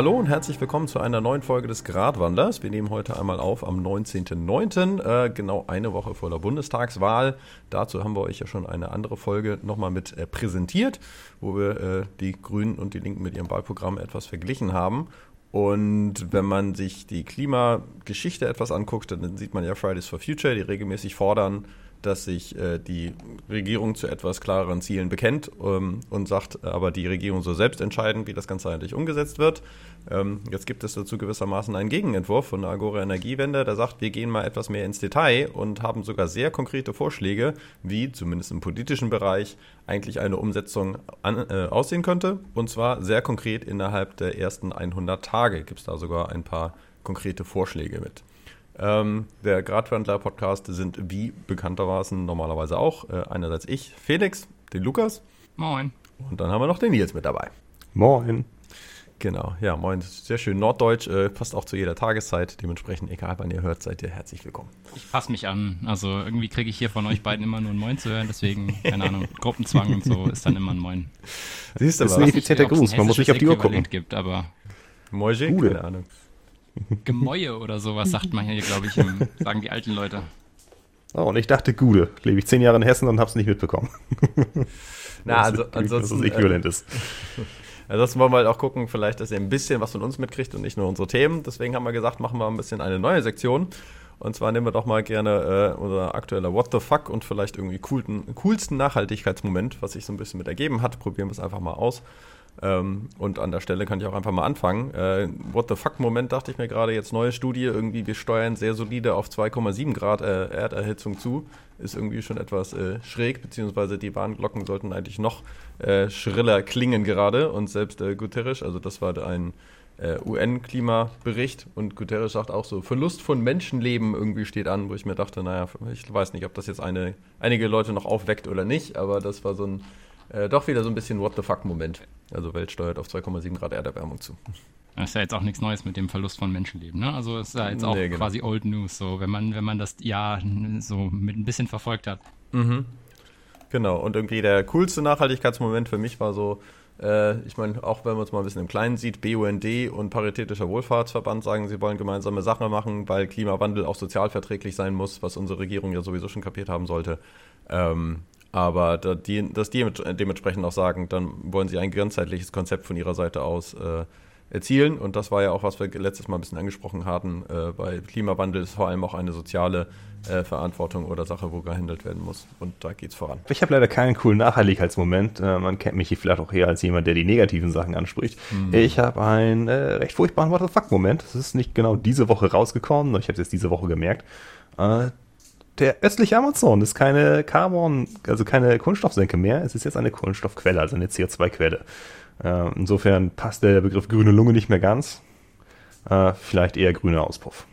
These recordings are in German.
hallo und herzlich willkommen zu einer neuen Folge des Gradwanders. Wir nehmen heute einmal auf am 19.09., äh, genau eine Woche vor der Bundestagswahl. Dazu haben wir euch ja schon eine andere Folge nochmal mit äh, präsentiert, wo wir äh, die Grünen und die Linken mit ihrem Wahlprogramm etwas verglichen haben. Und wenn man sich die Klimageschichte etwas anguckt, dann sieht man ja Fridays for Future, die regelmäßig fordern, dass sich äh, die Regierung zu etwas klareren Zielen bekennt ähm, und sagt, aber die Regierung soll selbst entscheiden, wie das Ganze eigentlich umgesetzt wird. Ähm, jetzt gibt es dazu gewissermaßen einen Gegenentwurf von der Agora Energiewende, der sagt, wir gehen mal etwas mehr ins Detail und haben sogar sehr konkrete Vorschläge, wie zumindest im politischen Bereich eigentlich eine Umsetzung an, äh, aussehen könnte. Und zwar sehr konkret innerhalb der ersten 100 Tage gibt es da sogar ein paar konkrete Vorschläge mit. Ähm, der Gradwandler-Podcast sind wie bekanntermaßen normalerweise auch äh, einerseits ich, Felix, den Lukas. Moin. Und dann haben wir noch den Nils mit dabei. Moin. Genau, ja, moin. Sehr schön norddeutsch, äh, passt auch zu jeder Tageszeit. Dementsprechend, egal wann ihr hört, seid ihr herzlich willkommen. Ich passe mich an. Also irgendwie kriege ich hier von euch beiden immer nur ein Moin zu hören. Deswegen, keine Ahnung, Gruppenzwang und so ist dann immer ein Moin. Siehst du, das ist ein effizienter Gruß. Man muss nicht auf die Uhr gucken. Gibt, aber Moje, keine Ahnung. Gemäue oder sowas sagt man hier, glaube ich, im, sagen die alten Leute. Oh, und ich dachte Gude. Lebe ich zehn Jahre in Hessen und habe es nicht mitbekommen. Na, also ansonsten. Dass das äquivalent ist. Ansonsten wollen wir halt auch gucken, vielleicht, dass ihr ein bisschen was von uns mitkriegt und nicht nur unsere Themen. Deswegen haben wir gesagt, machen wir ein bisschen eine neue Sektion. Und zwar nehmen wir doch mal gerne äh, unser aktueller What the fuck und vielleicht irgendwie coolsten, coolsten Nachhaltigkeitsmoment, was sich so ein bisschen mit ergeben hat. Probieren wir es einfach mal aus. Ähm, und an der Stelle kann ich auch einfach mal anfangen. Äh, What the fuck-Moment dachte ich mir gerade, jetzt neue Studie, irgendwie wir steuern sehr solide auf 2,7 Grad äh, Erderhitzung zu. Ist irgendwie schon etwas äh, schräg, beziehungsweise die Warnglocken sollten eigentlich noch äh, schriller klingen gerade. Und selbst äh, Guterres, also das war ein äh, UN-Klimabericht und Guterres sagt auch so, Verlust von Menschenleben irgendwie steht an, wo ich mir dachte, naja, ich weiß nicht, ob das jetzt eine, einige Leute noch aufweckt oder nicht, aber das war so ein äh, doch wieder so ein bisschen What the fuck-Moment. Also Welt steuert auf 2,7 Grad Erderwärmung zu. Das ist ja jetzt auch nichts Neues mit dem Verlust von Menschenleben, ne? Also ist ja jetzt auch nee, genau. quasi Old News, so wenn man, wenn man das Jahr so mit ein bisschen verfolgt hat. Mhm. Genau, und irgendwie der coolste Nachhaltigkeitsmoment für mich war so, äh, ich meine, auch wenn man es mal ein bisschen im Kleinen sieht, BUND und Paritätischer Wohlfahrtsverband sagen, sie wollen gemeinsame Sachen machen, weil Klimawandel auch sozialverträglich sein muss, was unsere Regierung ja sowieso schon kapiert haben sollte. Ähm, aber da die, dass die dementsprechend auch sagen, dann wollen sie ein ganzheitliches Konzept von ihrer Seite aus äh, erzielen. Und das war ja auch, was wir letztes Mal ein bisschen angesprochen hatten. Äh, bei Klimawandel ist vor allem auch eine soziale äh, Verantwortung oder Sache, wo gehandelt werden muss. Und da geht es voran. Ich habe leider keinen coolen Nachhaltigkeitsmoment. Äh, man kennt mich hier vielleicht auch eher als jemand, der die negativen Sachen anspricht. Mhm. Ich habe einen äh, recht furchtbaren What the fuck-Moment. Das ist nicht genau diese Woche rausgekommen. Ich habe es jetzt diese Woche gemerkt. Der östliche Amazon ist keine Carbon, also keine Kohlenstoffsenke mehr. Es ist jetzt eine Kohlenstoffquelle, also eine CO2-Quelle. Äh, insofern passt der Begriff grüne Lunge nicht mehr ganz. Äh, vielleicht eher grüner Auspuff.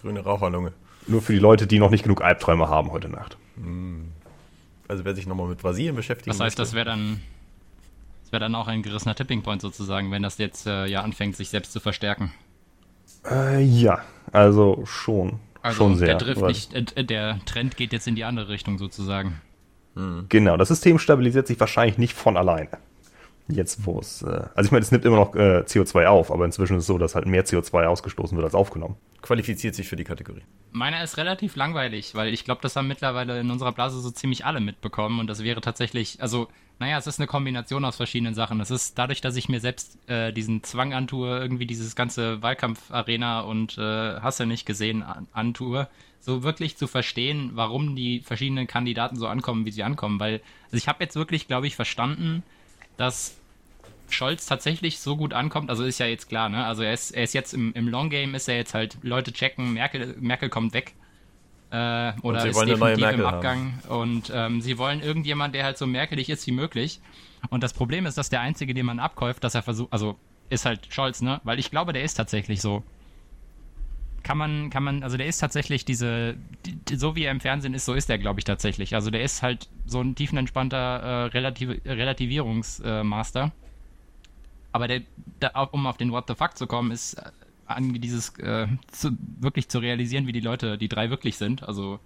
Grüne Raucherlunge. Nur für die Leute, die noch nicht genug Albträume haben heute Nacht. Hm. Also wer sich nochmal mit Brasilien beschäftigen Das heißt, möchte. das wäre dann, das dann auch ein gerissener Tipping Point sozusagen, wenn das jetzt äh, ja anfängt, sich selbst zu verstärken. Äh, ja, also schon. Also schon sehr. Der, Drift nicht, äh, der Trend geht jetzt in die andere Richtung sozusagen. Hm. Genau, das System stabilisiert sich wahrscheinlich nicht von alleine. Jetzt, wo es. Äh, also, ich meine, es nimmt immer noch äh, CO2 auf, aber inzwischen ist es so, dass halt mehr CO2 ausgestoßen wird als aufgenommen. Qualifiziert sich für die Kategorie. Meiner ist relativ langweilig, weil ich glaube, das haben mittlerweile in unserer Blase so ziemlich alle mitbekommen und das wäre tatsächlich. Also, naja, es ist eine Kombination aus verschiedenen Sachen. Es ist dadurch, dass ich mir selbst äh, diesen Zwang antue, irgendwie dieses ganze Wahlkampfarena und äh, Hasse nicht gesehen antue, so wirklich zu verstehen, warum die verschiedenen Kandidaten so ankommen, wie sie ankommen. Weil, also ich habe jetzt wirklich, glaube ich, verstanden, dass Scholz tatsächlich so gut ankommt, also ist ja jetzt klar, ne? Also er ist, er ist jetzt im, im Long Game, ist er jetzt halt, Leute checken, Merkel, Merkel kommt weg. Äh, oder ist definitiv im Abgang. Haben. Und ähm, sie wollen irgendjemand, der halt so merkelig ist wie möglich. Und das Problem ist, dass der Einzige, den man abkäuft, dass er versucht, also ist halt Scholz, ne? Weil ich glaube, der ist tatsächlich so. Kann man, kann man, also der ist tatsächlich diese, die, so wie er im Fernsehen ist, so ist er, glaube ich, tatsächlich. Also der ist halt so ein tiefenentspannter äh, Relativ Relativierungsmaster. Äh, Aber der, der, um auf den What the fuck zu kommen, ist an dieses äh, zu, wirklich zu realisieren, wie die Leute, die drei wirklich sind. Also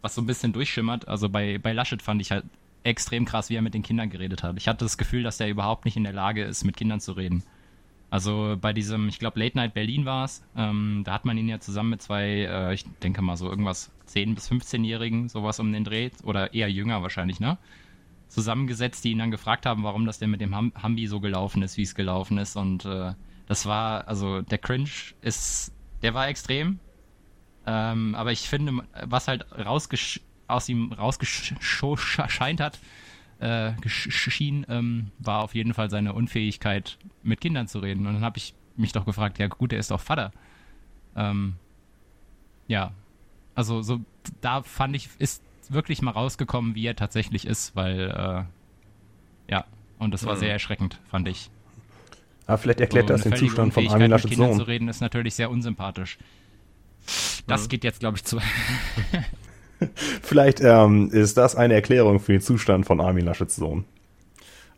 was so ein bisschen durchschimmert. Also bei, bei Laschet fand ich halt extrem krass, wie er mit den Kindern geredet hat. Ich hatte das Gefühl, dass er überhaupt nicht in der Lage ist, mit Kindern zu reden. Also bei diesem, ich glaube, Late Night Berlin war es, ähm, da hat man ihn ja zusammen mit zwei, äh, ich denke mal so irgendwas 10- bis 15-Jährigen, sowas um den Dreh, oder eher jünger wahrscheinlich, ne? Zusammengesetzt, die ihn dann gefragt haben, warum das denn mit dem Hum Humvee so gelaufen ist, wie es gelaufen ist. Und äh, das war, also der Cringe ist, der war extrem. Ähm, aber ich finde, was halt aus ihm rausgescheint hat, äh, schien, ähm, war auf jeden Fall seine Unfähigkeit, mit Kindern zu reden. Und dann habe ich mich doch gefragt, ja gut, er ist doch Vater. Ähm, ja, also so, da fand ich, ist wirklich mal rausgekommen, wie er tatsächlich ist, weil, äh, ja, und das war mhm. sehr erschreckend, fand ich. Aber ah, vielleicht erklärt so, das den Zustand von Armin Laschets Sohn. zu reden ist natürlich sehr unsympathisch. Das mhm. geht jetzt, glaube ich, zu. Vielleicht ähm, ist das eine Erklärung für den Zustand von Armin Laschets Sohn.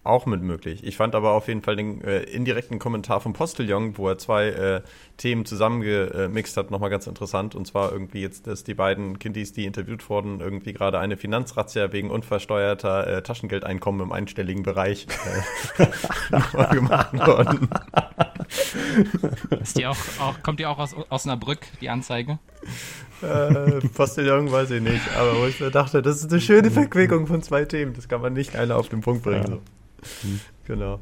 Auch mit möglich. Ich fand aber auf jeden Fall den äh, indirekten Kommentar vom Postillon, wo er zwei äh, Themen zusammengemixt hat, nochmal ganz interessant. Und zwar irgendwie jetzt, dass die beiden Kindis, die interviewt wurden, irgendwie gerade eine Finanzrazzia wegen unversteuerter äh, Taschengeldeinkommen im einstelligen Bereich äh, gemacht worden. Ist die auch, auch, kommt die auch aus Osnabrück, die Anzeige? äh, Postillon weiß ich nicht, aber wo ich mir dachte, das ist eine schöne Verquickung von zwei Themen. Das kann man nicht einer auf den Punkt bringen. Ja. So. Genau.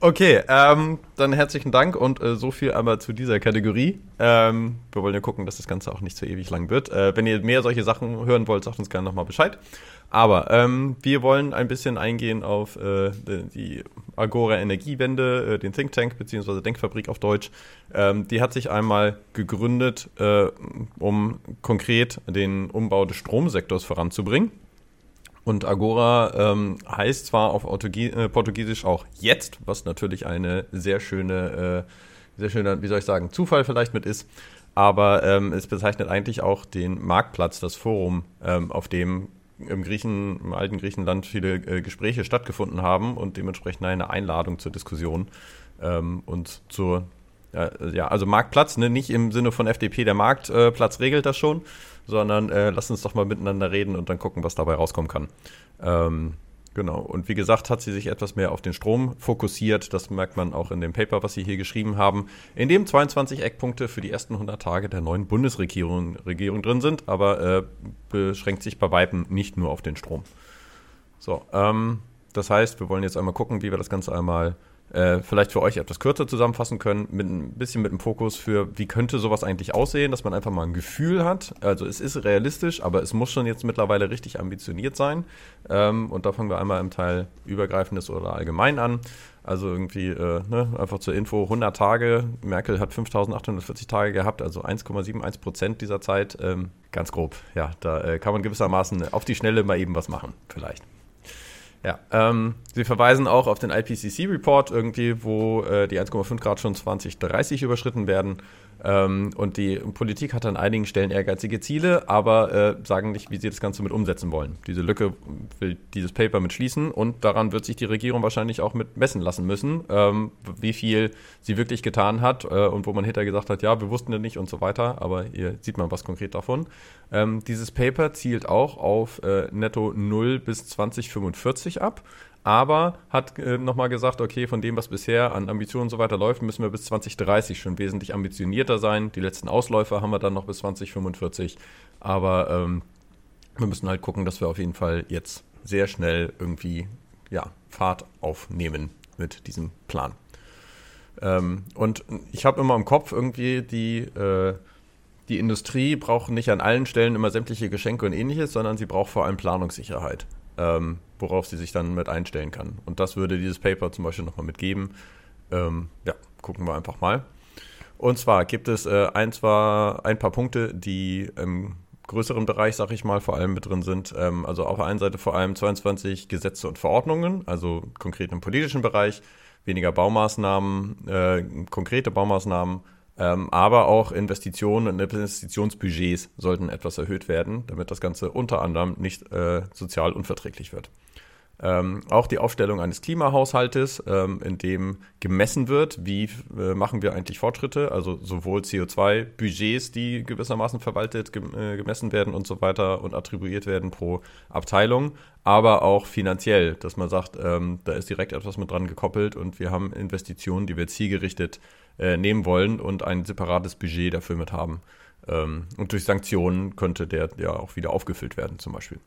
Okay, ähm, dann herzlichen Dank und äh, so viel einmal zu dieser Kategorie. Ähm, wir wollen ja gucken, dass das Ganze auch nicht zu ewig lang wird. Äh, wenn ihr mehr solche Sachen hören wollt, sagt uns gerne nochmal Bescheid. Aber ähm, wir wollen ein bisschen eingehen auf äh, die Agora Energiewende, äh, den Think Tank bzw. Denkfabrik auf Deutsch. Ähm, die hat sich einmal gegründet, äh, um konkret den Umbau des Stromsektors voranzubringen. Und Agora ähm, heißt zwar auf Autogie äh, Portugiesisch auch jetzt, was natürlich eine sehr schöne, äh, sehr schöner, wie soll ich sagen, Zufall vielleicht mit ist. Aber ähm, es bezeichnet eigentlich auch den Marktplatz, das Forum, ähm, auf dem im, Griechen, im alten Griechenland viele äh, Gespräche stattgefunden haben und dementsprechend eine Einladung zur Diskussion ähm, und zur, ja, also Marktplatz, ne? nicht im Sinne von FDP, der Marktplatz regelt das schon, sondern äh, lass uns doch mal miteinander reden und dann gucken, was dabei rauskommen kann. Ähm, genau. Und wie gesagt, hat sie sich etwas mehr auf den Strom fokussiert. Das merkt man auch in dem Paper, was sie hier geschrieben haben, in dem 22 Eckpunkte für die ersten 100 Tage der neuen Bundesregierung Regierung drin sind, aber äh, beschränkt sich bei Weitem nicht nur auf den Strom. So, ähm, das heißt, wir wollen jetzt einmal gucken, wie wir das Ganze einmal äh, vielleicht für euch etwas kürzer zusammenfassen können, mit ein bisschen mit dem Fokus für, wie könnte sowas eigentlich aussehen, dass man einfach mal ein Gefühl hat. Also es ist realistisch, aber es muss schon jetzt mittlerweile richtig ambitioniert sein. Ähm, und da fangen wir einmal im Teil Übergreifendes oder allgemein an. Also irgendwie, äh, ne, einfach zur Info, 100 Tage, Merkel hat 5840 Tage gehabt, also 1,71 Prozent dieser Zeit. Ähm, ganz grob, ja, da äh, kann man gewissermaßen auf die Schnelle mal eben was machen, vielleicht. Ja, ähm, sie verweisen auch auf den IPCC-Report irgendwie, wo äh, die 1,5 Grad schon 2030 überschritten werden. Ähm, und die Politik hat an einigen Stellen ehrgeizige Ziele, aber äh, sagen nicht, wie sie das Ganze mit umsetzen wollen. Diese Lücke will dieses Paper mit schließen und daran wird sich die Regierung wahrscheinlich auch mit messen lassen müssen, ähm, wie viel sie wirklich getan hat äh, und wo man hinterher gesagt hat, ja, wir wussten ja nicht und so weiter, aber hier sieht man was konkret davon. Ähm, dieses Paper zielt auch auf äh, netto 0 bis 2045 ab aber hat äh, nochmal gesagt, okay, von dem, was bisher an Ambitionen und so weiter läuft, müssen wir bis 2030 schon wesentlich ambitionierter sein. Die letzten Ausläufer haben wir dann noch bis 2045, aber ähm, wir müssen halt gucken, dass wir auf jeden Fall jetzt sehr schnell irgendwie ja, Fahrt aufnehmen mit diesem Plan. Ähm, und ich habe immer im Kopf irgendwie die, äh, die Industrie braucht nicht an allen Stellen immer sämtliche Geschenke und ähnliches, sondern sie braucht vor allem Planungssicherheit ähm, worauf sie sich dann mit einstellen kann. Und das würde dieses Paper zum Beispiel nochmal mitgeben. Ähm, ja, gucken wir einfach mal. Und zwar gibt es äh, ein, zwar ein paar Punkte, die im größeren Bereich, sag ich mal, vor allem mit drin sind. Ähm, also auf der einen Seite vor allem 22 Gesetze und Verordnungen, also konkret im politischen Bereich, weniger Baumaßnahmen, äh, konkrete Baumaßnahmen ähm, aber auch Investitionen und Investitionsbudgets sollten etwas erhöht werden, damit das Ganze unter anderem nicht äh, sozial unverträglich wird. Ähm, auch die Aufstellung eines Klimahaushaltes, ähm, in dem gemessen wird, wie äh, machen wir eigentlich Fortschritte, also sowohl CO2-Budgets, die gewissermaßen verwaltet, gem äh, gemessen werden und so weiter und attribuiert werden pro Abteilung, aber auch finanziell, dass man sagt, ähm, da ist direkt etwas mit dran gekoppelt und wir haben Investitionen, die wir zielgerichtet äh, nehmen wollen und ein separates Budget dafür mit haben. Ähm, und durch Sanktionen könnte der ja auch wieder aufgefüllt werden, zum Beispiel.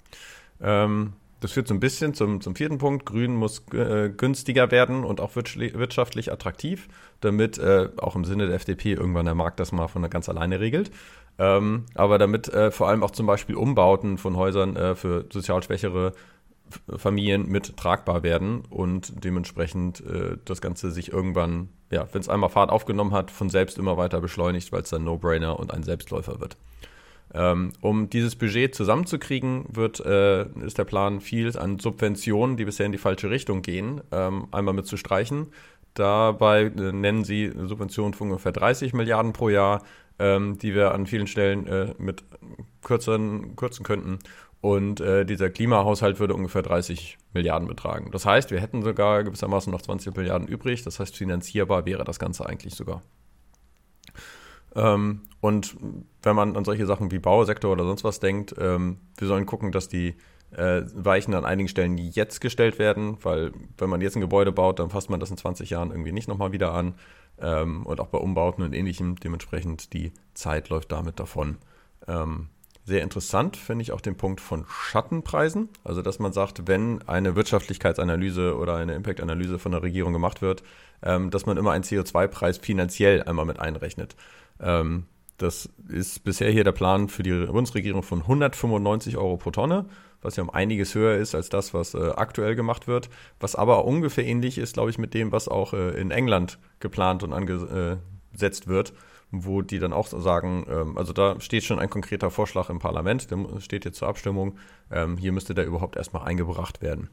Ähm, das führt so ein bisschen zum, zum vierten Punkt. Grün muss äh, günstiger werden und auch wirtschaftlich attraktiv, damit äh, auch im Sinne der FDP irgendwann der Markt das mal von ganz alleine regelt. Ähm, aber damit äh, vor allem auch zum Beispiel Umbauten von Häusern äh, für sozial schwächere Familien mit tragbar werden und dementsprechend äh, das Ganze sich irgendwann, ja, wenn es einmal Fahrt aufgenommen hat, von selbst immer weiter beschleunigt, weil es dann No-Brainer und ein Selbstläufer wird. Ähm, um dieses Budget zusammenzukriegen, wird, äh, ist der Plan, viel an Subventionen, die bisher in die falsche Richtung gehen, ähm, einmal mit zu streichen. Dabei äh, nennen sie Subventionen von ungefähr 30 Milliarden pro Jahr, ähm, die wir an vielen Stellen äh, mit kürzeren, kürzen könnten. Und äh, dieser Klimahaushalt würde ungefähr 30 Milliarden betragen. Das heißt, wir hätten sogar gewissermaßen noch 20 Milliarden übrig. Das heißt, finanzierbar wäre das Ganze eigentlich sogar. Ähm, und wenn man an solche Sachen wie Bausektor oder sonst was denkt, ähm, wir sollen gucken, dass die äh, Weichen an einigen Stellen jetzt gestellt werden, weil wenn man jetzt ein Gebäude baut, dann fasst man das in 20 Jahren irgendwie nicht nochmal wieder an. Ähm, und auch bei Umbauten und ähnlichem, dementsprechend die Zeit läuft damit davon. Ähm, sehr interessant finde ich auch den Punkt von Schattenpreisen. Also, dass man sagt, wenn eine Wirtschaftlichkeitsanalyse oder eine Impact-Analyse von der Regierung gemacht wird, ähm, dass man immer einen CO2-Preis finanziell einmal mit einrechnet. Ähm, das ist bisher hier der Plan für die Bundesregierung von 195 Euro pro Tonne, was ja um einiges höher ist als das, was äh, aktuell gemacht wird, was aber ungefähr ähnlich ist, glaube ich, mit dem, was auch äh, in England geplant und angesetzt wird, wo die dann auch sagen, ähm, also da steht schon ein konkreter Vorschlag im Parlament, der steht hier zur Abstimmung, ähm, hier müsste der überhaupt erstmal eingebracht werden.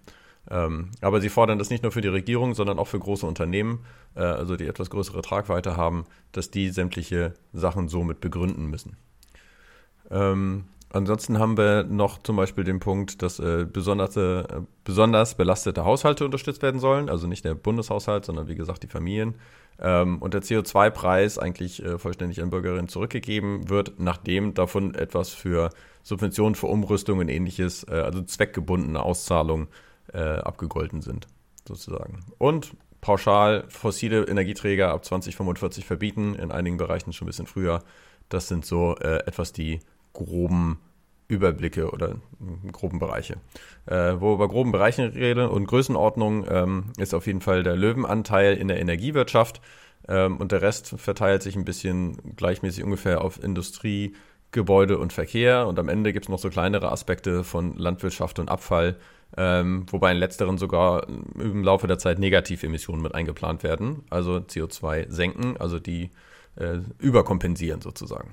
Ähm, aber sie fordern das nicht nur für die Regierung, sondern auch für große Unternehmen, äh, also die etwas größere Tragweite haben, dass die sämtliche Sachen somit begründen müssen. Ähm, ansonsten haben wir noch zum Beispiel den Punkt, dass äh, besonders, äh, besonders belastete Haushalte unterstützt werden sollen, also nicht der Bundeshaushalt, sondern wie gesagt die Familien. Ähm, und der CO2-Preis eigentlich äh, vollständig an Bürgerinnen zurückgegeben wird, nachdem davon etwas für Subventionen für Umrüstung und ähnliches, äh, also zweckgebundene Auszahlungen äh, abgegolten sind, sozusagen. Und pauschal fossile Energieträger ab 2045 verbieten, in einigen Bereichen schon ein bisschen früher. Das sind so äh, etwas die groben Überblicke oder groben Bereiche. Äh, wo über groben Bereichen reden und Größenordnung ähm, ist auf jeden Fall der Löwenanteil in der Energiewirtschaft ähm, und der Rest verteilt sich ein bisschen gleichmäßig ungefähr auf Industrie, Gebäude und Verkehr und am Ende gibt es noch so kleinere Aspekte von Landwirtschaft und Abfall, ähm, wobei in letzteren sogar im Laufe der Zeit Negativemissionen mit eingeplant werden, also CO2 senken, also die äh, überkompensieren sozusagen.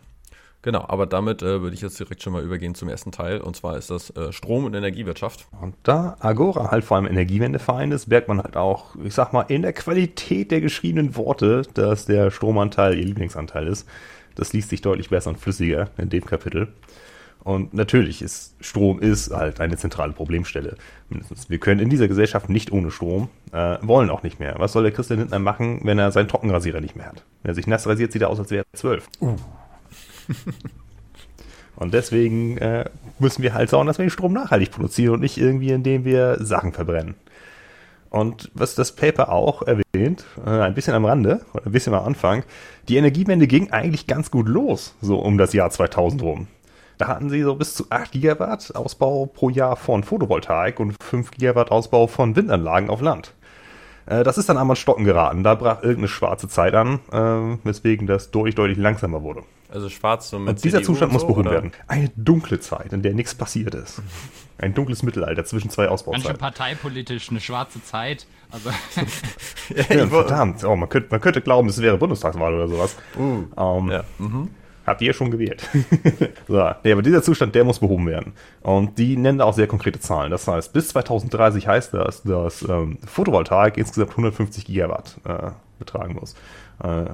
Genau, aber damit äh, würde ich jetzt direkt schon mal übergehen zum ersten Teil und zwar ist das äh, Strom- und Energiewirtschaft. Und da Agora halt vor allem Energiewendeverein ist, merkt man halt auch, ich sag mal, in der Qualität der geschriebenen Worte, dass der Stromanteil ihr Lieblingsanteil ist. Das liest sich deutlich besser und flüssiger in dem Kapitel. Und natürlich ist Strom ist halt eine zentrale Problemstelle. Mindestens. Wir können in dieser Gesellschaft nicht ohne Strom, äh, wollen auch nicht mehr. Was soll der Christian Lindner machen, wenn er seinen Trockenrasierer nicht mehr hat? Wenn er sich nass rasiert, sieht er aus, als wäre er zwölf. Uh. und deswegen äh, müssen wir halt sagen, dass wir den Strom nachhaltig produzieren und nicht irgendwie, indem wir Sachen verbrennen. Und was das Paper auch erwähnt, äh, ein bisschen am Rande ein bisschen am Anfang, die Energiewende ging eigentlich ganz gut los, so um das Jahr 2000 rum. Da hatten sie so bis zu 8 Gigawatt Ausbau pro Jahr von Photovoltaik und 5 Gigawatt Ausbau von Windanlagen auf Land. Äh, das ist dann einmal stocken geraten. Da brach irgendeine schwarze Zeit an, äh, weswegen das deutlich, deutlich langsamer wurde. Also schwarz so mit Und dieser CDU Zustand muss so, behoben oder? werden. Eine dunkle Zeit, in der nichts passiert ist. Ein dunkles Mittelalter zwischen zwei Ausbauzeiten. Ganz schön parteipolitisch, eine schwarze Zeit. Also ja, verdammt. Oh, man, könnte, man könnte glauben, es wäre Bundestagswahl oder sowas. Uh, um, ähm, ja. Mhm. Habt ihr schon gewählt? so, nee, aber dieser Zustand, der muss behoben werden. Und die nennen da auch sehr konkrete Zahlen. Das heißt, bis 2030 heißt das, dass ähm, Photovoltaik insgesamt 150 Gigawatt äh, betragen muss. Äh,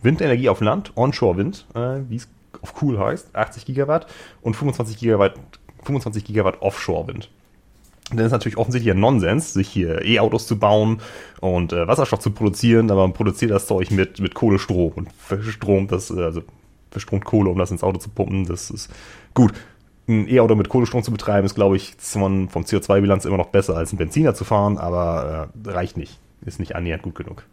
Windenergie auf Land, Onshore-Wind, äh, wie es auf cool heißt, 80 Gigawatt und 25 Gigawatt, 25 Gigawatt Offshore-Wind. Denn es ist natürlich offensichtlich ein Nonsens, sich hier E-Autos zu bauen und äh, Wasserstoff zu produzieren, aber man produziert das Zeug mit, mit Kohlestrom und verstromt das, äh, also verstromt Kohle, um das ins Auto zu pumpen. Das ist gut. Ein E-Auto mit Kohlestrom zu betreiben, ist, glaube ich, vom CO2-Bilanz immer noch besser, als einen Benziner zu fahren, aber äh, reicht nicht. Ist nicht annähernd gut genug.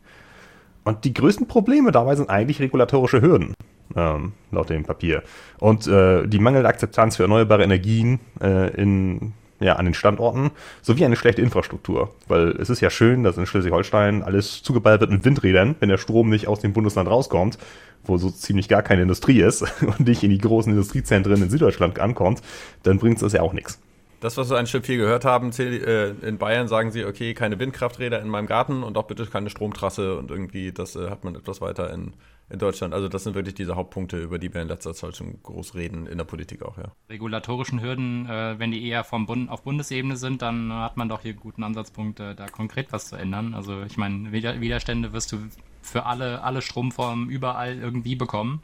Und die größten Probleme dabei sind eigentlich regulatorische Hürden, ähm, laut dem Papier. Und äh, die mangelnde Akzeptanz für erneuerbare Energien äh, in ja, an den Standorten, sowie eine schlechte Infrastruktur. Weil es ist ja schön, dass in Schleswig-Holstein alles zugeballt wird mit Windrädern, wenn der Strom nicht aus dem Bundesland rauskommt, wo so ziemlich gar keine Industrie ist und nicht in die großen Industriezentren in Süddeutschland ankommt, dann bringt es ja auch nichts. Das, was wir ein Stück viel gehört haben, äh, in Bayern sagen sie, okay, keine Windkrafträder in meinem Garten und auch bitte keine Stromtrasse und irgendwie, das äh, hat man etwas weiter in in Deutschland. Also das sind wirklich diese Hauptpunkte, über die wir in letzter Zeit schon groß reden, in der Politik auch, ja. Regulatorischen Hürden, äh, wenn die eher vom Bund auf Bundesebene sind, dann hat man doch hier guten Ansatzpunkt, äh, da konkret was zu ändern. Also ich meine, Widerstände wirst du für alle, alle Stromformen überall irgendwie bekommen.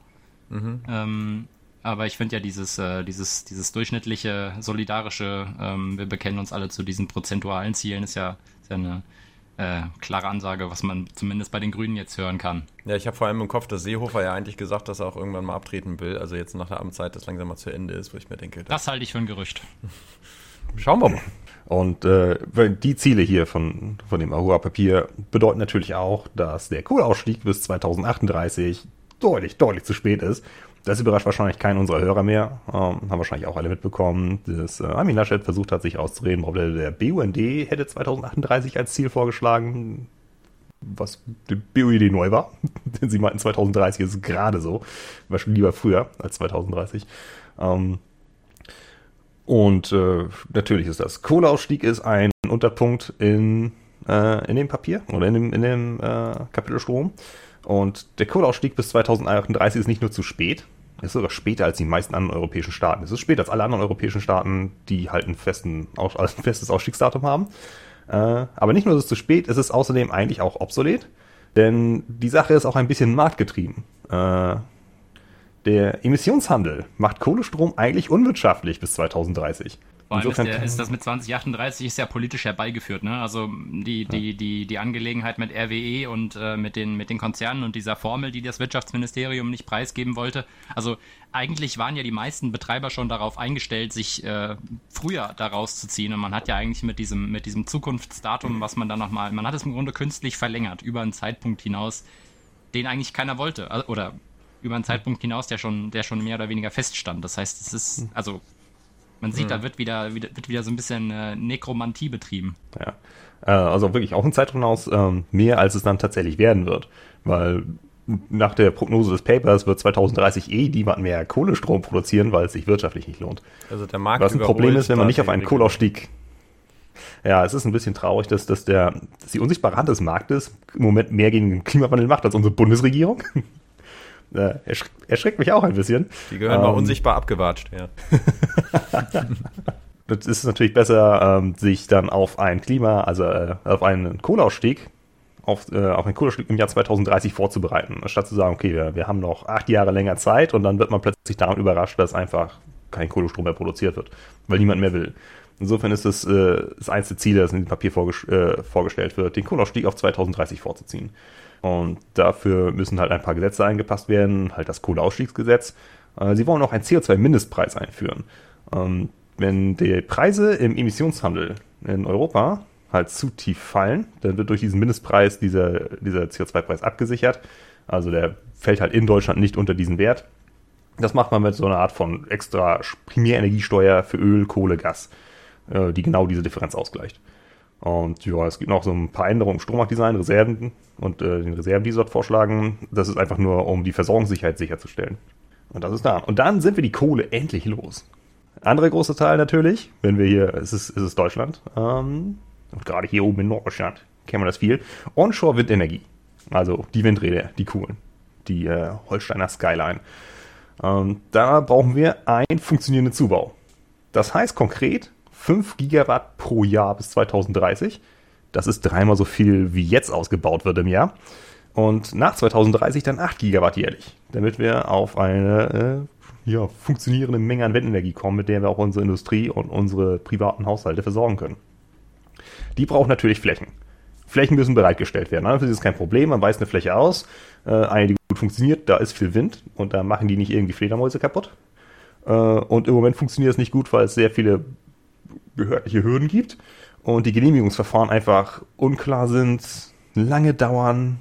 Mhm. Ähm, aber ich finde ja dieses, äh, dieses, dieses durchschnittliche, solidarische, ähm, wir bekennen uns alle zu diesen prozentualen Zielen, ist ja, ist ja eine äh, klare Ansage, was man zumindest bei den Grünen jetzt hören kann. Ja, ich habe vor allem im Kopf, dass Seehofer ja eigentlich gesagt, dass er auch irgendwann mal abtreten will. Also jetzt nach der Amtszeit, das langsam mal zu Ende ist, wo ich mir denke. Das, das halte ich für ein Gerücht. Schauen wir mal. Und äh, die Ziele hier von, von dem Ahua-Papier bedeuten natürlich auch, dass der Kohleausstieg bis 2038 deutlich, deutlich zu spät ist. Das überrascht wahrscheinlich keinen unserer Hörer mehr. Ähm, haben wahrscheinlich auch alle mitbekommen, dass äh, Armin Laschet versucht hat, sich auszureden, warum der, der BUND hätte 2038 als Ziel vorgeschlagen, was die BUND neu war. Denn sie meinten 2030 ist gerade so. War schon lieber früher als 2030. Ähm, und äh, natürlich ist das. Kohleausstieg ist ein Unterpunkt in, äh, in dem Papier oder in dem, in dem äh, Kapitel Strom. Und der Kohleausstieg bis 2038 ist nicht nur zu spät, ist sogar später als die meisten anderen europäischen Staaten. Es ist später als alle anderen europäischen Staaten, die halt ein, festen, ein festes Ausstiegsdatum haben. Äh, aber nicht nur ist es zu spät, es ist außerdem eigentlich auch obsolet, denn die Sache ist auch ein bisschen marktgetrieben. Äh, der Emissionshandel macht Kohlestrom eigentlich unwirtschaftlich bis 2030. Vor allem ist, der, ist, das mit 2038 ist ja politisch herbeigeführt, ne? Also die, die, die, die Angelegenheit mit RWE und äh, mit, den, mit den Konzernen und dieser Formel, die das Wirtschaftsministerium nicht preisgeben wollte. Also eigentlich waren ja die meisten Betreiber schon darauf eingestellt, sich äh, früher daraus zu ziehen. Und man hat ja eigentlich mit diesem, mit diesem Zukunftsdatum, was man dann nochmal, man hat es im Grunde künstlich verlängert, über einen Zeitpunkt hinaus, den eigentlich keiner wollte. Oder über einen Zeitpunkt hinaus, der schon, der schon mehr oder weniger feststand. Das heißt, es ist, also man sieht, mhm. da wird wieder, wird wieder so ein bisschen äh, Nekromantie betrieben. Ja. Äh, also wirklich auch ein Zeitraum aus, ähm, mehr als es dann tatsächlich werden wird. Weil nach der Prognose des Papers wird 2030 eh niemand mehr Kohlestrom produzieren, weil es sich wirtschaftlich nicht lohnt. Also der Markt Was ein Problem ist, wenn man nicht auf einen Kohleausstieg ja, es ist ein bisschen traurig, dass, dass, der, dass die unsichtbare Hand des Marktes im Moment mehr gegen den Klimawandel macht als unsere Bundesregierung. Äh, erschreckt, erschreckt mich auch ein bisschen. Die gehören ähm, mal unsichtbar abgewatscht, ja. das ist natürlich besser, ähm, sich dann auf ein Klima, also äh, auf einen Kohleausstieg, auf, äh, auf einen Kohleausstieg im Jahr 2030 vorzubereiten, anstatt zu sagen, okay, wir, wir haben noch acht Jahre länger Zeit und dann wird man plötzlich daran überrascht, dass einfach kein Kohlestrom mehr produziert wird, weil niemand mehr will. Insofern ist es äh, das einzige Ziel, das in dem Papier vorges äh, vorgestellt wird, den Kohleausstieg auf 2030 vorzuziehen. Und dafür müssen halt ein paar Gesetze eingepasst werden, halt das Kohleausstiegsgesetz. Äh, sie wollen auch einen CO2-Mindestpreis einführen. Ähm, wenn die Preise im Emissionshandel in Europa halt zu tief fallen, dann wird durch diesen Mindestpreis dieser, dieser CO2-Preis abgesichert. Also der fällt halt in Deutschland nicht unter diesen Wert. Das macht man mit so einer Art von extra Primärenergiesteuer für Öl, Kohle, Gas, äh, die genau diese Differenz ausgleicht. Und ja, es gibt noch so ein paar Änderungen im Strommarktdesign, Reserven und äh, den Reserven, die sie dort vorschlagen. Das ist einfach nur, um die Versorgungssicherheit sicherzustellen. Und das ist da. Und dann sind wir die Kohle endlich los. Andere große Teil natürlich, wenn wir hier, es ist, es ist Deutschland, ähm, und gerade hier oben in Norddeutschland kennen wir das viel, Onshore-Windenergie. Also die Windräder, die coolen, die äh, Holsteiner Skyline. Ähm, da brauchen wir einen funktionierenden Zubau. Das heißt konkret, 5 Gigawatt pro Jahr bis 2030. Das ist dreimal so viel, wie jetzt ausgebaut wird im Jahr. Und nach 2030 dann 8 Gigawatt jährlich, damit wir auf eine äh, ja, funktionierende Menge an Windenergie kommen, mit der wir auch unsere Industrie und unsere privaten Haushalte versorgen können. Die brauchen natürlich Flächen. Flächen müssen bereitgestellt werden. Das ist kein Problem, man weist eine Fläche aus, äh, eine, die gut funktioniert, da ist viel Wind und da machen die nicht irgendwie Fledermäuse kaputt. Äh, und im Moment funktioniert es nicht gut, weil es sehr viele behördliche Hürden gibt und die Genehmigungsverfahren einfach unklar sind, lange dauern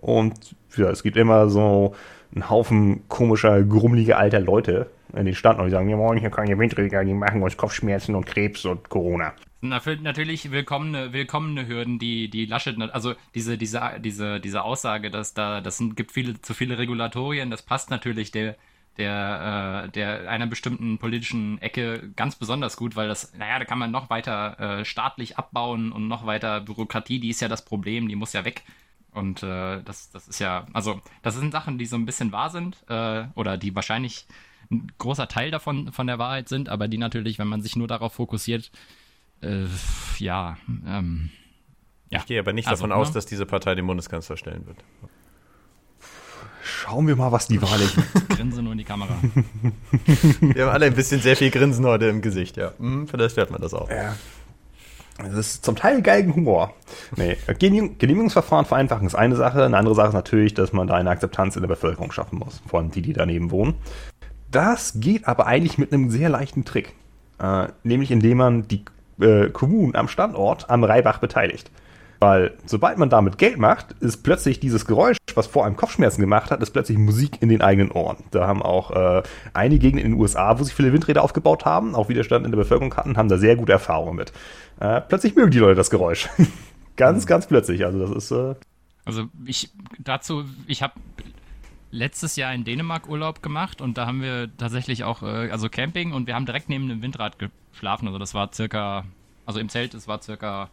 und ja, es gibt immer so einen Haufen komischer, grummeliger alter Leute in den Stand und die sagen, ja moin, hier kann ich Windräder, die machen uns Kopfschmerzen und Krebs und Corona. Natürlich willkommene, willkommene Hürden, die, die Laschet, also diese, diese, diese, diese Aussage, dass da, das sind, gibt viele, zu viele Regulatorien, das passt natürlich der, der, äh, der einer bestimmten politischen Ecke ganz besonders gut, weil das, naja, da kann man noch weiter äh, staatlich abbauen und noch weiter Bürokratie, die ist ja das Problem, die muss ja weg. Und äh, das, das ist ja, also das sind Sachen, die so ein bisschen wahr sind äh, oder die wahrscheinlich ein großer Teil davon von der Wahrheit sind, aber die natürlich, wenn man sich nur darauf fokussiert, äh, ja, ähm, ja. Ich gehe aber nicht also, davon ne? aus, dass diese Partei den Bundeskanzler stellen wird. Schauen wir mal, was die Wahl ist. Grinsen nur in die Kamera. wir haben alle ein bisschen sehr viel Grinsen heute im Gesicht, ja. Hm, vielleicht hört man das auch. Ja. Das ist zum Teil Geigenhumor. Nee, Genehmigungsverfahren vereinfachen ist eine Sache. Eine andere Sache ist natürlich, dass man da eine Akzeptanz in der Bevölkerung schaffen muss. Vor allem die, die daneben wohnen. Das geht aber eigentlich mit einem sehr leichten Trick. Äh, nämlich indem man die äh, Kommunen am Standort am Reibach beteiligt. Weil sobald man damit Geld macht, ist plötzlich dieses Geräusch, was vor einem Kopfschmerzen gemacht hat, ist plötzlich Musik in den eigenen Ohren. Da haben auch äh, einige Gegenden in den USA, wo sich viele Windräder aufgebaut haben, auch Widerstand in der Bevölkerung hatten, haben da sehr gute Erfahrungen mit. Äh, plötzlich mögen die Leute das Geräusch. ganz, mhm. ganz plötzlich. Also das ist. Äh also ich dazu, ich habe letztes Jahr in Dänemark Urlaub gemacht und da haben wir tatsächlich auch, äh, also Camping und wir haben direkt neben dem Windrad geschlafen. Also das war circa, also im Zelt, es war circa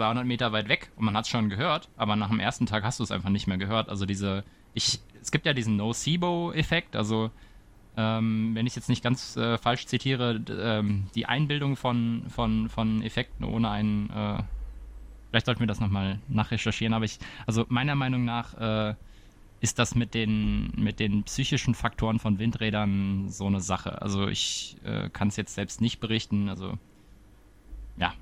200 Meter weit weg und man hat es schon gehört, aber nach dem ersten Tag hast du es einfach nicht mehr gehört. Also diese, ich, es gibt ja diesen Nocebo-Effekt, also ähm, wenn ich jetzt nicht ganz äh, falsch zitiere, ähm, die Einbildung von, von, von Effekten ohne einen, äh, vielleicht sollten wir das nochmal nachrecherchieren, aber ich, also meiner Meinung nach äh, ist das mit den, mit den psychischen Faktoren von Windrädern so eine Sache. Also ich äh, kann es jetzt selbst nicht berichten, also ja,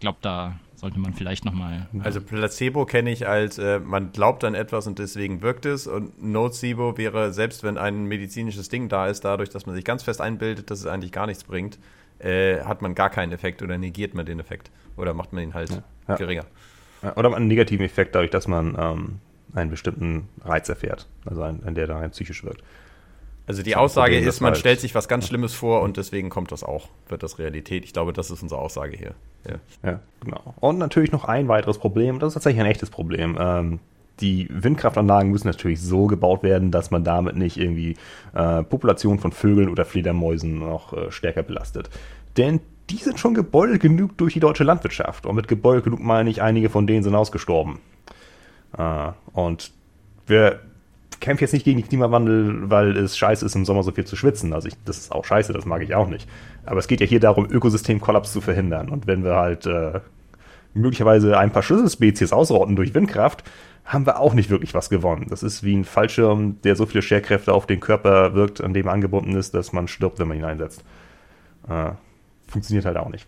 glaube, da sollte man vielleicht nochmal. Also Placebo kenne ich als, äh, man glaubt an etwas und deswegen wirkt es. Und Nocebo wäre, selbst wenn ein medizinisches Ding da ist, dadurch, dass man sich ganz fest einbildet, dass es eigentlich gar nichts bringt, äh, hat man gar keinen Effekt oder negiert man den Effekt. Oder macht man ihn halt ja. Ja. geringer. Oder einen negativen Effekt dadurch, dass man ähm, einen bestimmten Reiz erfährt. Also einen, einen der da psychisch wirkt. Also die Aussage Problem, ist, man halt stellt sich was ganz Schlimmes vor und deswegen kommt das auch, wird das Realität. Ich glaube, das ist unsere Aussage hier. Ja, ja genau. Und natürlich noch ein weiteres Problem, das ist tatsächlich ein echtes Problem. Ähm, die Windkraftanlagen müssen natürlich so gebaut werden, dass man damit nicht irgendwie äh, Populationen von Vögeln oder Fledermäusen noch äh, stärker belastet. Denn die sind schon gebeutelt genug durch die deutsche Landwirtschaft. Und mit gebeutelt genug meine ich, einige von denen sind ausgestorben. Äh, und wir kämpfe jetzt nicht gegen den Klimawandel, weil es scheiße ist, im Sommer so viel zu schwitzen. Also ich, das ist auch scheiße, das mag ich auch nicht. Aber es geht ja hier darum, Ökosystemkollaps zu verhindern. Und wenn wir halt äh, möglicherweise ein paar Schlüsselspezies ausrotten durch Windkraft, haben wir auch nicht wirklich was gewonnen. Das ist wie ein Fallschirm, der so viele Scherkräfte auf den Körper wirkt, an dem angebunden ist, dass man stirbt, wenn man ihn einsetzt. Äh, funktioniert halt auch nicht.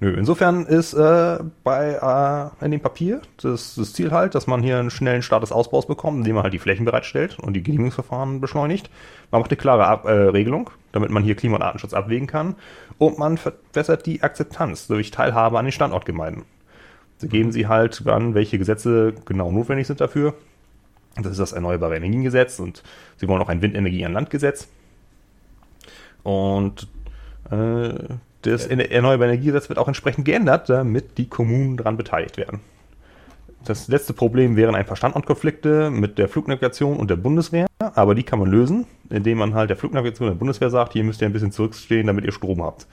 Nö, insofern ist äh, bei äh, in dem Papier das, das Ziel halt, dass man hier einen schnellen Start des Ausbaus bekommt, indem man halt die Flächen bereitstellt und die Genehmigungsverfahren beschleunigt. Man macht eine klare Ab äh, Regelung, damit man hier Klima- und Artenschutz abwägen kann. Und man verbessert die Akzeptanz durch Teilhabe an den Standortgemeinden. So geben sie halt an, welche Gesetze genau notwendig sind dafür. Das ist das Erneuerbare Energiengesetz und sie wollen auch ein Windenergie an Landgesetz. Und äh, das Erneuerbare Energiegesetz wird auch entsprechend geändert, damit die Kommunen daran beteiligt werden. Das letzte Problem wären ein paar Standortkonflikte mit der Flugnavigation und der Bundeswehr, aber die kann man lösen, indem man halt der Flugnavigation und der Bundeswehr sagt, hier müsst ihr ein bisschen zurückstehen, damit ihr Strom habt.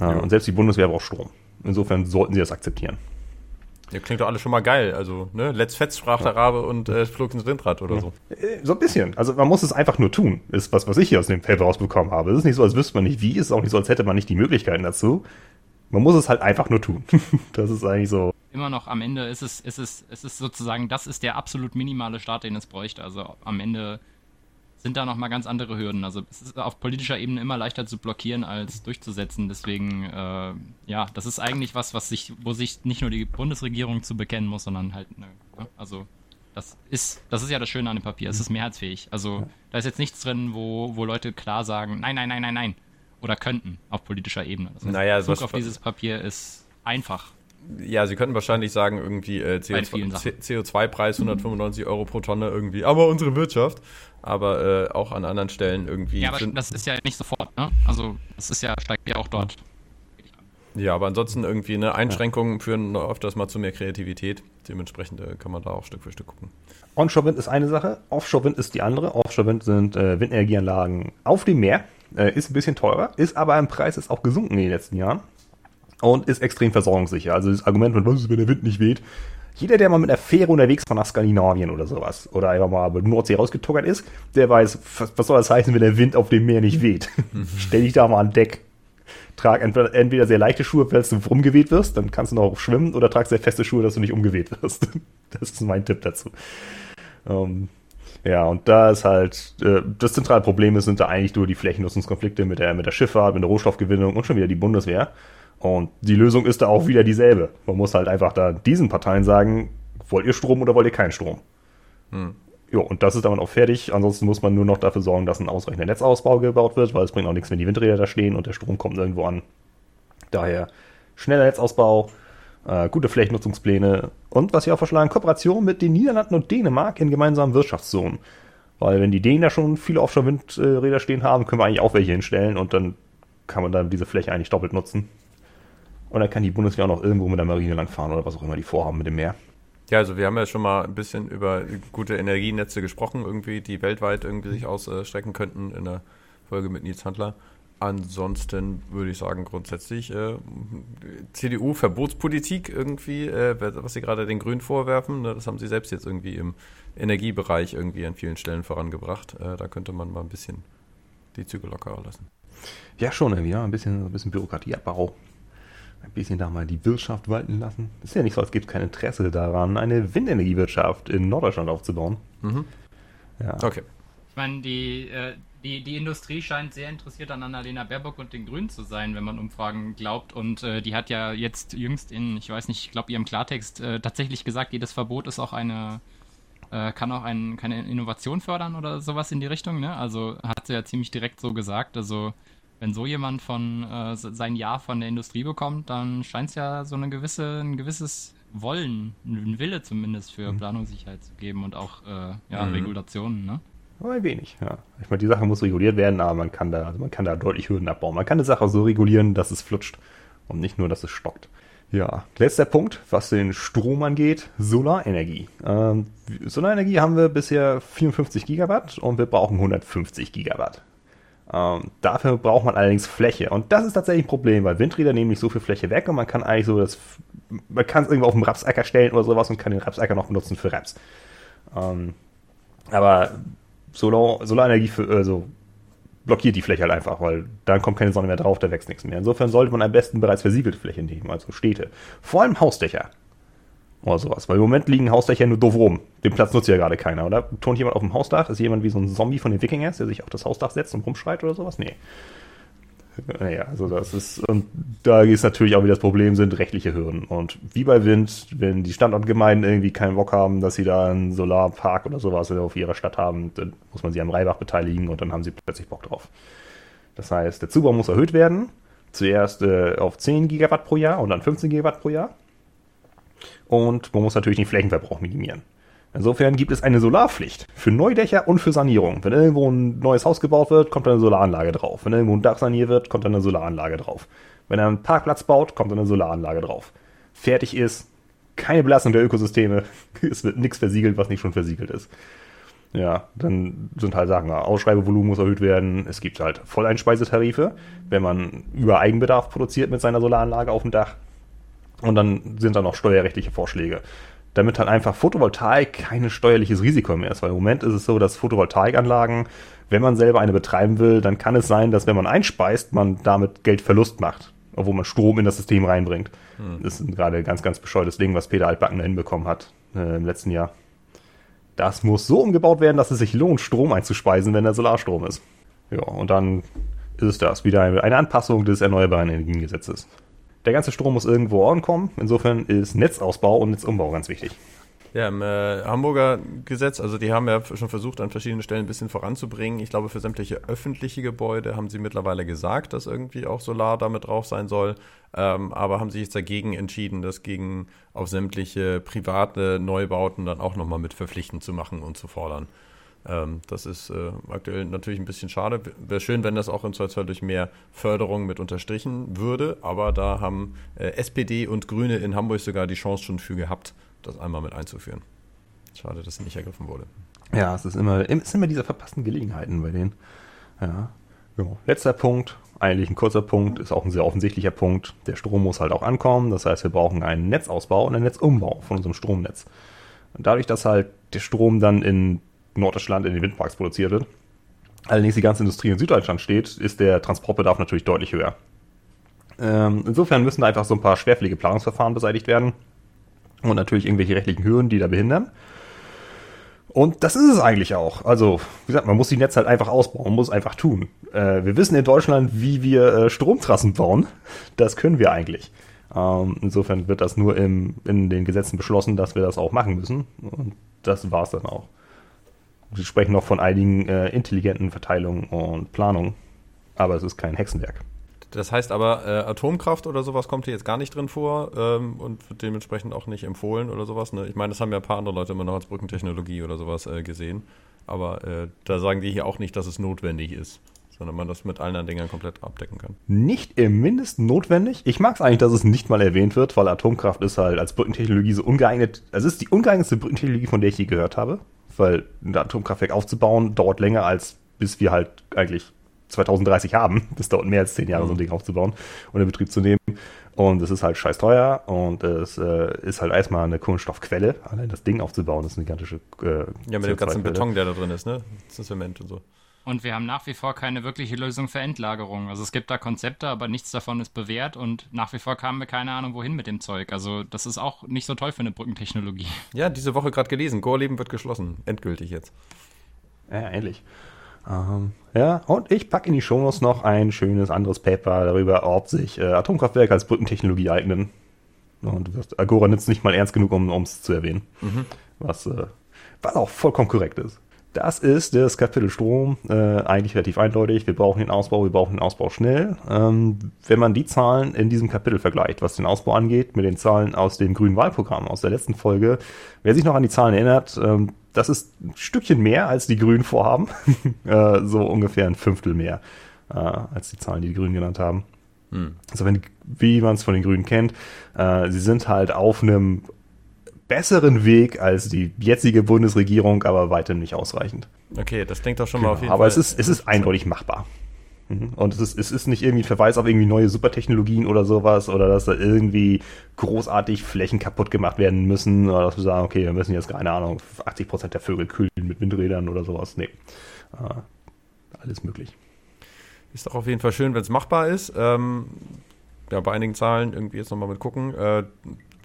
Ja. Und selbst die Bundeswehr braucht Strom. Insofern sollten sie das akzeptieren. Ja, klingt doch alles schon mal geil. Also, ne, Let's Fetz sprach der Rabe und äh, flog ins Windrad oder so. Äh, so ein bisschen. Also, man muss es einfach nur tun, ist was, was ich hier aus dem Paper rausbekommen habe. Es ist nicht so, als wüsste man nicht wie, es ist auch nicht so, als hätte man nicht die Möglichkeiten dazu. Man muss es halt einfach nur tun. das ist eigentlich so. Immer noch am Ende ist es, ist es, ist es sozusagen, das ist der absolut minimale Start, den es bräuchte. Also, am Ende sind da nochmal ganz andere Hürden. Also es ist auf politischer Ebene immer leichter zu blockieren als durchzusetzen. Deswegen, äh, ja, das ist eigentlich was, was sich, wo sich nicht nur die Bundesregierung zu bekennen muss, sondern halt, ne, also das ist, das ist ja das Schöne an dem Papier. Es ist mehrheitsfähig. Also da ist jetzt nichts drin, wo, wo Leute klar sagen, nein, nein, nein, nein, nein. Oder könnten auf politischer Ebene. Das heißt, naja, Zug auf dieses Papier ist einfach. Ja, sie könnten wahrscheinlich sagen, irgendwie äh, CO2-Preis 195 Euro pro Tonne irgendwie, aber unsere Wirtschaft aber äh, auch an anderen Stellen irgendwie. Ja, aber das ist ja nicht sofort, ne? Also, das ist ja, steigt ja auch dort. Ja, aber ansonsten irgendwie eine Einschränkungen führen öfters mal zu mehr Kreativität. Dementsprechend äh, kann man da auch Stück für Stück gucken. Onshore-Wind ist eine Sache, Offshore-Wind ist die andere. Offshore-Wind sind äh, Windenergieanlagen auf dem Meer, äh, ist ein bisschen teurer, ist aber im Preis ist auch gesunken in den letzten Jahren und ist extrem versorgungssicher. Also das Argument, was ist, wenn der Wind nicht weht, jeder, der mal mit einer Fähre unterwegs war nach Skandinavien oder sowas, oder einfach mal über Nordsee rausgetuckert ist, der weiß, was soll das heißen, wenn der Wind auf dem Meer nicht weht. Stell dich da mal an Deck. Trag entweder, sehr leichte Schuhe, falls du umgeweht wirst, dann kannst du noch schwimmen, oder trag sehr feste Schuhe, dass du nicht umgeweht wirst. Das ist mein Tipp dazu. Ähm, ja, und da ist halt, äh, das zentrale Problem ist, sind da eigentlich nur die Flächennutzungskonflikte mit der, mit der Schifffahrt, mit der Rohstoffgewinnung und schon wieder die Bundeswehr. Und die Lösung ist da auch wieder dieselbe. Man muss halt einfach da diesen Parteien sagen, wollt ihr Strom oder wollt ihr keinen Strom? Hm. Jo, und das ist dann auch fertig. Ansonsten muss man nur noch dafür sorgen, dass ein ausreichender Netzausbau gebaut wird, weil es bringt auch nichts, wenn die Windräder da stehen und der Strom kommt irgendwo an. Daher schneller Netzausbau, äh, gute Flächennutzungspläne und was wir auch verschlagen, Kooperation mit den Niederlanden und Dänemark in gemeinsamen Wirtschaftszonen. Weil wenn die Dänen da schon viele Offshore-Windräder stehen haben, können wir eigentlich auch welche hinstellen und dann kann man dann diese Fläche eigentlich doppelt nutzen. Und dann kann die Bundeswehr auch noch irgendwo mit der Marine langfahren oder was auch immer die vorhaben mit dem Meer. Ja, also wir haben ja schon mal ein bisschen über gute Energienetze gesprochen, irgendwie, die weltweit irgendwie sich ausstrecken könnten in der Folge mit Nils Handler. Ansonsten würde ich sagen, grundsätzlich äh, CDU-Verbotspolitik irgendwie, äh, was sie gerade den Grünen vorwerfen, ne, das haben sie selbst jetzt irgendwie im Energiebereich irgendwie an vielen Stellen vorangebracht. Äh, da könnte man mal ein bisschen die Züge lockerer lassen. Ja, schon irgendwie, ja, ein bisschen, ein bisschen Bürokratieabbau ein bisschen da mal die Wirtschaft walten lassen. Ist ja nicht so, als gibt es kein Interesse daran, eine Windenergiewirtschaft in Norddeutschland aufzubauen. Mhm. Ja. Okay. Ich meine, die, äh, die, die Industrie scheint sehr interessiert an Annalena Baerbock und den Grünen zu sein, wenn man Umfragen glaubt. Und äh, die hat ja jetzt jüngst in, ich weiß nicht, ich glaube ihrem Klartext äh, tatsächlich gesagt, jedes Verbot ist auch eine, äh, kann auch ein, keine Innovation fördern oder sowas in die Richtung. Ne? Also hat sie ja ziemlich direkt so gesagt. Also wenn so jemand von äh, sein Ja von der Industrie bekommt, dann scheint es ja so eine gewisse, ein gewisses Wollen, ein Wille zumindest für mhm. Planungssicherheit zu geben und auch äh, ja, mhm. Regulationen, ne? ein wenig, ja. Ich meine, die Sache muss reguliert werden, aber man kann da, also man kann da deutlich Hürden abbauen. Man kann die Sache so regulieren, dass es flutscht und nicht nur, dass es stockt. Ja, letzter Punkt, was den Strom angeht, Solarenergie. Ähm, Solarenergie haben wir bisher 54 Gigawatt und wir brauchen 150 Gigawatt. Ähm, dafür braucht man allerdings Fläche. Und das ist tatsächlich ein Problem, weil Windräder nehmen nicht so viel Fläche weg und man kann eigentlich so das, man kann es irgendwo auf dem Rapsacker stellen oder sowas und kann den Rapsacker noch benutzen für Raps. Ähm, aber Solar, Solarenergie für, also blockiert die Fläche halt einfach, weil dann kommt keine Sonne mehr drauf, da wächst nichts mehr. Insofern sollte man am besten bereits versiegelte Fläche nehmen, also Städte. Vor allem Hausdächer. Oder sowas. Weil im Moment liegen Hausdächer nur doof rum. Den Platz nutzt ja gerade keiner, oder? Tont jemand auf dem Hausdach? Ist jemand wie so ein Zombie von den Wikingers, der sich auf das Hausdach setzt und rumschreit oder sowas? Nee. Naja, also das ist, und da ist natürlich auch wieder das Problem, sind rechtliche Hürden. Und wie bei Wind, wenn die Standortgemeinden irgendwie keinen Bock haben, dass sie da einen Solarpark oder sowas auf ihrer Stadt haben, dann muss man sie am Reibach beteiligen und dann haben sie plötzlich Bock drauf. Das heißt, der Zubau muss erhöht werden. Zuerst äh, auf 10 Gigawatt pro Jahr und dann 15 Gigawatt pro Jahr. Und man muss natürlich den Flächenverbrauch minimieren. Insofern gibt es eine Solarpflicht für Neudächer und für Sanierung. Wenn irgendwo ein neues Haus gebaut wird, kommt eine Solaranlage drauf. Wenn irgendwo ein Dach saniert wird, kommt eine Solaranlage drauf. Wenn er einen Parkplatz baut, kommt eine Solaranlage drauf. Fertig ist, keine Belastung der Ökosysteme. Es wird nichts versiegelt, was nicht schon versiegelt ist. Ja, dann sind halt Sachen, Ausschreibevolumen muss erhöht werden. Es gibt halt Volleinspeisetarife, wenn man über Eigenbedarf produziert mit seiner Solaranlage auf dem Dach. Und dann sind da noch steuerrechtliche Vorschläge. Damit halt einfach Photovoltaik kein steuerliches Risiko mehr ist. Weil im Moment ist es so, dass Photovoltaikanlagen, wenn man selber eine betreiben will, dann kann es sein, dass wenn man einspeist, man damit Geldverlust macht. Obwohl man Strom in das System reinbringt. Hm. Das ist gerade ein ganz, ganz bescheuertes Ding, was Peter Altbacken da hinbekommen hat äh, im letzten Jahr. Das muss so umgebaut werden, dass es sich lohnt, Strom einzuspeisen, wenn der Solarstrom ist. Ja, und dann ist es das. Wieder eine Anpassung des Erneuerbaren Energiengesetzes. Der ganze Strom muss irgendwo ankommen. Insofern ist Netzausbau und Netzumbau ganz wichtig. Ja, im äh, Hamburger Gesetz, also die haben ja schon versucht, an verschiedenen Stellen ein bisschen voranzubringen. Ich glaube, für sämtliche öffentliche Gebäude haben sie mittlerweile gesagt, dass irgendwie auch Solar damit drauf sein soll. Ähm, aber haben sich jetzt dagegen entschieden, das gegen auf sämtliche private Neubauten dann auch nochmal mit verpflichtend zu machen und zu fordern. Ähm, das ist äh, aktuell natürlich ein bisschen schade. Wäre schön, wenn das auch im Zweifelsfall durch mehr Förderung mit unterstrichen würde. Aber da haben äh, SPD und Grüne in Hamburg sogar die Chance schon für gehabt das einmal mit einzuführen. Schade, dass sie nicht ergriffen wurde. Ja, es ist immer, es sind immer diese verpassten Gelegenheiten bei denen. Ja. ja. Letzter Punkt, eigentlich ein kurzer Punkt, ist auch ein sehr offensichtlicher Punkt. Der Strom muss halt auch ankommen. Das heißt, wir brauchen einen Netzausbau und einen Netzumbau von unserem Stromnetz. Und dadurch, dass halt der Strom dann in Norddeutschland in den Windparks produziert wird, allerdings die ganze Industrie in Süddeutschland steht, ist der Transportbedarf natürlich deutlich höher. Ähm, insofern müssen da einfach so ein paar schwerfällige Planungsverfahren beseitigt werden und natürlich irgendwelche rechtlichen Hürden, die da behindern. Und das ist es eigentlich auch. Also, wie gesagt, man muss die Netze halt einfach ausbauen, man muss einfach tun. Äh, wir wissen in Deutschland, wie wir äh, Stromtrassen bauen. Das können wir eigentlich. Ähm, insofern wird das nur im, in den Gesetzen beschlossen, dass wir das auch machen müssen. Und das war es dann auch. Sie sprechen noch von einigen äh, intelligenten Verteilungen und Planungen, aber es ist kein Hexenwerk. Das heißt aber, äh, Atomkraft oder sowas kommt hier jetzt gar nicht drin vor ähm, und wird dementsprechend auch nicht empfohlen oder sowas. Ne? Ich meine, das haben ja ein paar andere Leute immer noch als Brückentechnologie oder sowas äh, gesehen. Aber äh, da sagen die hier auch nicht, dass es notwendig ist, sondern man das mit allen anderen Dingern komplett abdecken kann. Nicht im Mindesten notwendig. Ich mag es eigentlich, dass es nicht mal erwähnt wird, weil Atomkraft ist halt als Brückentechnologie so ungeeignet. Also es ist die ungeeignetste Brückentechnologie, von der ich je gehört habe. Weil ein Atomkraftwerk aufzubauen dauert länger als bis wir halt eigentlich 2030 haben. Das dauert mehr als zehn Jahre, so ein mhm. Ding aufzubauen und in Betrieb zu nehmen. Und es ist halt scheiß teuer und es äh, ist halt erstmal eine Kohlenstoffquelle. Allein das Ding aufzubauen, ist eine gigantische. Äh, ja, mit dem ganzen Beton, der da drin ist, ne? Das Zement und so. Und wir haben nach wie vor keine wirkliche Lösung für Endlagerung. Also es gibt da Konzepte, aber nichts davon ist bewährt und nach wie vor kamen wir keine Ahnung wohin mit dem Zeug. Also das ist auch nicht so toll für eine Brückentechnologie. Ja, diese Woche gerade gelesen. Gorleben wird geschlossen. Endgültig jetzt. Ja, endlich. Ähm, ja, und ich packe in die Shownotes noch ein schönes anderes Paper darüber, ob sich äh, Atomkraftwerke als Brückentechnologie eignen. Und Agora nützt nicht mal ernst genug, um es zu erwähnen. Mhm. Was, äh, was auch vollkommen korrekt ist. Das ist das Kapitel Strom äh, eigentlich relativ eindeutig. Wir brauchen den Ausbau, wir brauchen den Ausbau schnell. Ähm, wenn man die Zahlen in diesem Kapitel vergleicht, was den Ausbau angeht, mit den Zahlen aus dem grünen Wahlprogramm aus der letzten Folge, wer sich noch an die Zahlen erinnert, ähm, das ist ein Stückchen mehr, als die Grünen vorhaben. äh, so ungefähr ein Fünftel mehr äh, als die Zahlen, die die Grünen genannt haben. Hm. Also wenn, wie man es von den Grünen kennt, äh, sie sind halt auf einem besseren Weg als die jetzige Bundesregierung, aber weitem nicht ausreichend. Okay, das klingt doch schon genau. mal auf jeden aber Fall. Aber es ist, es ist eindeutig machbar. Mhm. Und es ist, es ist nicht irgendwie ein Verweis auf irgendwie neue Supertechnologien oder sowas oder dass da irgendwie großartig Flächen kaputt gemacht werden müssen oder dass wir sagen, okay, wir müssen jetzt, keine Ahnung, 80 Prozent der Vögel kühlen mit Windrädern oder sowas. Nee, äh, alles möglich. Ist doch auf jeden Fall schön, wenn es machbar ist. Ähm, ja, bei einigen Zahlen irgendwie jetzt nochmal mit gucken. Äh,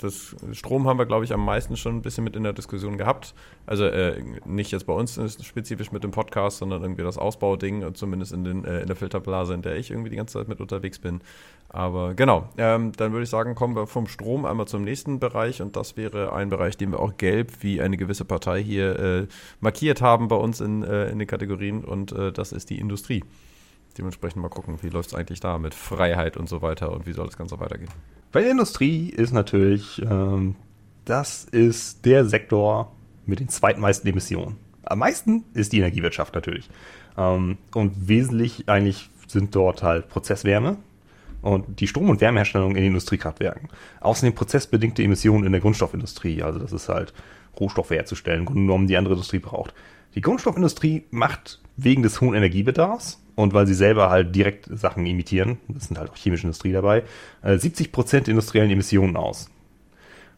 das Strom haben wir, glaube ich, am meisten schon ein bisschen mit in der Diskussion gehabt. Also äh, nicht jetzt bei uns spezifisch mit dem Podcast, sondern irgendwie das Ausbauding, zumindest in, den, äh, in der Filterblase, in der ich irgendwie die ganze Zeit mit unterwegs bin. Aber genau, ähm, dann würde ich sagen, kommen wir vom Strom einmal zum nächsten Bereich und das wäre ein Bereich, den wir auch gelb wie eine gewisse Partei hier äh, markiert haben bei uns in, äh, in den Kategorien und äh, das ist die Industrie. Dementsprechend mal gucken, wie läuft es eigentlich da mit Freiheit und so weiter und wie soll das Ganze weitergehen. Bei der Industrie ist natürlich, ähm, das ist der Sektor mit den zweitmeisten Emissionen. Am meisten ist die Energiewirtschaft natürlich. Ähm, und wesentlich eigentlich sind dort halt Prozesswärme und die Strom- und Wärmeherstellung in Industriekraftwerken. Außerdem prozessbedingte Emissionen in der Grundstoffindustrie. Also das ist halt Rohstoffe herzustellen, genommen die andere Industrie braucht. Die Grundstoffindustrie macht wegen des hohen Energiebedarfs und weil sie selber halt direkt Sachen imitieren, das sind halt auch chemische Industrie dabei, 70 äh, Prozent industriellen Emissionen aus.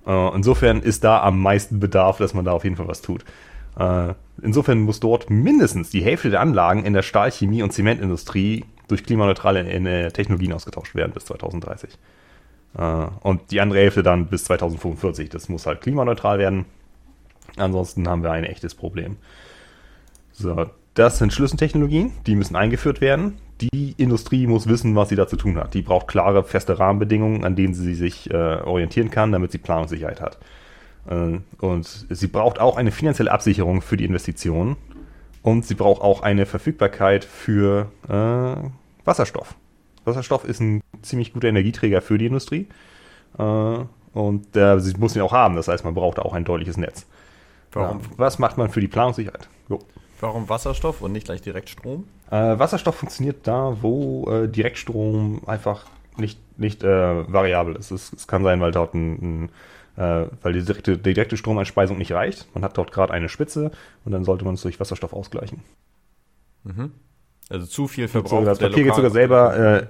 Äh, insofern ist da am meisten Bedarf, dass man da auf jeden Fall was tut. Äh, insofern muss dort mindestens die Hälfte der Anlagen in der Stahlchemie und Zementindustrie durch klimaneutrale Technologien ausgetauscht werden bis 2030. Und die andere Hälfte dann bis 2045. Das muss halt klimaneutral werden. Ansonsten haben wir ein echtes Problem. So, das sind Schlüsseltechnologien, die müssen eingeführt werden. Die Industrie muss wissen, was sie da zu tun hat. Die braucht klare, feste Rahmenbedingungen, an denen sie sich äh, orientieren kann, damit sie Planungssicherheit hat. Äh, und sie braucht auch eine finanzielle Absicherung für die Investitionen. Und sie braucht auch eine Verfügbarkeit für äh, Wasserstoff. Wasserstoff ist ein ziemlich guter Energieträger für die Industrie. Äh, und sie muss ihn auch haben. Das heißt, man braucht auch ein deutliches Netz. Warum? Was macht man für die Planungssicherheit? Jo. Warum Wasserstoff und nicht gleich Direktstrom? Äh, Wasserstoff funktioniert da, wo äh, Direktstrom einfach nicht, nicht äh, variabel ist. Es, es, kann sein, weil dort ein, ein äh, weil die direkte, die direkte Stromeinspeisung nicht reicht. Man hat dort gerade eine Spitze und dann sollte man es durch Wasserstoff ausgleichen. Mhm. Also zu viel Verbrauch. Das Papier geht sogar selber äh,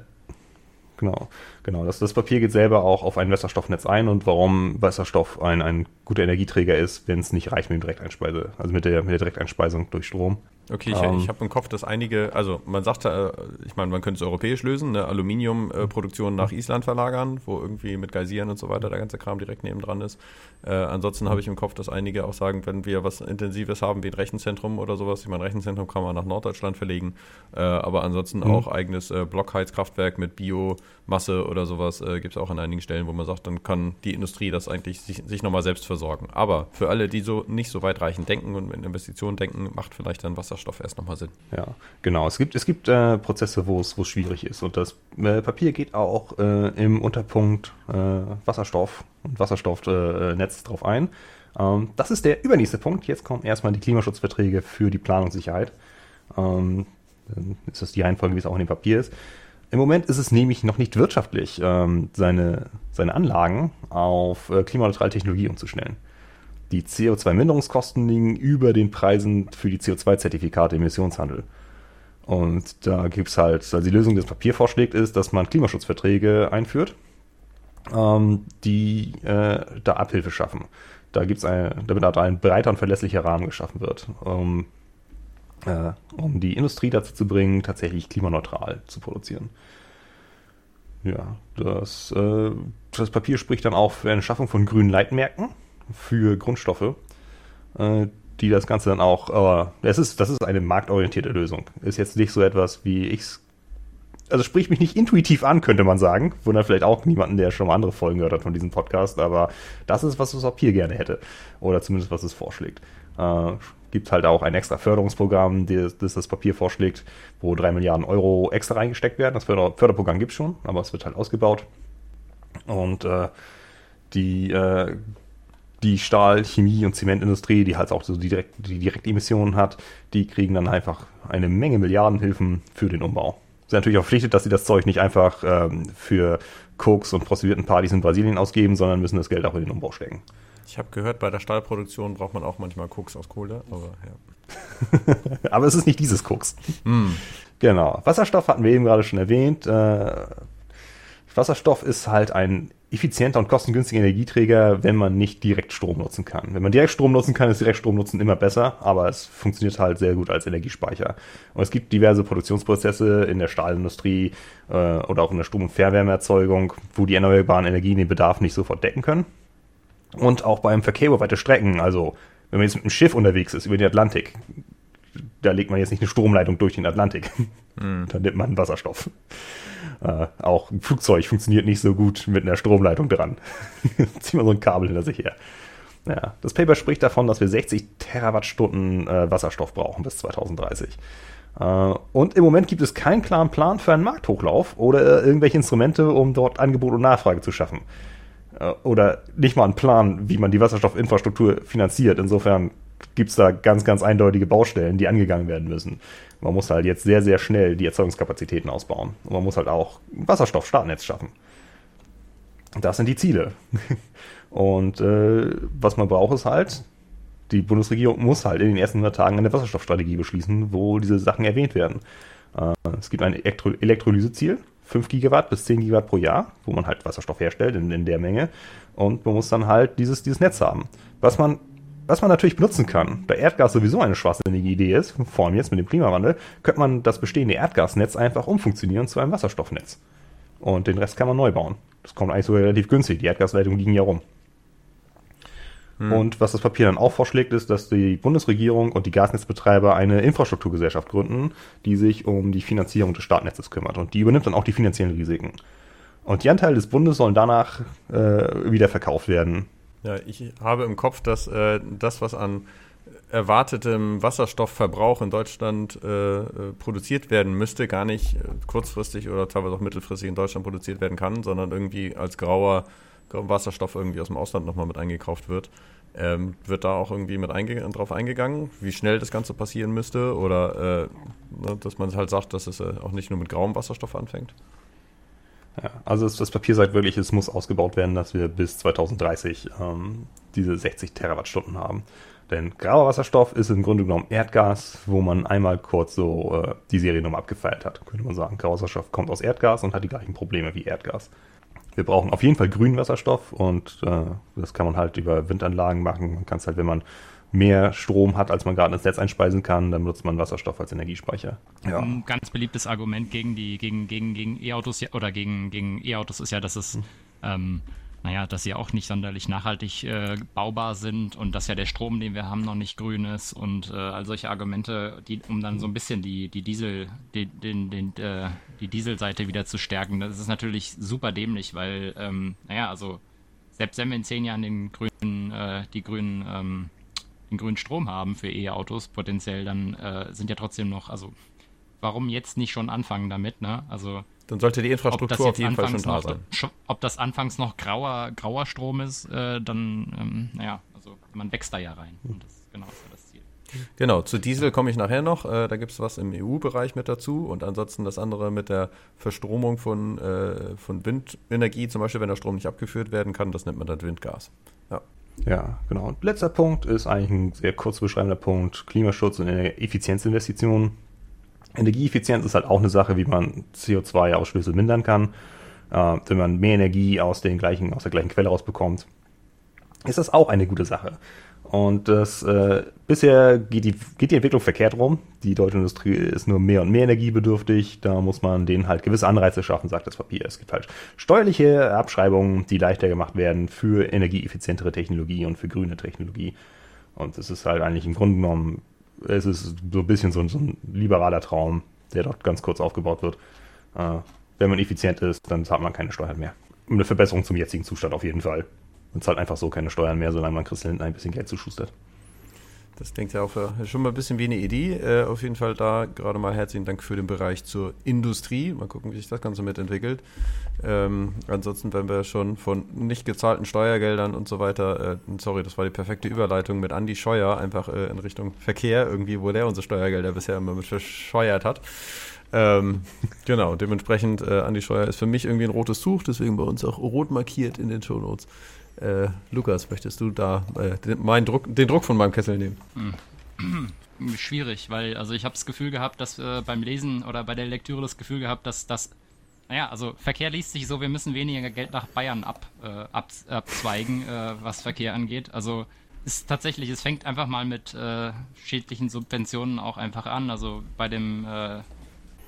Genau, genau. Das, das Papier geht selber auch auf ein Wasserstoffnetz ein und warum Wasserstoff ein, ein guter Energieträger ist, wenn es nicht reicht mit dem Direkteinspeise, also mit der, mit der Direkteinspeisung durch Strom. Okay, ich, ähm, ich habe im Kopf, dass einige, also man sagt, äh, ich meine, man könnte es europäisch lösen, eine Aluminiumproduktion nach Island verlagern, wo irgendwie mit Geysiren und so weiter der ganze Kram direkt nebendran ist. Äh, ansonsten habe ich im Kopf, dass einige auch sagen, wenn wir was Intensives haben wie ein Rechenzentrum oder sowas, ich meine, Rechenzentrum kann man nach Norddeutschland verlegen, äh, aber ansonsten mhm. auch eigenes äh, Blockheizkraftwerk mit Biomasse oder sowas gibt es auch an einigen Stellen, wo man sagt, dann kann die Industrie das eigentlich sich, sich nochmal selbst versorgen. Aber für alle, die so nicht so weitreichend denken und in Investitionen denken, macht vielleicht dann Wasser Wasserstoff erst nochmal Sinn. Ja, genau. Es gibt, es gibt äh, Prozesse, wo es, schwierig ist. Und das äh, Papier geht auch äh, im Unterpunkt äh, Wasserstoff und Wasserstoffnetz äh, drauf ein. Ähm, das ist der übernächste Punkt. Jetzt kommen erstmal die Klimaschutzverträge für die Planungssicherheit. Ähm, dann ist das die Reihenfolge, wie es auch in dem Papier ist. Im Moment ist es nämlich noch nicht wirtschaftlich, ähm, seine, seine Anlagen auf äh, klimaneutrale Technologie umzustellen die CO2-Minderungskosten liegen über den Preisen für die CO2-Zertifikate im Emissionshandel. Und da gibt es halt, also die Lösung, die das Papier vorschlägt, ist, dass man Klimaschutzverträge einführt, ähm, die äh, da Abhilfe schaffen. Da gibt's ein, damit halt ein breiter und verlässlicher Rahmen geschaffen wird, um, äh, um die Industrie dazu zu bringen, tatsächlich klimaneutral zu produzieren. Ja, das, äh, das Papier spricht dann auch für eine Schaffung von grünen Leitmärkten für Grundstoffe, äh, die das Ganze dann auch, aber das ist, das ist eine marktorientierte Lösung. Ist jetzt nicht so etwas, wie ich es. Also spricht mich nicht intuitiv an, könnte man sagen. Wundert vielleicht auch niemanden, der schon mal andere Folgen gehört hat von diesem Podcast, aber das ist, was das Papier gerne hätte. Oder zumindest, was es vorschlägt. Äh, gibt halt auch ein extra Förderungsprogramm, das, das das Papier vorschlägt, wo drei Milliarden Euro extra reingesteckt werden. Das Förder Förderprogramm gibt es schon, aber es wird halt ausgebaut. Und äh, die äh, die Stahl-, Chemie- und Zementindustrie, die halt auch so die, direkt, die Direktemissionen hat, die kriegen dann einfach eine Menge Milliardenhilfen für den Umbau. Sind natürlich auch verpflichtet, dass sie das Zeug nicht einfach ähm, für Koks und Prostituiertenpartys in Brasilien ausgeben, sondern müssen das Geld auch in den Umbau stecken. Ich habe gehört, bei der Stahlproduktion braucht man auch manchmal Koks aus Kohle, aber ja. aber es ist nicht dieses Koks. Mm. Genau. Wasserstoff hatten wir eben gerade schon erwähnt. Äh, Wasserstoff ist halt ein effizienter und kostengünstiger Energieträger, wenn man nicht direkt Strom nutzen kann. Wenn man direkt Strom nutzen kann, ist direkt Strom nutzen immer besser, aber es funktioniert halt sehr gut als Energiespeicher. Und es gibt diverse Produktionsprozesse in der Stahlindustrie äh, oder auch in der Strom- und Fernwärmeerzeugung, wo die erneuerbaren Energien den Bedarf nicht sofort decken können. Und auch beim Verkehr über weite Strecken, also wenn man jetzt mit einem Schiff unterwegs ist über den Atlantik, da legt man jetzt nicht eine Stromleitung durch den Atlantik. Mhm. Dann nimmt man Wasserstoff. Äh, auch ein Flugzeug funktioniert nicht so gut mit einer Stromleitung dran. Ziehen wir so ein Kabel hinter sich her. Ja, das Paper spricht davon, dass wir 60 Terawattstunden äh, Wasserstoff brauchen bis 2030. Äh, und im Moment gibt es keinen klaren Plan für einen Markthochlauf oder irgendwelche Instrumente, um dort Angebot und Nachfrage zu schaffen. Äh, oder nicht mal einen Plan, wie man die Wasserstoffinfrastruktur finanziert. Insofern gibt es da ganz, ganz eindeutige Baustellen, die angegangen werden müssen. Man muss halt jetzt sehr, sehr schnell die Erzeugungskapazitäten ausbauen. Und man muss halt auch Wasserstoff-Startnetz schaffen. Das sind die Ziele. Und äh, was man braucht, ist halt, die Bundesregierung muss halt in den ersten 100 Tagen eine Wasserstoffstrategie beschließen, wo diese Sachen erwähnt werden. Äh, es gibt ein Elektro Elektrolyseziel, 5 Gigawatt bis 10 Gigawatt pro Jahr, wo man halt Wasserstoff herstellt in, in der Menge. Und man muss dann halt dieses, dieses Netz haben. Was man was man natürlich benutzen kann, da Erdgas sowieso eine schwachsinnige Idee ist, vor allem jetzt mit dem Klimawandel, könnte man das bestehende Erdgasnetz einfach umfunktionieren zu einem Wasserstoffnetz. Und den Rest kann man neu bauen. Das kommt eigentlich sogar relativ günstig. Die Erdgasleitungen liegen ja rum. Hm. Und was das Papier dann auch vorschlägt, ist, dass die Bundesregierung und die Gasnetzbetreiber eine Infrastrukturgesellschaft gründen, die sich um die Finanzierung des Startnetzes kümmert. Und die übernimmt dann auch die finanziellen Risiken. Und die Anteile des Bundes sollen danach äh, wieder verkauft werden. Ja, ich habe im Kopf, dass äh, das, was an erwartetem Wasserstoffverbrauch in Deutschland äh, produziert werden müsste, gar nicht äh, kurzfristig oder teilweise auch mittelfristig in Deutschland produziert werden kann, sondern irgendwie als grauer Wasserstoff irgendwie aus dem Ausland nochmal mit eingekauft wird. Ähm, wird da auch irgendwie mit einge drauf eingegangen, wie schnell das Ganze passieren müsste oder äh, ne, dass man halt sagt, dass es äh, auch nicht nur mit grauem Wasserstoff anfängt? Ja, also das Papier sagt wirklich, es muss ausgebaut werden, dass wir bis 2030 ähm, diese 60 Terawattstunden haben. Denn grauer Wasserstoff ist im Grunde genommen Erdgas, wo man einmal kurz so äh, die Seriennummer abgefeilt hat. Könnte man sagen, grauer Wasserstoff kommt aus Erdgas und hat die gleichen Probleme wie Erdgas. Wir brauchen auf jeden Fall grünen Wasserstoff und äh, das kann man halt über Windanlagen machen. Man kann es halt, wenn man mehr Strom hat, als man gerade ins Netz einspeisen kann, dann nutzt man Wasserstoff als Energiespeicher. Ja. Ein ganz beliebtes Argument gegen die gegen gegen gegen E-Autos oder gegen gegen E-Autos ist ja, dass es hm. ähm, naja, dass sie auch nicht sonderlich nachhaltig äh, baubar sind und dass ja der Strom, den wir haben, noch nicht grün ist und äh, all solche Argumente, die, um dann so ein bisschen die, die Diesel, die, den, den, äh, die Dieselseite wieder zu stärken. Das ist natürlich super dämlich, weil, ähm, naja, also selbst wenn wir in zehn Jahren den grünen, äh, die grünen, ähm, den grünen Strom haben für E-Autos potenziell, dann äh, sind ja trotzdem noch, also warum jetzt nicht schon anfangen damit, ne? Also dann sollte die Infrastruktur auf jeden Fall schon da sein. ob das anfangs noch grauer, grauer Strom ist, äh, dann, ähm, naja, also man wächst da ja rein. Und das genau ist ja das Ziel. Genau, zu Diesel komme ich nachher noch. Äh, da gibt es was im EU-Bereich mit dazu und ansonsten das andere mit der Verstromung von, äh, von Windenergie, zum Beispiel, wenn der Strom nicht abgeführt werden kann, das nennt man dann Windgas. Ja. Ja, genau. Und letzter Punkt ist eigentlich ein sehr kurz beschreibender Punkt: Klimaschutz und Effizienzinvestitionen. Energieeffizienz ist halt auch eine Sache, wie man CO2-Ausschlüsse mindern kann. Äh, wenn man mehr Energie aus, den gleichen, aus der gleichen Quelle rausbekommt, ist das auch eine gute Sache. Und das, äh, bisher geht die, geht die Entwicklung verkehrt rum. Die deutsche Industrie ist nur mehr und mehr energiebedürftig. Da muss man denen halt gewisse Anreize schaffen, sagt das Papier. Es gibt halt steuerliche Abschreibungen, die leichter gemacht werden für energieeffizientere Technologie und für grüne Technologie. Und es ist halt eigentlich im Grunde genommen es ist so ein bisschen so ein, so ein liberaler Traum, der dort ganz kurz aufgebaut wird. Äh, wenn man effizient ist, dann zahlt man keine Steuern mehr. Eine Verbesserung zum jetzigen Zustand auf jeden Fall. Man zahlt einfach so keine Steuern mehr, solange man Christel hinten ein bisschen Geld zuschustert. Das klingt ja auch schon mal ein bisschen wie eine Idee. Äh, auf jeden Fall da gerade mal herzlichen Dank für den Bereich zur Industrie. Mal gucken, wie sich das Ganze mitentwickelt. Ähm, ansonsten, wenn wir schon von nicht gezahlten Steuergeldern und so weiter, äh, sorry, das war die perfekte Überleitung mit Andy Scheuer, einfach äh, in Richtung Verkehr, irgendwie, wo der unsere Steuergelder bisher immer mit verscheuert hat. Ähm, genau, dementsprechend, äh, Andi Scheuer ist für mich irgendwie ein rotes Tuch, deswegen bei uns auch rot markiert in den Shownotes. Äh, Lukas, möchtest du da äh, den, Druck, den Druck von meinem Kessel nehmen? Hm. Schwierig, weil also ich habe das Gefühl gehabt, dass äh, beim Lesen oder bei der Lektüre das Gefühl gehabt, dass das naja, also Verkehr liest sich so, wir müssen weniger Geld nach Bayern ab, äh, ab, abzweigen, äh, was Verkehr angeht. Also ist tatsächlich, es fängt einfach mal mit äh, schädlichen Subventionen auch einfach an. Also bei dem, äh,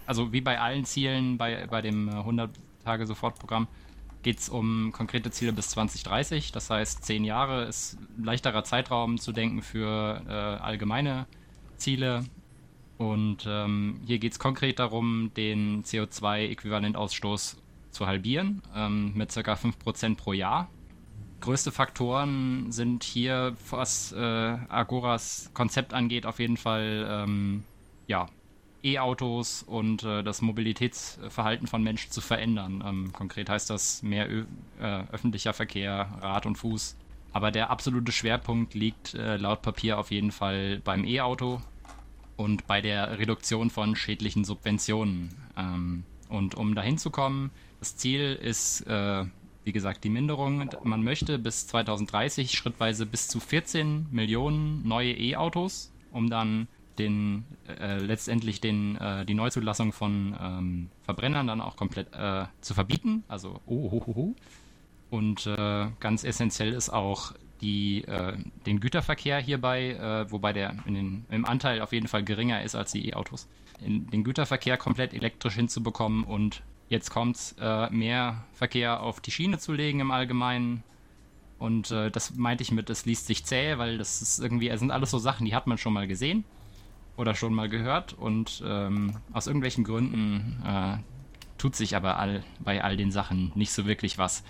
also wie bei allen Zielen, bei, bei dem 100-Tage-Sofortprogramm, geht es um konkrete Ziele bis 2030. Das heißt, zehn Jahre ist ein leichterer Zeitraum zu denken für äh, allgemeine Ziele. Und ähm, hier geht es konkret darum, den CO2-Äquivalentausstoß zu halbieren ähm, mit ca. 5% pro Jahr. Größte Faktoren sind hier, was äh, Agoras Konzept angeht, auf jeden Fall ähm, ja, E-Autos und äh, das Mobilitätsverhalten von Menschen zu verändern. Ähm, konkret heißt das mehr Ö äh, öffentlicher Verkehr, Rad und Fuß. Aber der absolute Schwerpunkt liegt äh, laut Papier auf jeden Fall beim E-Auto und bei der Reduktion von schädlichen Subventionen. Ähm, und um dahin zu kommen, das Ziel ist, äh, wie gesagt, die Minderung. Man möchte bis 2030 schrittweise bis zu 14 Millionen neue E-Autos, um dann den äh, letztendlich den, äh, die Neuzulassung von ähm, Verbrennern dann auch komplett äh, zu verbieten. Also oh, oh, oh, oh. Und äh, ganz essentiell ist auch die, äh, den Güterverkehr hierbei, äh, wobei der den, im Anteil auf jeden Fall geringer ist als die E-Autos, den Güterverkehr komplett elektrisch hinzubekommen und jetzt kommt es, mehr Verkehr auf die Schiene zu legen im Allgemeinen Und das meinte ich mit, es liest sich zäh, weil das ist irgendwie, es sind alles so Sachen, die hat man schon mal gesehen oder schon mal gehört und ähm, aus irgendwelchen Gründen äh, tut sich aber all, bei all den Sachen nicht so wirklich was.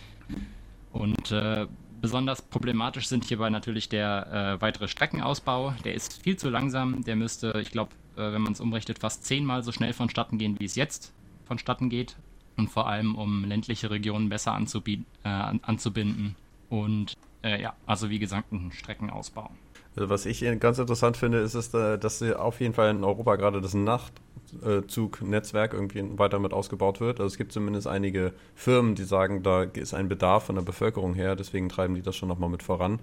Und äh, besonders problematisch sind hierbei natürlich der äh, weitere Streckenausbau. Der ist viel zu langsam. Der müsste, ich glaube, äh, wenn man es umrechnet, fast zehnmal so schnell vonstatten gehen, wie es jetzt vonstatten geht. Und vor allem, um ländliche Regionen besser äh, anzubinden. Und äh, ja, also wie gesagt, ein Streckenausbau. Also was ich ganz interessant finde, ist, ist äh, dass auf jeden Fall in Europa gerade das Nachtzugnetzwerk irgendwie weiter mit ausgebaut wird. Also es gibt zumindest einige Firmen, die sagen, da ist ein Bedarf von der Bevölkerung her, deswegen treiben die das schon nochmal mit voran.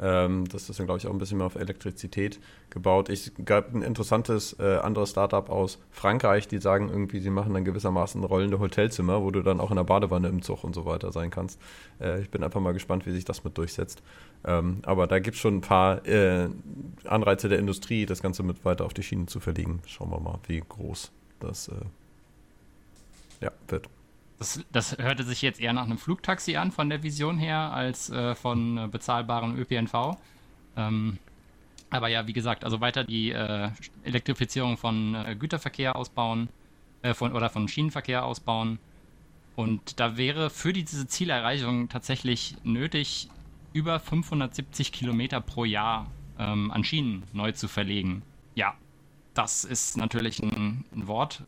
Ähm, das ist dann, glaube ich, auch ein bisschen mehr auf Elektrizität gebaut. Ich gab ein interessantes äh, anderes Startup aus Frankreich, die sagen irgendwie, sie machen dann gewissermaßen rollende Hotelzimmer, wo du dann auch in der Badewanne im Zug und so weiter sein kannst. Äh, ich bin einfach mal gespannt, wie sich das mit durchsetzt. Ähm, aber da gibt es schon ein paar äh, Anreize der Industrie, das Ganze mit weiter auf die Schienen zu verlegen. Schauen wir mal, wie groß das äh, ja, wird. Das, das, hörte sich jetzt eher nach einem Flugtaxi an von der Vision her als äh, von äh, bezahlbarem ÖPNV. Ähm, aber ja, wie gesagt, also weiter die äh, Elektrifizierung von äh, Güterverkehr ausbauen äh, von, oder von Schienenverkehr ausbauen. Und da wäre für diese Zielerreichung tatsächlich nötig, über 570 Kilometer pro Jahr ähm, an Schienen neu zu verlegen. Ja, das ist natürlich ein, ein Wort,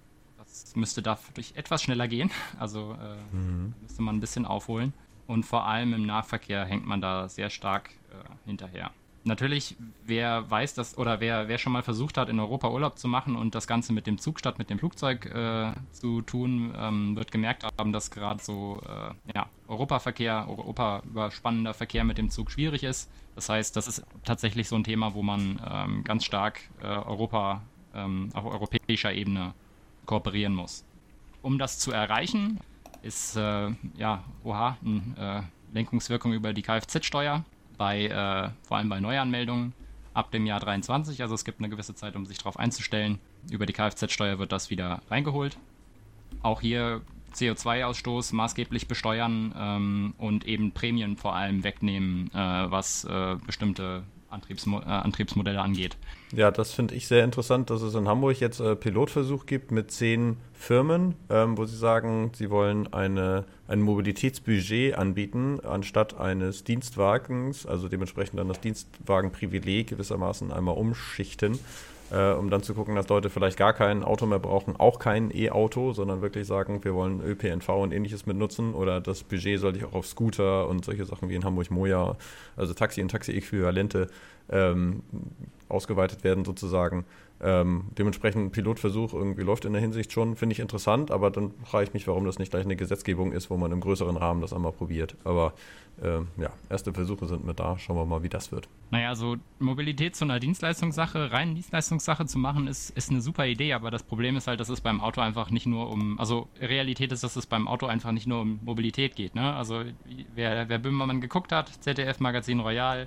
es müsste dadurch etwas schneller gehen. Also äh, mhm. müsste man ein bisschen aufholen. Und vor allem im Nahverkehr hängt man da sehr stark äh, hinterher. Natürlich, wer weiß das oder wer, wer schon mal versucht hat, in Europa Urlaub zu machen und das Ganze mit dem Zug statt mit dem Flugzeug äh, zu tun, ähm, wird gemerkt haben, dass gerade so äh, ja, Europaverkehr, Europa überspannender Verkehr mit dem Zug schwierig ist. Das heißt, das ist tatsächlich so ein Thema, wo man ähm, ganz stark äh, Europa ähm, auf europäischer Ebene kooperieren muss. Um das zu erreichen, ist äh, ja, oha, eine äh, Lenkungswirkung über die Kfz-Steuer äh, vor allem bei Neuanmeldungen ab dem Jahr 23. Also es gibt eine gewisse Zeit, um sich darauf einzustellen. Über die Kfz-Steuer wird das wieder reingeholt. Auch hier CO2-Ausstoß maßgeblich besteuern ähm, und eben Prämien vor allem wegnehmen, äh, was äh, bestimmte Antriebsmo äh, Antriebsmodelle angeht. Ja, das finde ich sehr interessant, dass es in Hamburg jetzt äh, Pilotversuch gibt mit zehn Firmen, ähm, wo sie sagen, sie wollen eine, ein Mobilitätsbudget anbieten, anstatt eines Dienstwagens, also dementsprechend dann das Dienstwagenprivileg gewissermaßen einmal umschichten äh, um dann zu gucken, dass Leute vielleicht gar kein Auto mehr brauchen, auch kein E-Auto, sondern wirklich sagen, wir wollen ÖPNV und ähnliches mit nutzen oder das Budget soll ich auch auf Scooter und solche Sachen wie in Hamburg-Moja, also Taxi und Taxi-Äquivalente ähm, ausgeweitet werden sozusagen. Ähm, dementsprechend Pilotversuch irgendwie läuft in der Hinsicht schon, finde ich interessant, aber dann frage ich mich, warum das nicht gleich eine Gesetzgebung ist, wo man im größeren Rahmen das einmal probiert. Aber ähm, ja, erste Versuche sind mit da, schauen wir mal, wie das wird. Naja, so Mobilität zu einer Dienstleistungssache, rein Dienstleistungssache zu machen, ist, ist eine super Idee, aber das Problem ist halt, dass es beim Auto einfach nicht nur um, also Realität ist, dass es beim Auto einfach nicht nur um Mobilität geht. Ne? Also wer, wer Böhmermann geguckt hat, ZDF Magazin Royal,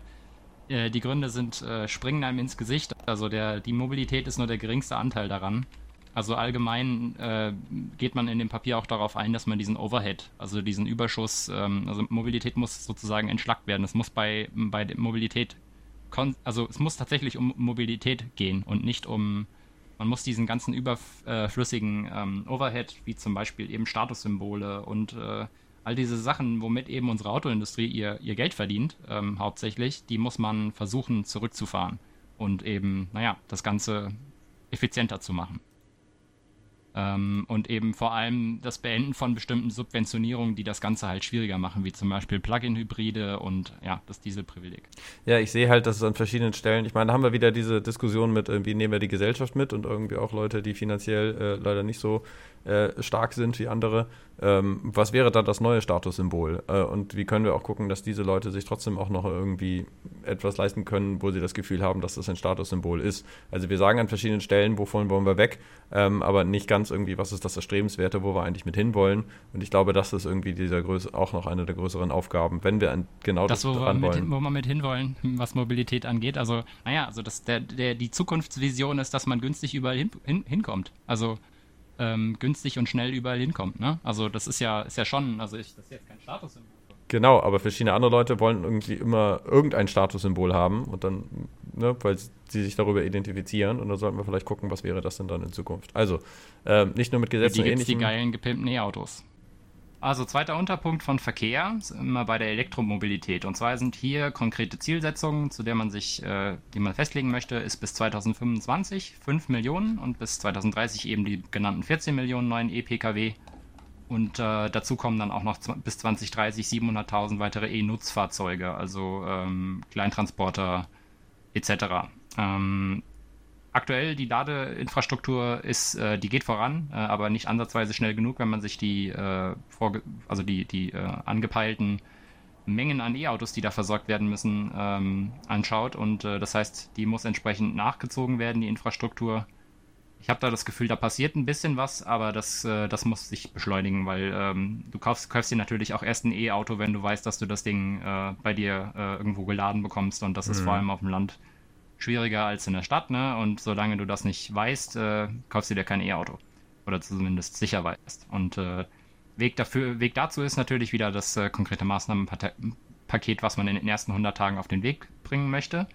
äh, die Gründe sind, äh, springen einem ins Gesicht. Also der, die Mobilität ist nur der geringste Anteil daran. Also allgemein äh, geht man in dem Papier auch darauf ein, dass man diesen Overhead, also diesen Überschuss, ähm, also Mobilität muss sozusagen entschlackt werden. Es muss bei, bei Mobilität, also es muss tatsächlich um Mobilität gehen und nicht um, man muss diesen ganzen überflüssigen ähm, Overhead, wie zum Beispiel eben Statussymbole und äh, all diese Sachen, womit eben unsere Autoindustrie ihr, ihr Geld verdient, ähm, hauptsächlich, die muss man versuchen zurückzufahren und eben, naja, das Ganze effizienter zu machen. Ähm, und eben vor allem das Beenden von bestimmten Subventionierungen, die das Ganze halt schwieriger machen, wie zum Beispiel Plug-in-Hybride und ja, das Dieselprivileg. Ja, ich sehe halt, dass es an verschiedenen Stellen, ich meine, da haben wir wieder diese Diskussion mit, wie nehmen wir die Gesellschaft mit und irgendwie auch Leute, die finanziell äh, leider nicht so äh, stark sind wie andere. Ähm, was wäre dann das neue Statussymbol? Äh, und wie können wir auch gucken, dass diese Leute sich trotzdem auch noch irgendwie etwas leisten können, wo sie das Gefühl haben, dass das ein Statussymbol ist? Also wir sagen an verschiedenen Stellen, wovon wollen wir weg, ähm, aber nicht ganz irgendwie, was ist das Erstrebenswerte, wo wir eigentlich mit hinwollen. Und ich glaube, das ist irgendwie dieser Größe auch noch eine der größeren Aufgaben, wenn wir an genau das, das wo dran wollen. Hin, wo wir mit hinwollen, was Mobilität angeht. Also, naja, also das, der, der, die Zukunftsvision ist, dass man günstig überall hin, hin, hinkommt. Also ähm, günstig und schnell überall hinkommt. Ne? Also das ist ja, ist ja schon, also ich, das ist jetzt kein Statussymbol. Genau, aber verschiedene andere Leute wollen irgendwie immer irgendein Statussymbol haben und dann, ne, weil sie sich darüber identifizieren und dann sollten wir vielleicht gucken, was wäre das denn dann in Zukunft. Also, äh, nicht nur mit Gesetzen und die die geilen gepimpten E-Autos. Also zweiter Unterpunkt von Verkehr, immer bei der Elektromobilität. Und zwar sind hier konkrete Zielsetzungen, zu der man sich, äh, die man festlegen möchte, ist bis 2025 5 Millionen und bis 2030 eben die genannten 14 Millionen neuen E-Pkw. Und äh, dazu kommen dann auch noch bis 2030 700.000 weitere E-Nutzfahrzeuge, also ähm, Kleintransporter etc. Ähm, aktuell die Ladeinfrastruktur ist, äh, die geht voran, äh, aber nicht ansatzweise schnell genug, wenn man sich die, äh, also die, die äh, angepeilten Mengen an E-Autos, die da versorgt werden müssen, ähm, anschaut. Und äh, das heißt, die muss entsprechend nachgezogen werden, die Infrastruktur. Ich habe da das Gefühl, da passiert ein bisschen was, aber das, äh, das muss sich beschleunigen, weil ähm, du kaufst, kaufst dir natürlich auch erst ein E-Auto, wenn du weißt, dass du das Ding bei dir irgendwo geladen bekommst und das mhm. ist vor allem auf dem Land schwieriger als in der Stadt, ne? Und solange du das nicht weißt, äh, kaufst du dir kein E-Auto. Oder zumindest sicher weißt. Und äh, Weg, dafür, Weg dazu ist natürlich wieder das äh, konkrete Maßnahmenpaket, was man in den ersten 100 Tagen auf den Weg bringen möchte.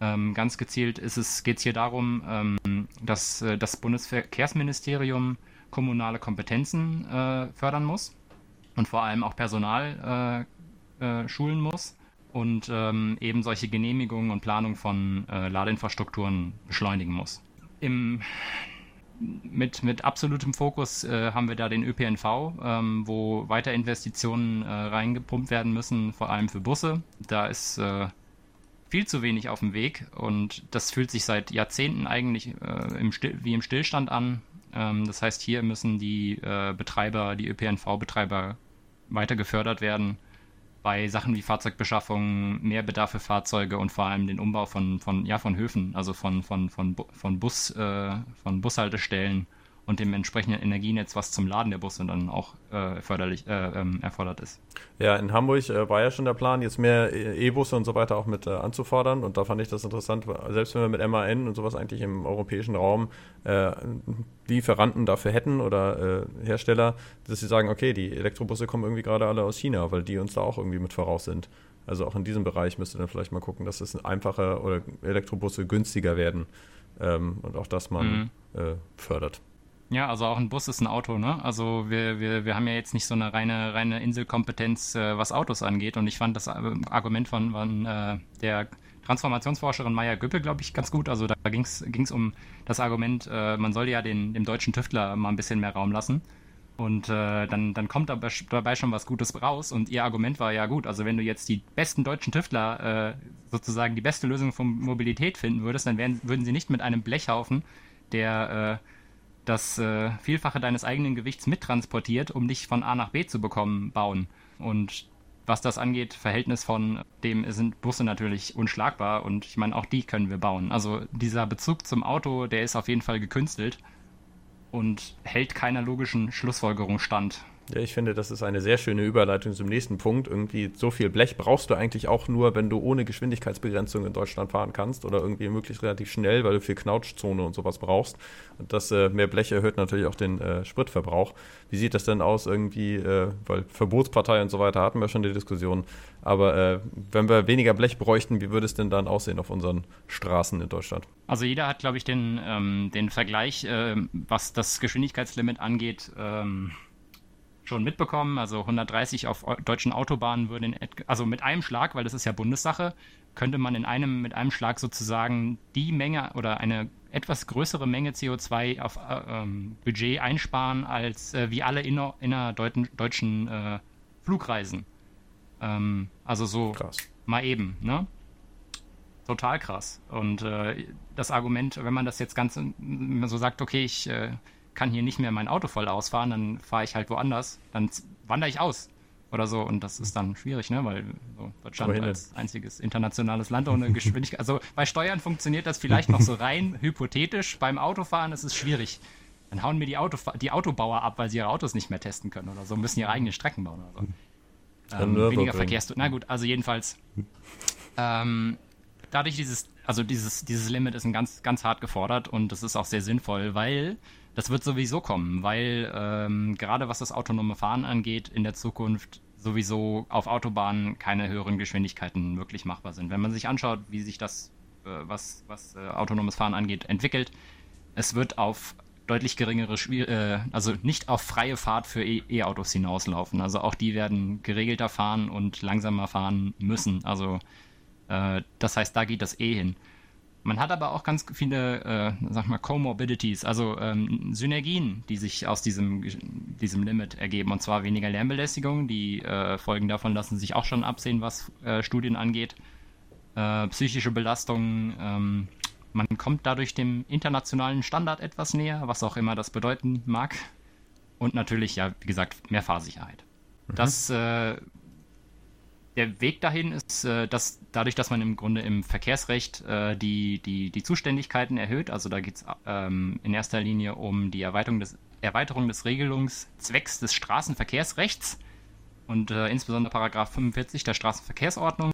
Ähm, ganz gezielt geht es, geht's hier darum, ähm, dass äh, das Bundesverkehrsministerium kommunale Kompetenzen äh, fördern muss und vor allem auch Personal äh, äh schulen muss und ähm, eben solche Genehmigungen und Planung von äh, Ladeinfrastrukturen beschleunigen muss. Im, mit, mit absolutem Fokus äh, haben wir da den ÖPNV, ähm, wo weiter Investitionen reingepumpt werden müssen, vor allem für Busse. Da ist viel zu wenig auf dem Weg und das fühlt sich seit Jahrzehnten eigentlich äh, im wie im Stillstand an. Ähm, das heißt, hier müssen die äh, Betreiber, die ÖPNV-Betreiber weiter gefördert werden bei Sachen wie Fahrzeugbeschaffung, mehr Bedarf für Fahrzeuge und vor allem den Umbau von, von, ja, von Höfen, also von, von, von, von, Bus, äh, von Bushaltestellen und dem entsprechenden Energienetz, was zum Laden der Busse dann auch äh, förderlich, äh, ähm, erfordert ist. Ja, in Hamburg äh, war ja schon der Plan, jetzt mehr E-Busse und so weiter auch mit äh, anzufordern. Und da fand ich das interessant, selbst wenn wir mit MAN und sowas eigentlich im europäischen Raum äh, Lieferanten dafür hätten oder äh, Hersteller, dass sie sagen, okay, die Elektrobusse kommen irgendwie gerade alle aus China, weil die uns da auch irgendwie mit voraus sind. Also auch in diesem Bereich müsste dann vielleicht mal gucken, dass es einfacher oder Elektrobusse günstiger werden ähm, und auch das man mhm. fördert. Ja, also auch ein Bus ist ein Auto, ne? Also wir, wir, wir haben ja jetzt nicht so eine reine, reine Inselkompetenz, äh, was Autos angeht. Und ich fand das Argument von, von äh, der Transformationsforscherin Maya Göppel, glaube ich, ganz gut. Also da ging es um das Argument, äh, man soll ja den, dem deutschen Tüftler mal ein bisschen mehr Raum lassen. Und äh, dann, dann kommt dabei schon was Gutes raus. Und ihr Argument war ja gut. Also wenn du jetzt die besten deutschen Tüftler äh, sozusagen die beste Lösung von Mobilität finden würdest, dann wären, würden sie nicht mit einem Blechhaufen, der äh, das äh, Vielfache deines eigenen Gewichts mittransportiert, um dich von A nach B zu bekommen, bauen. Und was das angeht, Verhältnis von dem sind Busse natürlich unschlagbar und ich meine, auch die können wir bauen. Also dieser Bezug zum Auto, der ist auf jeden Fall gekünstelt und hält keiner logischen Schlussfolgerung stand. Ja, ich finde, das ist eine sehr schöne Überleitung zum nächsten Punkt. Irgendwie so viel Blech brauchst du eigentlich auch nur, wenn du ohne Geschwindigkeitsbegrenzung in Deutschland fahren kannst oder irgendwie möglichst relativ schnell, weil du viel Knautschzone und sowas brauchst. Und das äh, mehr Blech erhöht natürlich auch den äh, Spritverbrauch. Wie sieht das denn aus irgendwie, äh, weil Verbotspartei und so weiter hatten wir schon die Diskussion. Aber äh, wenn wir weniger Blech bräuchten, wie würde es denn dann aussehen auf unseren Straßen in Deutschland? Also jeder hat, glaube ich, den, ähm, den Vergleich, äh, was das Geschwindigkeitslimit angeht. Ähm schon mitbekommen. Also 130 auf deutschen Autobahnen würden, also mit einem Schlag, weil das ist ja Bundessache, könnte man in einem, mit einem Schlag sozusagen die Menge oder eine etwas größere Menge CO2 auf äh, ähm, Budget einsparen, als äh, wie alle inner, innerdeutschen äh, Flugreisen. Ähm, also so krass. mal eben, ne? Total krass. Und äh, das Argument, wenn man das jetzt ganz so sagt, okay, ich äh, kann hier nicht mehr mein Auto voll ausfahren, dann fahre ich halt woanders, dann wandere ich aus oder so und das ist dann schwierig, ne, weil so Deutschland als einziges internationales Land ohne Geschwindigkeit, also bei Steuern funktioniert das vielleicht noch so rein hypothetisch, beim Autofahren ist es schwierig. Dann hauen mir die, Autofa die Autobauer ab, weil sie ihre Autos nicht mehr testen können oder so, müssen ihre eigenen Strecken bauen oder so. Ähm, weniger Verkehrs... Na gut, also jedenfalls ähm, dadurch dieses, also dieses, dieses Limit ist ein ganz, ganz hart gefordert und das ist auch sehr sinnvoll, weil das wird sowieso kommen, weil ähm, gerade was das autonome Fahren angeht, in der Zukunft sowieso auf Autobahnen keine höheren Geschwindigkeiten wirklich machbar sind. Wenn man sich anschaut, wie sich das, äh, was, was äh, autonomes Fahren angeht, entwickelt, es wird auf deutlich geringere, äh, also nicht auf freie Fahrt für e- E-Autos hinauslaufen. Also auch die werden geregelter fahren und langsamer fahren müssen. Also äh, das heißt, da geht das eh hin. Man hat aber auch ganz viele, äh, sag mal, Comorbidities, also ähm, Synergien, die sich aus diesem, diesem Limit ergeben. Und zwar weniger Lärmbelästigung. Die äh, Folgen davon lassen sich auch schon absehen, was äh, Studien angeht. Äh, psychische Belastungen. Ähm, man kommt dadurch dem internationalen Standard etwas näher, was auch immer das bedeuten mag. Und natürlich, ja, wie gesagt, mehr Fahrsicherheit. Mhm. Das äh, der Weg dahin ist, äh, dass dadurch, dass man im Grunde im Verkehrsrecht äh, die, die, die Zuständigkeiten erhöht, also da geht es ähm, in erster Linie um die Erweiterung des, Erweiterung des Regelungszwecks des Straßenverkehrsrechts und äh, insbesondere Paragraph 45 der Straßenverkehrsordnung.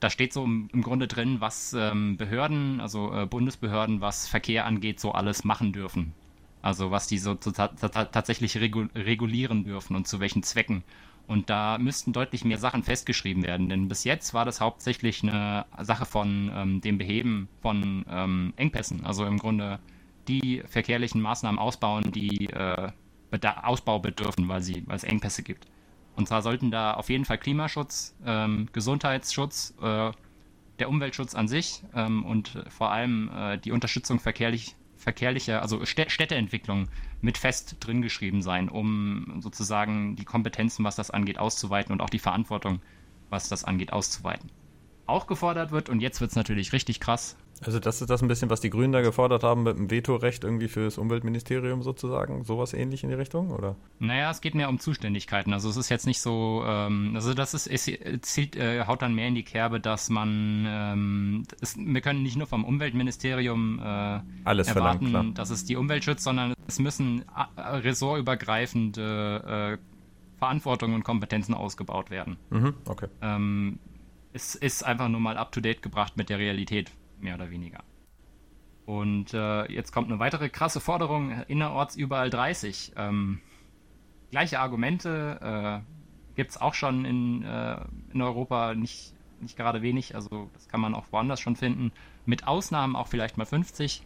Da steht so im, im Grunde drin, was ähm, Behörden, also äh, Bundesbehörden, was Verkehr angeht, so alles machen dürfen. Also was die so tatsächlich regulieren dürfen und zu welchen Zwecken. Und da müssten deutlich mehr Sachen festgeschrieben werden, denn bis jetzt war das hauptsächlich eine Sache von ähm, dem Beheben von ähm, Engpässen. Also im Grunde die verkehrlichen Maßnahmen ausbauen, die äh, Ausbau bedürfen, weil, sie, weil es Engpässe gibt. Und zwar sollten da auf jeden Fall Klimaschutz, ähm, Gesundheitsschutz, äh, der Umweltschutz an sich ähm, und vor allem äh, die Unterstützung verkehrlich, verkehrlicher, also Städteentwicklung mit fest drin geschrieben sein, um sozusagen die Kompetenzen, was das angeht, auszuweiten und auch die Verantwortung, was das angeht, auszuweiten. Auch gefordert wird, und jetzt wird es natürlich richtig krass, also das ist das ein bisschen, was die Grünen da gefordert haben mit dem Vetorecht irgendwie für das Umweltministerium sozusagen, sowas ähnlich in die Richtung, oder? Naja, es geht mehr um Zuständigkeiten. Also es ist jetzt nicht so, ähm, also das ist, es zielt, äh, haut dann mehr in die Kerbe, dass man, ähm, es, wir können nicht nur vom Umweltministerium äh, Alles erwarten, verlangen, dass es die Umwelt schützt, sondern es müssen äh, ressortübergreifende äh, Verantwortungen und Kompetenzen ausgebaut werden. Mhm, okay. Ähm, es ist einfach nur mal up-to-date gebracht mit der Realität mehr oder weniger. Und äh, jetzt kommt eine weitere krasse Forderung, innerorts überall 30. Ähm, gleiche Argumente äh, gibt es auch schon in, äh, in Europa, nicht, nicht gerade wenig, also das kann man auch woanders schon finden. Mit Ausnahmen auch vielleicht mal 50.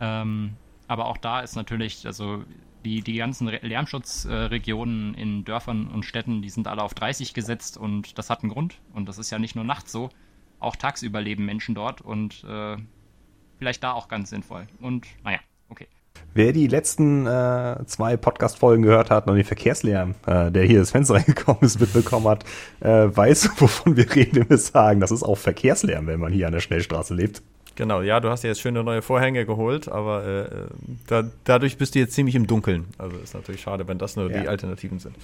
Ähm, aber auch da ist natürlich, also die, die ganzen Lärmschutzregionen in Dörfern und Städten, die sind alle auf 30 gesetzt und das hat einen Grund. Und das ist ja nicht nur nachts so auch tagsüber leben Menschen dort und äh, vielleicht da auch ganz sinnvoll. Und naja, okay. Wer die letzten äh, zwei Podcast-Folgen gehört hat und den Verkehrslärm, äh, der hier ins Fenster reingekommen ist, mitbekommen hat, äh, weiß, wovon wir reden, wenn wir sagen, das ist auch Verkehrslärm, wenn man hier an der Schnellstraße lebt. Genau, ja, du hast dir jetzt schöne neue Vorhänge geholt, aber äh, da, dadurch bist du jetzt ziemlich im Dunkeln. Also ist natürlich schade, wenn das nur ja. die Alternativen sind.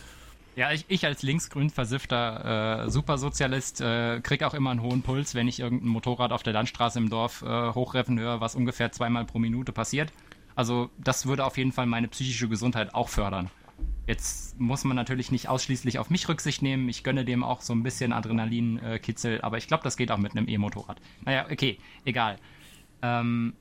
Ja, ich, ich als linksgrün versiffter äh, Supersozialist äh, krieg auch immer einen hohen Puls, wenn ich irgendein Motorrad auf der Landstraße im Dorf äh, hochreffen höre, was ungefähr zweimal pro Minute passiert. Also das würde auf jeden Fall meine psychische Gesundheit auch fördern. Jetzt muss man natürlich nicht ausschließlich auf mich Rücksicht nehmen. Ich gönne dem auch so ein bisschen Adrenalinkitzel, aber ich glaube, das geht auch mit einem E-Motorrad. Naja, okay, egal. Ähm,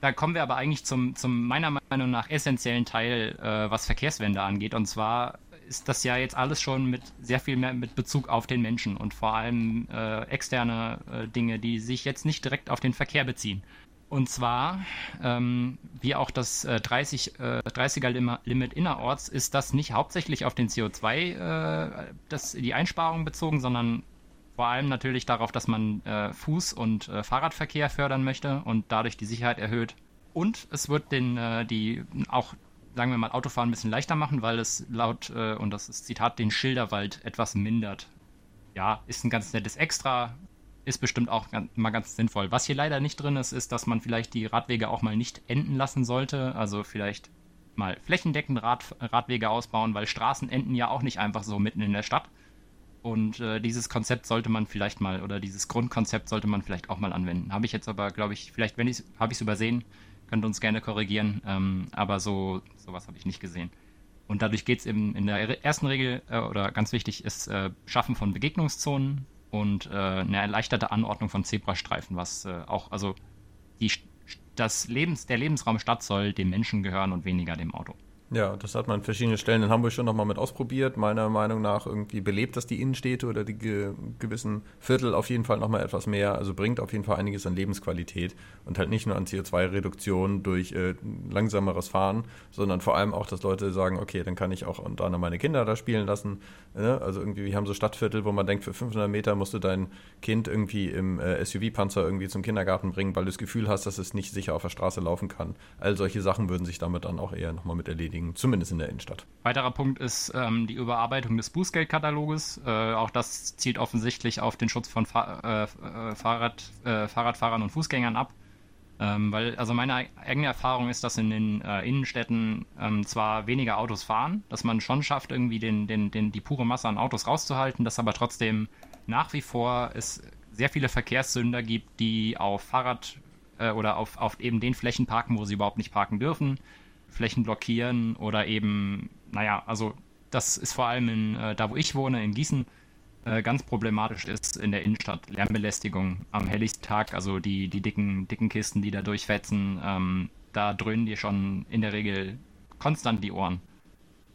da kommen wir aber eigentlich zum, zum meiner Meinung nach essentiellen Teil, äh, was Verkehrswende angeht. Und zwar ist das ja jetzt alles schon mit sehr viel mehr mit Bezug auf den Menschen und vor allem äh, externe äh, Dinge, die sich jetzt nicht direkt auf den Verkehr beziehen. Und zwar, ähm, wie auch das äh, 30, äh, 30er-Limit innerorts, ist das nicht hauptsächlich auf den CO2, äh, das, die Einsparung bezogen, sondern vor allem natürlich darauf, dass man äh, Fuß- und äh, Fahrradverkehr fördern möchte und dadurch die Sicherheit erhöht. Und es wird den, äh, die, auch sagen wir mal, Autofahren ein bisschen leichter machen, weil es laut, äh, und das ist Zitat, den Schilderwald etwas mindert. Ja, ist ein ganz nettes Extra, ist bestimmt auch mal ganz sinnvoll. Was hier leider nicht drin ist, ist, dass man vielleicht die Radwege auch mal nicht enden lassen sollte. Also vielleicht mal flächendeckend Rad, Radwege ausbauen, weil Straßen enden ja auch nicht einfach so mitten in der Stadt. Und äh, dieses Konzept sollte man vielleicht mal, oder dieses Grundkonzept sollte man vielleicht auch mal anwenden. Habe ich jetzt aber, glaube ich, vielleicht, wenn ich habe ich es übersehen, Könnt uns gerne korrigieren, ähm, aber so sowas habe ich nicht gesehen. Und dadurch geht es eben in der ersten Regel, äh, oder ganz wichtig, ist äh, Schaffen von Begegnungszonen und äh, eine erleichterte Anordnung von Zebrastreifen, was äh, auch, also die, das Lebens, der Lebensraum Stadt soll dem Menschen gehören und weniger dem Auto. Ja, das hat man an verschiedenen Stellen in Hamburg schon nochmal mit ausprobiert. Meiner Meinung nach irgendwie belebt das die Innenstädte oder die ge gewissen Viertel auf jeden Fall nochmal etwas mehr. Also bringt auf jeden Fall einiges an Lebensqualität und halt nicht nur an CO2-Reduktion durch äh, langsameres Fahren, sondern vor allem auch, dass Leute sagen, okay, dann kann ich auch unter anderem meine Kinder da spielen lassen. Ne? Also irgendwie, wir haben so Stadtviertel, wo man denkt, für 500 Meter musst du dein Kind irgendwie im äh, SUV-Panzer irgendwie zum Kindergarten bringen, weil du das Gefühl hast, dass es nicht sicher auf der Straße laufen kann. All solche Sachen würden sich damit dann auch eher nochmal mit erledigen erledigen, zumindest in der Innenstadt. Weiterer Punkt ist ähm, die Überarbeitung des Bußgeldkataloges. Äh, auch das zielt offensichtlich auf den Schutz von Fa äh, äh Fahrrad, äh, Fahrradfahrern und Fußgängern ab. Ähm, weil, also meine eigene Erfahrung ist, dass in den äh, Innenstädten ähm, zwar weniger Autos fahren, dass man schon schafft, irgendwie den, den, den, die pure Masse an Autos rauszuhalten, dass aber trotzdem nach wie vor es sehr viele Verkehrssünder gibt, die auf Fahrrad äh, oder auf, auf eben den Flächen parken, wo sie überhaupt nicht parken dürfen Flächen blockieren oder eben, naja, also das ist vor allem in, äh, da, wo ich wohne, in Gießen, äh, ganz problematisch ist in der Innenstadt. Lärmbelästigung am helllichten Tag, also die, die dicken, dicken Kisten, die da durchfetzen, ähm, da dröhnen dir schon in der Regel konstant die Ohren.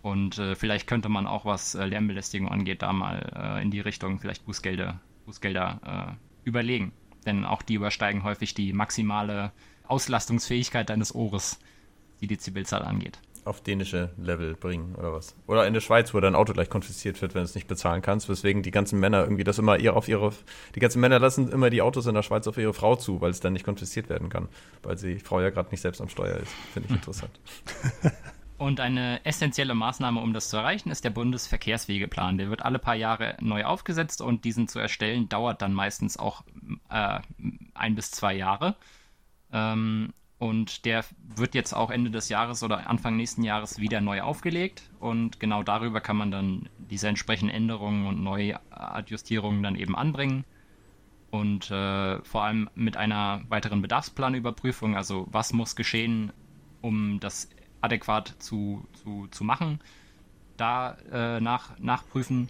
Und äh, vielleicht könnte man auch, was äh, Lärmbelästigung angeht, da mal äh, in die Richtung vielleicht Bußgelder, Bußgelder äh, überlegen. Denn auch die übersteigen häufig die maximale Auslastungsfähigkeit deines Ohres die Dezibelzahl angeht. Auf dänische Level bringen oder was? Oder in der Schweiz, wo dein Auto gleich konfisziert wird, wenn du es nicht bezahlen kannst, weswegen die ganzen Männer irgendwie das immer ihr auf ihre, die ganzen Männer lassen immer die Autos in der Schweiz auf ihre Frau zu, weil es dann nicht konfisziert werden kann, weil die Frau ja gerade nicht selbst am Steuer ist. Finde ich interessant. Und eine essentielle Maßnahme, um das zu erreichen, ist der Bundesverkehrswegeplan. Der wird alle paar Jahre neu aufgesetzt und diesen zu erstellen dauert dann meistens auch äh, ein bis zwei Jahre. Ähm, und der wird jetzt auch Ende des Jahres oder Anfang nächsten Jahres wieder neu aufgelegt. Und genau darüber kann man dann diese entsprechenden Änderungen und Neuadjustierungen dann eben anbringen. Und äh, vor allem mit einer weiteren Bedarfsplanüberprüfung, also was muss geschehen, um das adäquat zu, zu, zu machen, da äh, nach, nachprüfen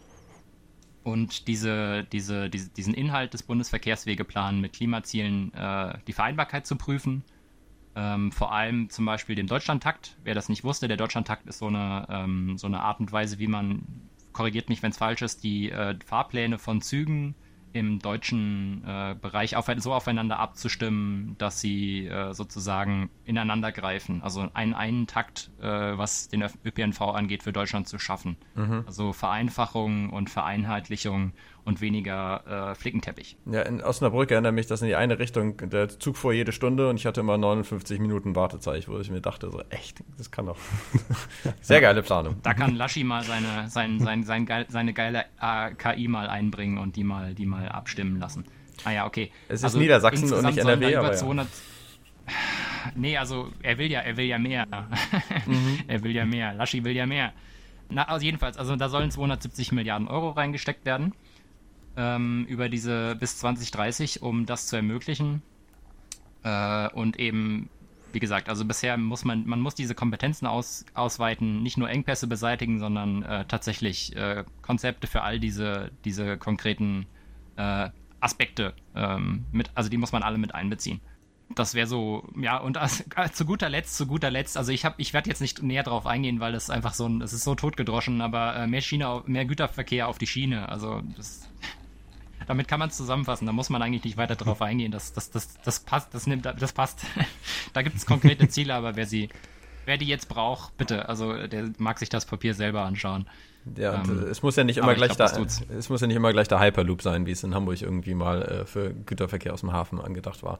und diese, diese, diese, diesen Inhalt des Bundesverkehrswegeplans mit Klimazielen, äh, die Vereinbarkeit zu prüfen ähm, vor allem zum Beispiel dem Deutschlandtakt. Wer das nicht wusste, der Deutschlandtakt ist so eine, ähm, so eine Art und Weise, wie man, korrigiert mich, wenn es falsch ist, die äh, Fahrpläne von Zügen im deutschen äh, Bereich auf, so aufeinander abzustimmen, dass sie äh, sozusagen ineinander greifen. Also einen, einen Takt, äh, was den ÖPNV angeht, für Deutschland zu schaffen. Mhm. Also Vereinfachung und Vereinheitlichung und weniger äh, Flickenteppich. Ja, in Osnabrück erinnert mich das in die eine Richtung. Der Zug fuhr jede Stunde und ich hatte immer 59 Minuten Wartezeit, wo ich mir dachte, so echt, das kann doch. Sehr geile Planung. Da kann Laschi mal seine, sein, sein, sein, geil, seine geile äh, KI mal einbringen und die mal, die mal abstimmen lassen. Ah ja, okay. Es ist also Niedersachsen und nicht NRW, aber ja. Nee, also er will ja, er will ja mehr. Mhm. er will ja mehr. Laschi will ja mehr. Na, also jedenfalls, also da sollen 270 Milliarden Euro reingesteckt werden ähm, über diese bis 2030, um das zu ermöglichen. Äh, und eben, wie gesagt, also bisher muss man, man muss diese Kompetenzen aus, ausweiten, nicht nur Engpässe beseitigen, sondern äh, tatsächlich äh, Konzepte für all diese, diese konkreten äh, Aspekte ähm, mit, also die muss man alle mit einbeziehen das wäre so, ja, und als, als, zu guter Letzt, zu guter Letzt, also ich habe, ich werde jetzt nicht näher drauf eingehen, weil das einfach so ein, es ist so totgedroschen, aber äh, mehr Schiene, mehr Güterverkehr auf die Schiene, also das damit kann man es zusammenfassen. Da muss man eigentlich nicht weiter drauf eingehen. Das, das, das, das passt, das nimmt, das passt. da gibt es konkrete Ziele, aber wer sie, wer die jetzt braucht, bitte, also der mag sich das Papier selber anschauen. Ja, ähm, es muss ja nicht immer gleich glaub, da, es muss ja nicht immer gleich der Hyperloop sein, wie es in Hamburg irgendwie mal äh, für Güterverkehr aus dem Hafen angedacht war.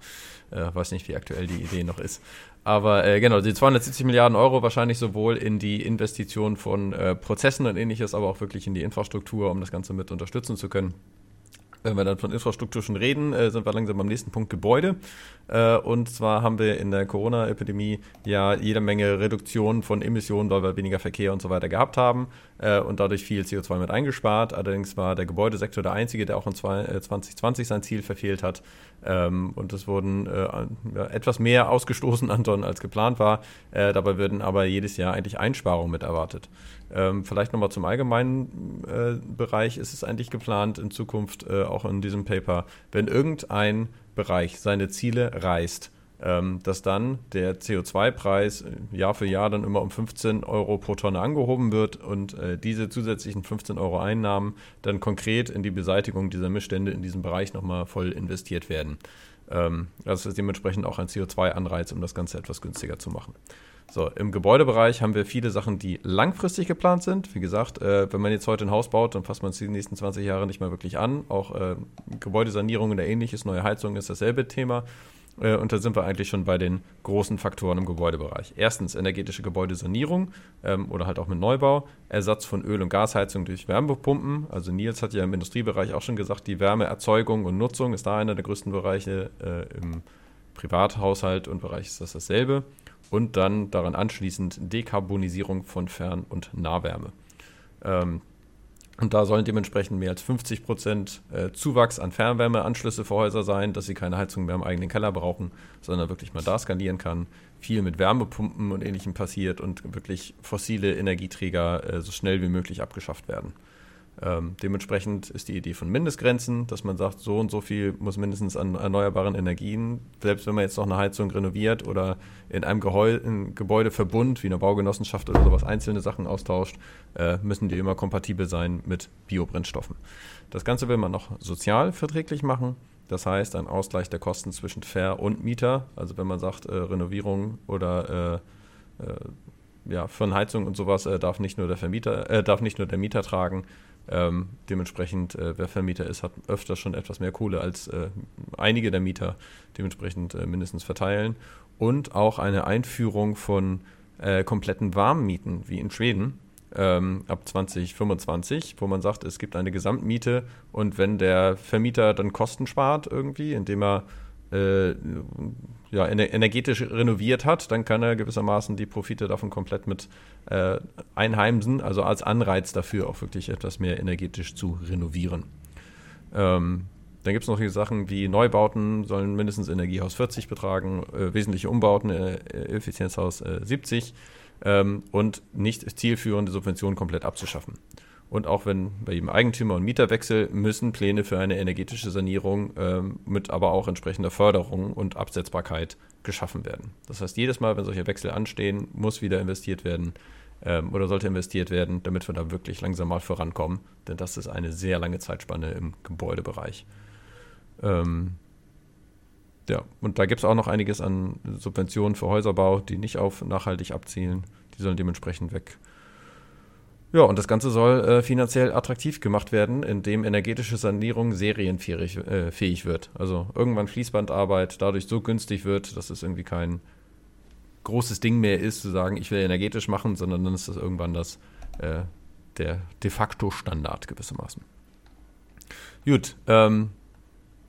Äh, weiß nicht, wie aktuell die Idee noch ist. Aber äh, genau, die 270 Milliarden Euro wahrscheinlich sowohl in die Investition von äh, Prozessen und ähnliches, aber auch wirklich in die Infrastruktur, um das Ganze mit unterstützen zu können. Wenn wir dann von Infrastruktur schon reden, äh, sind wir langsam am nächsten Punkt Gebäude. Äh, und zwar haben wir in der Corona-Epidemie ja jede Menge Reduktionen von Emissionen, weil wir weniger Verkehr und so weiter gehabt haben äh, und dadurch viel CO2 mit eingespart. Allerdings war der Gebäudesektor der einzige, der auch in 2020 sein Ziel verfehlt hat. Ähm, und es wurden etwas mehr ausgestoßen an Tonnen als geplant war. dabei würden aber jedes Jahr eigentlich Einsparungen mit erwartet. Ähm, vielleicht nochmal zum allgemeinen äh, Bereich ist es eigentlich geplant, in Zukunft äh, auch in diesem Paper, wenn irgendein Bereich seine Ziele reißt, ähm, dass dann der CO2-Preis äh, Jahr für Jahr dann immer um 15 Euro pro Tonne angehoben wird und äh, diese zusätzlichen 15 Euro Einnahmen dann konkret in die Beseitigung dieser Missstände in diesem Bereich nochmal voll investiert werden. Ähm, das ist dementsprechend auch ein CO2-Anreiz, um das Ganze etwas günstiger zu machen. So, im Gebäudebereich haben wir viele Sachen, die langfristig geplant sind. Wie gesagt, äh, wenn man jetzt heute ein Haus baut, dann fasst man es die nächsten 20 Jahre nicht mehr wirklich an. Auch äh, Gebäudesanierung oder ähnliches, neue Heizung ist dasselbe Thema. Äh, und da sind wir eigentlich schon bei den großen Faktoren im Gebäudebereich. Erstens energetische Gebäudesanierung ähm, oder halt auch mit Neubau, Ersatz von Öl- und Gasheizung durch Wärmepumpen. Also Nils hat ja im Industriebereich auch schon gesagt, die Wärmeerzeugung und Nutzung ist da einer der größten Bereiche. Äh, Im Privathaushalt und Bereich ist das dasselbe. Und dann daran anschließend Dekarbonisierung von Fern- und Nahwärme. Ähm, und da sollen dementsprechend mehr als 50 Prozent äh, Zuwachs an Fernwärmeanschlüsse für Häuser sein, dass sie keine Heizung mehr im eigenen Keller brauchen, sondern wirklich mal da skalieren kann. Viel mit Wärmepumpen und ähnlichem passiert und wirklich fossile Energieträger äh, so schnell wie möglich abgeschafft werden. Ähm, dementsprechend ist die Idee von Mindestgrenzen, dass man sagt, so und so viel muss mindestens an erneuerbaren Energien, selbst wenn man jetzt noch eine Heizung renoviert oder in einem Geheu in Gebäudeverbund wie einer Baugenossenschaft oder sowas einzelne Sachen austauscht, äh, müssen die immer kompatibel sein mit Biobrennstoffen. Das Ganze will man noch sozial verträglich machen. Das heißt, ein Ausgleich der Kosten zwischen Ver- und Mieter. Also wenn man sagt, äh, Renovierung oder äh, äh ja, von Heizung und sowas äh, darf nicht nur der Vermieter, äh, darf nicht nur der Mieter tragen, ähm, dementsprechend, äh, wer Vermieter ist, hat öfter schon etwas mehr Kohle als äh, einige der Mieter dementsprechend äh, mindestens verteilen. Und auch eine Einführung von äh, kompletten Warmmieten, wie in Schweden, ähm, ab 2025, wo man sagt, es gibt eine Gesamtmiete und wenn der Vermieter dann Kosten spart irgendwie, indem er äh, ja, energetisch renoviert hat, dann kann er gewissermaßen die Profite davon komplett mit äh, einheimsen, also als Anreiz dafür auch wirklich etwas mehr energetisch zu renovieren. Ähm, dann gibt es noch die Sachen wie Neubauten sollen mindestens Energiehaus 40 betragen, äh, wesentliche Umbauten äh, Effizienzhaus 70 äh, ähm, und nicht zielführende Subventionen komplett abzuschaffen. Und auch wenn bei jedem Eigentümer- und Mieterwechsel müssen Pläne für eine energetische Sanierung ähm, mit aber auch entsprechender Förderung und Absetzbarkeit geschaffen werden. Das heißt, jedes Mal, wenn solche Wechsel anstehen, muss wieder investiert werden ähm, oder sollte investiert werden, damit wir da wirklich langsam mal vorankommen. Denn das ist eine sehr lange Zeitspanne im Gebäudebereich. Ähm, ja, und da gibt es auch noch einiges an Subventionen für Häuserbau, die nicht auf nachhaltig abzielen. Die sollen dementsprechend weg. Ja, und das Ganze soll äh, finanziell attraktiv gemacht werden, indem energetische Sanierung serienfähig äh, fähig wird. Also irgendwann Fließbandarbeit dadurch so günstig wird, dass es irgendwie kein großes Ding mehr ist, zu sagen, ich will energetisch machen, sondern dann ist das irgendwann das äh, der de facto Standard gewissermaßen. Gut, ähm,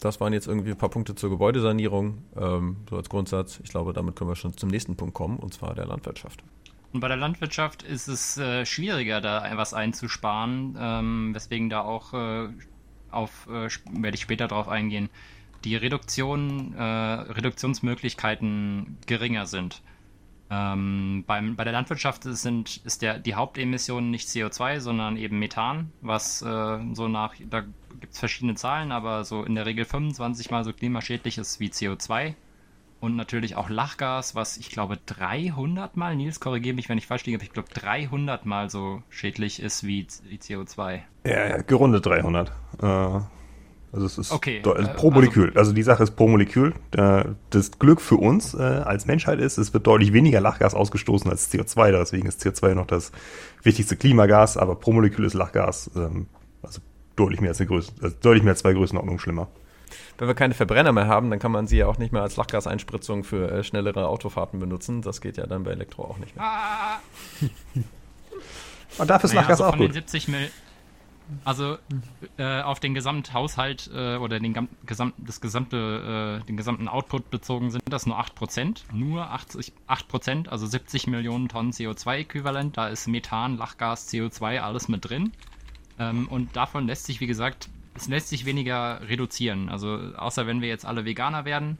das waren jetzt irgendwie ein paar Punkte zur Gebäudesanierung, ähm, so als Grundsatz. Ich glaube, damit können wir schon zum nächsten Punkt kommen, und zwar der Landwirtschaft. Und bei der Landwirtschaft ist es äh, schwieriger, da was einzusparen, ähm, weswegen da auch äh, auf, äh, werde ich später darauf eingehen, die Reduktion, äh, Reduktionsmöglichkeiten geringer sind. Ähm, beim, bei der Landwirtschaft sind, ist der, die Hauptemission nicht CO2, sondern eben Methan, was äh, so nach, da gibt es verschiedene Zahlen, aber so in der Regel 25 mal so klimaschädlich ist wie CO2 und natürlich auch Lachgas, was ich glaube 300 mal, Nils, korrigiere mich, wenn ich falsch liege, aber ich glaube 300 mal so schädlich ist wie, wie CO2. Ja, ja, gerundet 300. Äh, also es ist okay, also pro Molekül. Also, also, die Sache ist pro Molekül. das Glück für uns äh, als Menschheit ist, es wird deutlich weniger Lachgas ausgestoßen als CO2. Deswegen ist CO2 noch das wichtigste Klimagas, aber pro Molekül ist Lachgas ähm, also deutlich mehr als eine Größe, also deutlich mehr als zwei Größenordnungen schlimmer wenn wir keine Verbrenner mehr haben, dann kann man sie ja auch nicht mehr als Lachgaseinspritzung für äh, schnellere Autofahrten benutzen. Das geht ja dann bei Elektro auch nicht mehr. Ah. Und dafür ist naja, Lachgas also auch gut. 70 Mil also äh, auf den Gesamthaushalt äh, oder den Gesamt, das gesamte, äh, den gesamten Output bezogen sind das nur 8%. Nur 80, 8%, also 70 Millionen Tonnen CO2-Äquivalent. Da ist Methan, Lachgas, CO2, alles mit drin. Ähm, und davon lässt sich, wie gesagt, es lässt sich weniger reduzieren. Also außer wenn wir jetzt alle Veganer werden,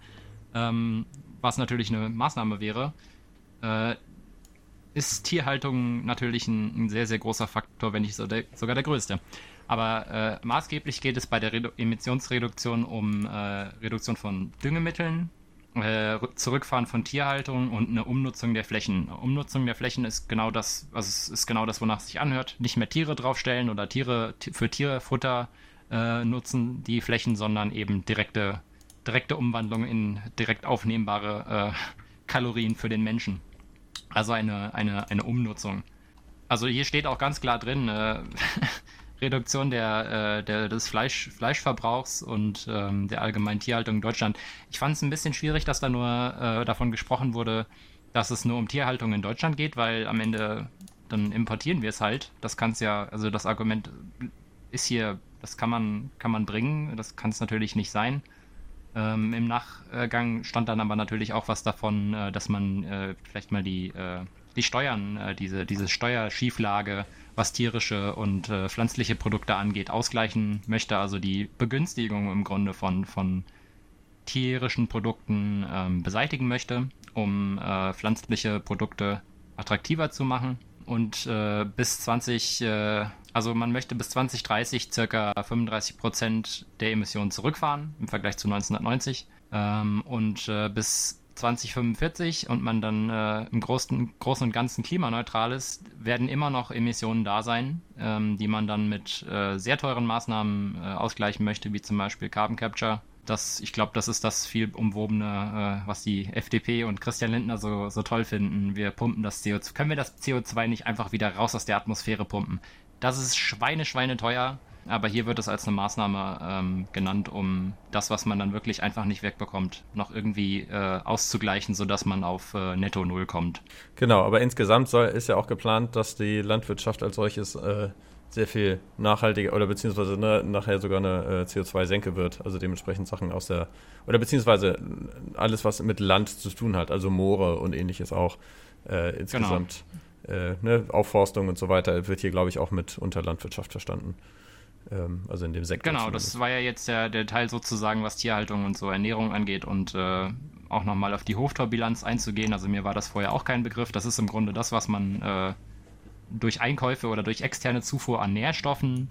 ähm, was natürlich eine Maßnahme wäre, äh, ist Tierhaltung natürlich ein, ein, sehr, sehr großer Faktor, wenn nicht so der, sogar der größte. Aber äh, maßgeblich geht es bei der Redu Emissionsreduktion um äh, Reduktion von Düngemitteln, äh, Zurückfahren von Tierhaltung und eine Umnutzung der Flächen. Umnutzung der Flächen ist genau das, also es ist genau das, wonach es sich anhört. Nicht mehr Tiere draufstellen oder Tiere für Tierfutter äh, nutzen die Flächen, sondern eben direkte, direkte Umwandlung in direkt aufnehmbare äh, Kalorien für den Menschen. Also eine, eine, eine Umnutzung. Also hier steht auch ganz klar drin, äh, Reduktion der, äh, der, des Fleisch, Fleischverbrauchs und ähm, der allgemeinen Tierhaltung in Deutschland. Ich fand es ein bisschen schwierig, dass da nur äh, davon gesprochen wurde, dass es nur um Tierhaltung in Deutschland geht, weil am Ende dann importieren wir es halt. Das kann es ja, also das Argument ist hier, das kann man, kann man bringen, das kann es natürlich nicht sein. Ähm, Im Nachgang stand dann aber natürlich auch was davon, äh, dass man äh, vielleicht mal die, äh, die Steuern, äh, diese, diese Steuerschieflage was tierische und äh, pflanzliche Produkte angeht, ausgleichen möchte. Also die Begünstigung im Grunde von, von tierischen Produkten ähm, beseitigen möchte, um äh, pflanzliche Produkte attraktiver zu machen. Und bis 20, äh, also man möchte bis 2030 circa 35 Prozent der Emissionen zurückfahren im Vergleich zu 1990. Ähm, und äh, bis 2045 und man dann äh, im Großen, Großen und Ganzen klimaneutral ist, werden immer noch Emissionen da sein, ähm, die man dann mit äh, sehr teuren Maßnahmen äh, ausgleichen möchte, wie zum Beispiel Carbon Capture. Das, ich glaube, das ist das viel umwobene, äh, was die FDP und Christian Lindner so, so toll finden. Wir pumpen das CO2. Können wir das CO2 nicht einfach wieder raus aus der Atmosphäre pumpen? Das ist Schweine, Schweine teuer. Aber hier wird es als eine Maßnahme ähm, genannt, um das, was man dann wirklich einfach nicht wegbekommt, noch irgendwie äh, auszugleichen, sodass man auf äh, Netto Null kommt. Genau, aber insgesamt soll, ist ja auch geplant, dass die Landwirtschaft als solches äh, sehr viel nachhaltiger oder beziehungsweise ne, nachher sogar eine äh, CO2-Senke wird. Also dementsprechend Sachen aus der, oder beziehungsweise alles, was mit Land zu tun hat, also Moore und ähnliches auch äh, insgesamt. Äh, ne, Aufforstung und so weiter wird hier, glaube ich, auch mit unter Landwirtschaft verstanden. Ähm, also in dem Sektor. Genau, das war ja jetzt der, der Teil sozusagen, was Tierhaltung und so Ernährung angeht und äh, auch nochmal auf die Hoftorbilanz einzugehen. Also mir war das vorher auch kein Begriff. Das ist im Grunde das, was man äh, durch Einkäufe oder durch externe Zufuhr an Nährstoffen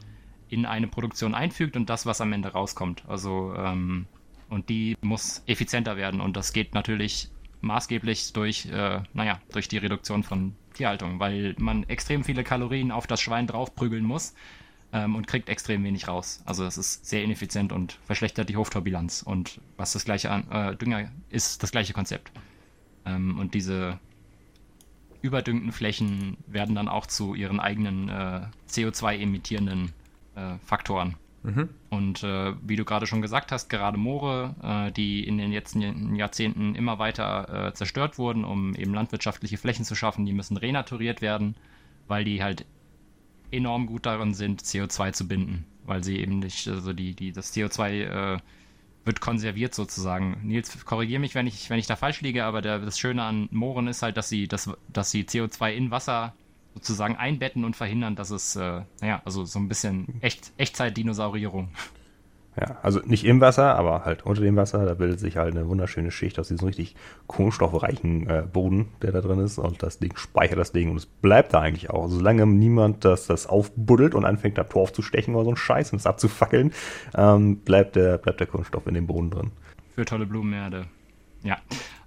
in eine Produktion einfügt und das, was am Ende rauskommt. Also ähm, und die muss effizienter werden und das geht natürlich maßgeblich durch, äh, naja, durch die Reduktion von Tierhaltung, weil man extrem viele Kalorien auf das Schwein draufprügeln muss ähm, und kriegt extrem wenig raus. Also das ist sehr ineffizient und verschlechtert die Hoftorbilanz. Und was das gleiche an äh, Dünger ist, das gleiche Konzept. Ähm, und diese überdüngten Flächen werden dann auch zu ihren eigenen äh, CO2 emittierenden äh, Faktoren. Mhm. Und äh, wie du gerade schon gesagt hast, gerade Moore, äh, die in den letzten Jahrzehnten immer weiter äh, zerstört wurden, um eben landwirtschaftliche Flächen zu schaffen, die müssen renaturiert werden, weil die halt enorm gut darin sind, CO2 zu binden, weil sie eben nicht, also die, die, das CO2 äh, wird konserviert sozusagen. Nils, korrigiere mich, wenn ich, wenn ich da falsch liege, aber der, das Schöne an Mooren ist halt, dass sie, dass, dass sie CO2 in Wasser sozusagen einbetten und verhindern, dass es, äh, naja, also so ein bisschen Echt, Echtzeit-Dinosaurierung. Ja, also nicht im Wasser, aber halt unter dem Wasser. Da bildet sich halt eine wunderschöne Schicht aus diesem richtig kohlenstoffreichen äh, Boden, der da drin ist. Und das Ding speichert das Ding und es bleibt da eigentlich auch. Solange niemand das, das aufbuddelt und anfängt, da Torf zu stechen oder so ein Scheiß und es abzufackeln, ähm, bleibt, der, bleibt der Kohlenstoff in dem Boden drin. Für tolle Blumenerde. Ja,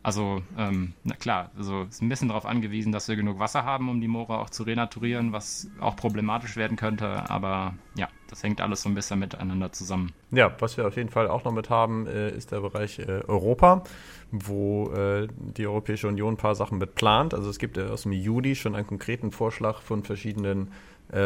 also ähm, na klar, also ist ein bisschen darauf angewiesen, dass wir genug Wasser haben, um die Moore auch zu renaturieren, was auch problematisch werden könnte. Aber ja, das hängt alles so ein bisschen miteinander zusammen. Ja, was wir auf jeden Fall auch noch mit haben, äh, ist der Bereich äh, Europa, wo äh, die Europäische Union ein paar Sachen mit plant. Also es gibt aus dem Juli schon einen konkreten Vorschlag von verschiedenen äh,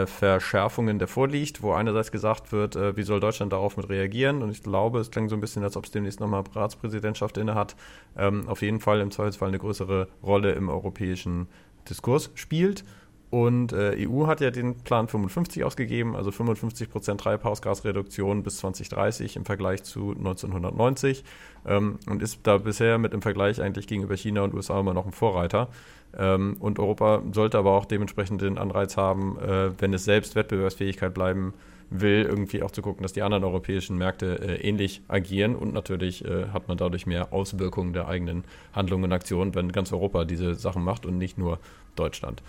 Verschärfungen, der vorliegt, wo einerseits gesagt wird, äh, wie soll Deutschland darauf mit reagieren. Und ich glaube, es klingt so ein bisschen, als ob es demnächst nochmal Ratspräsidentschaft inne hat. Ähm, auf jeden Fall im Zweifelsfall eine größere Rolle im europäischen Diskurs spielt. Und äh, EU hat ja den Plan 55 ausgegeben, also 55 Prozent Treibhausgasreduktion bis 2030 im Vergleich zu 1990 ähm, und ist da bisher mit im Vergleich eigentlich gegenüber China und USA immer noch ein Vorreiter. Ähm, und Europa sollte aber auch dementsprechend den Anreiz haben, äh, wenn es selbst Wettbewerbsfähigkeit bleiben will, irgendwie auch zu gucken, dass die anderen europäischen Märkte äh, ähnlich agieren. Und natürlich äh, hat man dadurch mehr Auswirkungen der eigenen Handlungen und Aktionen, wenn ganz Europa diese Sachen macht und nicht nur Deutschland.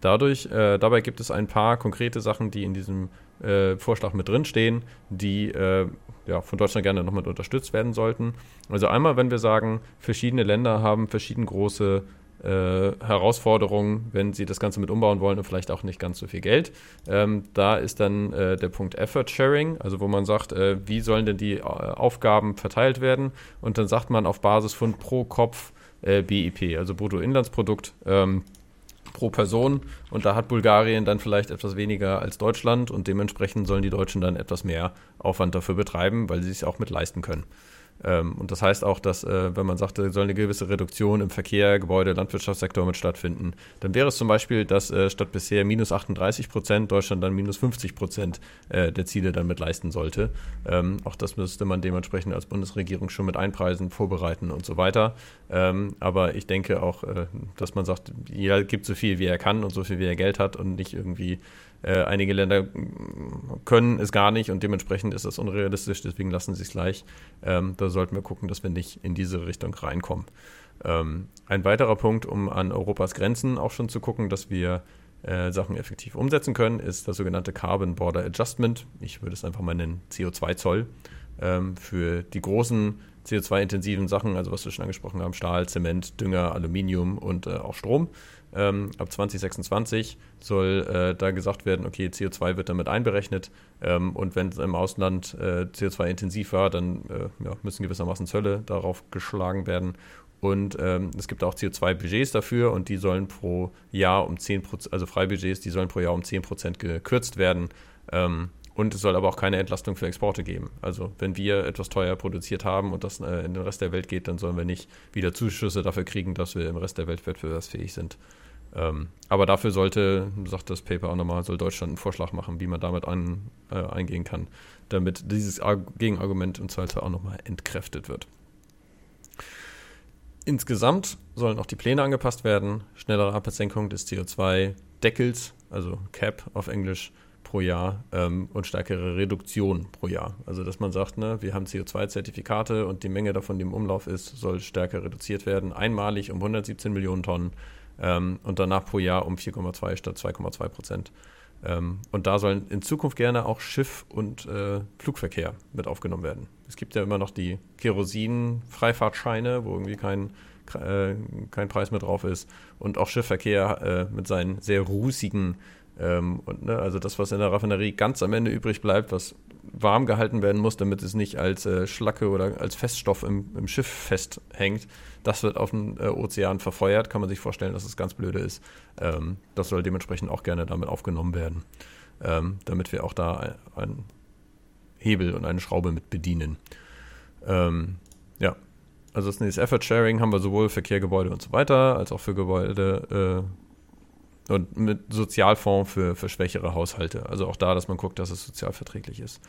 Dadurch, äh, dabei gibt es ein paar konkrete Sachen, die in diesem äh, Vorschlag mit drinstehen, die äh, ja, von Deutschland gerne noch mit unterstützt werden sollten. Also einmal, wenn wir sagen, verschiedene Länder haben verschieden große äh, Herausforderungen, wenn sie das Ganze mit umbauen wollen und vielleicht auch nicht ganz so viel Geld. Ähm, da ist dann äh, der Punkt Effort Sharing, also wo man sagt, äh, wie sollen denn die äh, Aufgaben verteilt werden? Und dann sagt man auf Basis von pro Kopf äh, BIP, also Bruttoinlandsprodukt. Ähm, pro Person und da hat Bulgarien dann vielleicht etwas weniger als Deutschland und dementsprechend sollen die Deutschen dann etwas mehr Aufwand dafür betreiben, weil sie es auch mit leisten können. Ähm, und das heißt auch, dass, äh, wenn man sagt, da soll eine gewisse Reduktion im Verkehr, Gebäude, Landwirtschaftssektor mit stattfinden, dann wäre es zum Beispiel, dass äh, statt bisher minus 38 Prozent Deutschland dann minus 50 Prozent äh, der Ziele dann mit leisten sollte. Ähm, auch das müsste man dementsprechend als Bundesregierung schon mit einpreisen, vorbereiten und so weiter. Ähm, aber ich denke auch, dass man sagt, jeder gibt so viel, wie er kann und so viel, wie er Geld hat und nicht irgendwie äh, einige Länder können es gar nicht und dementsprechend ist das unrealistisch, deswegen lassen sie es gleich. Ähm, da sollten wir gucken, dass wir nicht in diese Richtung reinkommen. Ähm, ein weiterer Punkt, um an Europas Grenzen auch schon zu gucken, dass wir äh, Sachen effektiv umsetzen können, ist das sogenannte Carbon Border Adjustment. Ich würde es einfach mal nennen CO2-Zoll. Ähm, für die großen CO2-intensiven Sachen, also was wir schon angesprochen haben, Stahl, Zement, Dünger, Aluminium und äh, auch Strom. Ähm, ab 2026 soll äh, da gesagt werden, okay, CO2 wird damit einberechnet ähm, und wenn es im Ausland äh, CO2-intensiv war, dann äh, ja, müssen gewissermaßen Zölle darauf geschlagen werden. Und ähm, es gibt auch CO2-Budgets dafür und die sollen pro Jahr um 10%, also Freibudgets, die sollen pro Jahr um 10% gekürzt werden. Ähm, und es soll aber auch keine Entlastung für Exporte geben. Also wenn wir etwas teuer produziert haben und das äh, in den Rest der Welt geht, dann sollen wir nicht wieder Zuschüsse dafür kriegen, dass wir im Rest der Welt wettbewerbsfähig sind. Ähm, aber dafür sollte, sagt das Paper auch nochmal, soll Deutschland einen Vorschlag machen, wie man damit an, äh, eingehen kann, damit dieses Gegenargument im Zweifelsfall auch nochmal entkräftet wird. Insgesamt sollen auch die Pläne angepasst werden. Schnellere Absenkung des CO2-Deckels, also Cap auf Englisch, pro Jahr ähm, und stärkere Reduktion pro Jahr. Also dass man sagt, ne, wir haben CO2-Zertifikate und die Menge davon, die im Umlauf ist, soll stärker reduziert werden. Einmalig um 117 Millionen Tonnen ähm, und danach pro Jahr um 4,2 statt 2,2 Prozent. Ähm, und da sollen in Zukunft gerne auch Schiff- und äh, Flugverkehr mit aufgenommen werden. Es gibt ja immer noch die Kerosin-Freifahrtscheine, wo irgendwie kein, äh, kein Preis mehr drauf ist. Und auch Schiffverkehr äh, mit seinen sehr rußigen ähm, und, ne, also das, was in der Raffinerie ganz am Ende übrig bleibt, was warm gehalten werden muss, damit es nicht als äh, Schlacke oder als Feststoff im, im, Schiff festhängt, das wird auf dem äh, Ozean verfeuert. Kann man sich vorstellen, dass das ganz blöde ist. Ähm, das soll dementsprechend auch gerne damit aufgenommen werden, ähm, damit wir auch da einen Hebel und eine Schraube mit bedienen. Ähm, ja, also das nächste Effort Sharing haben wir sowohl für Kehrgebäude und so weiter, als auch für Gebäude. Und mit Sozialfonds für, für schwächere Haushalte. Also auch da, dass man guckt, dass es sozialverträglich ist.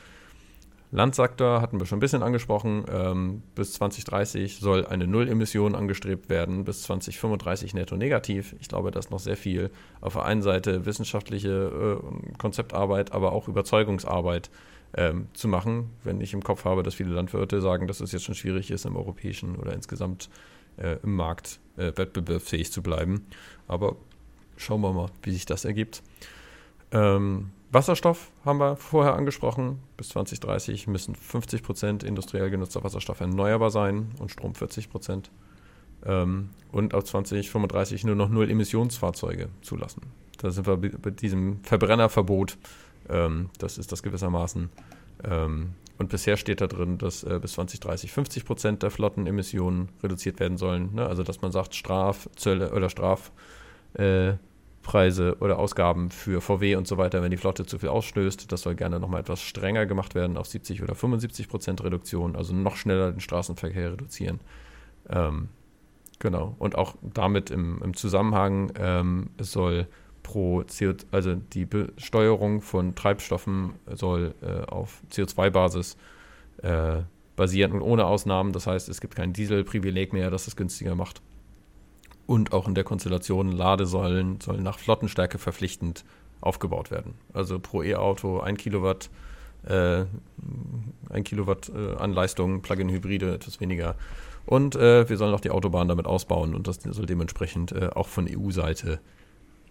Landsektor hatten wir schon ein bisschen angesprochen. Ähm, bis 2030 soll eine Nullemission angestrebt werden, bis 2035 netto negativ. Ich glaube, da ist noch sehr viel auf der einen Seite wissenschaftliche äh, Konzeptarbeit, aber auch Überzeugungsarbeit ähm, zu machen. Wenn ich im Kopf habe, dass viele Landwirte sagen, dass es jetzt schon schwierig ist, im europäischen oder insgesamt äh, im Markt äh, wettbewerbsfähig zu bleiben. Aber schauen wir mal, wie sich das ergibt. Ähm, Wasserstoff haben wir vorher angesprochen. Bis 2030 müssen 50 Prozent industriell genutzter Wasserstoff erneuerbar sein und Strom 40 Prozent. Ähm, und ab 2035 nur noch null Emissionsfahrzeuge zulassen. Da sind wir bei diesem Verbrennerverbot. Ähm, das ist das gewissermaßen. Ähm, und bisher steht da drin, dass äh, bis 2030 50 Prozent der Flottenemissionen reduziert werden sollen. Ne? Also dass man sagt, Strafzölle oder Straf Preise oder Ausgaben für VW und so weiter, wenn die Flotte zu viel ausstößt. Das soll gerne nochmal etwas strenger gemacht werden auf 70 oder 75 Prozent Reduktion, also noch schneller den Straßenverkehr reduzieren. Ähm, genau. Und auch damit im, im Zusammenhang, ähm, soll pro CO, also die Besteuerung von Treibstoffen soll äh, auf CO2-Basis äh, basieren und ohne Ausnahmen. Das heißt, es gibt kein Dieselprivileg mehr, das es günstiger macht und auch in der Konstellation Ladesäulen sollen nach Flottenstärke verpflichtend aufgebaut werden. Also pro E-Auto ein Kilowatt, äh, ein Kilowatt äh, an Leistung, Plug-in-Hybride etwas weniger. Und äh, wir sollen auch die Autobahn damit ausbauen und das soll dementsprechend äh, auch von EU-Seite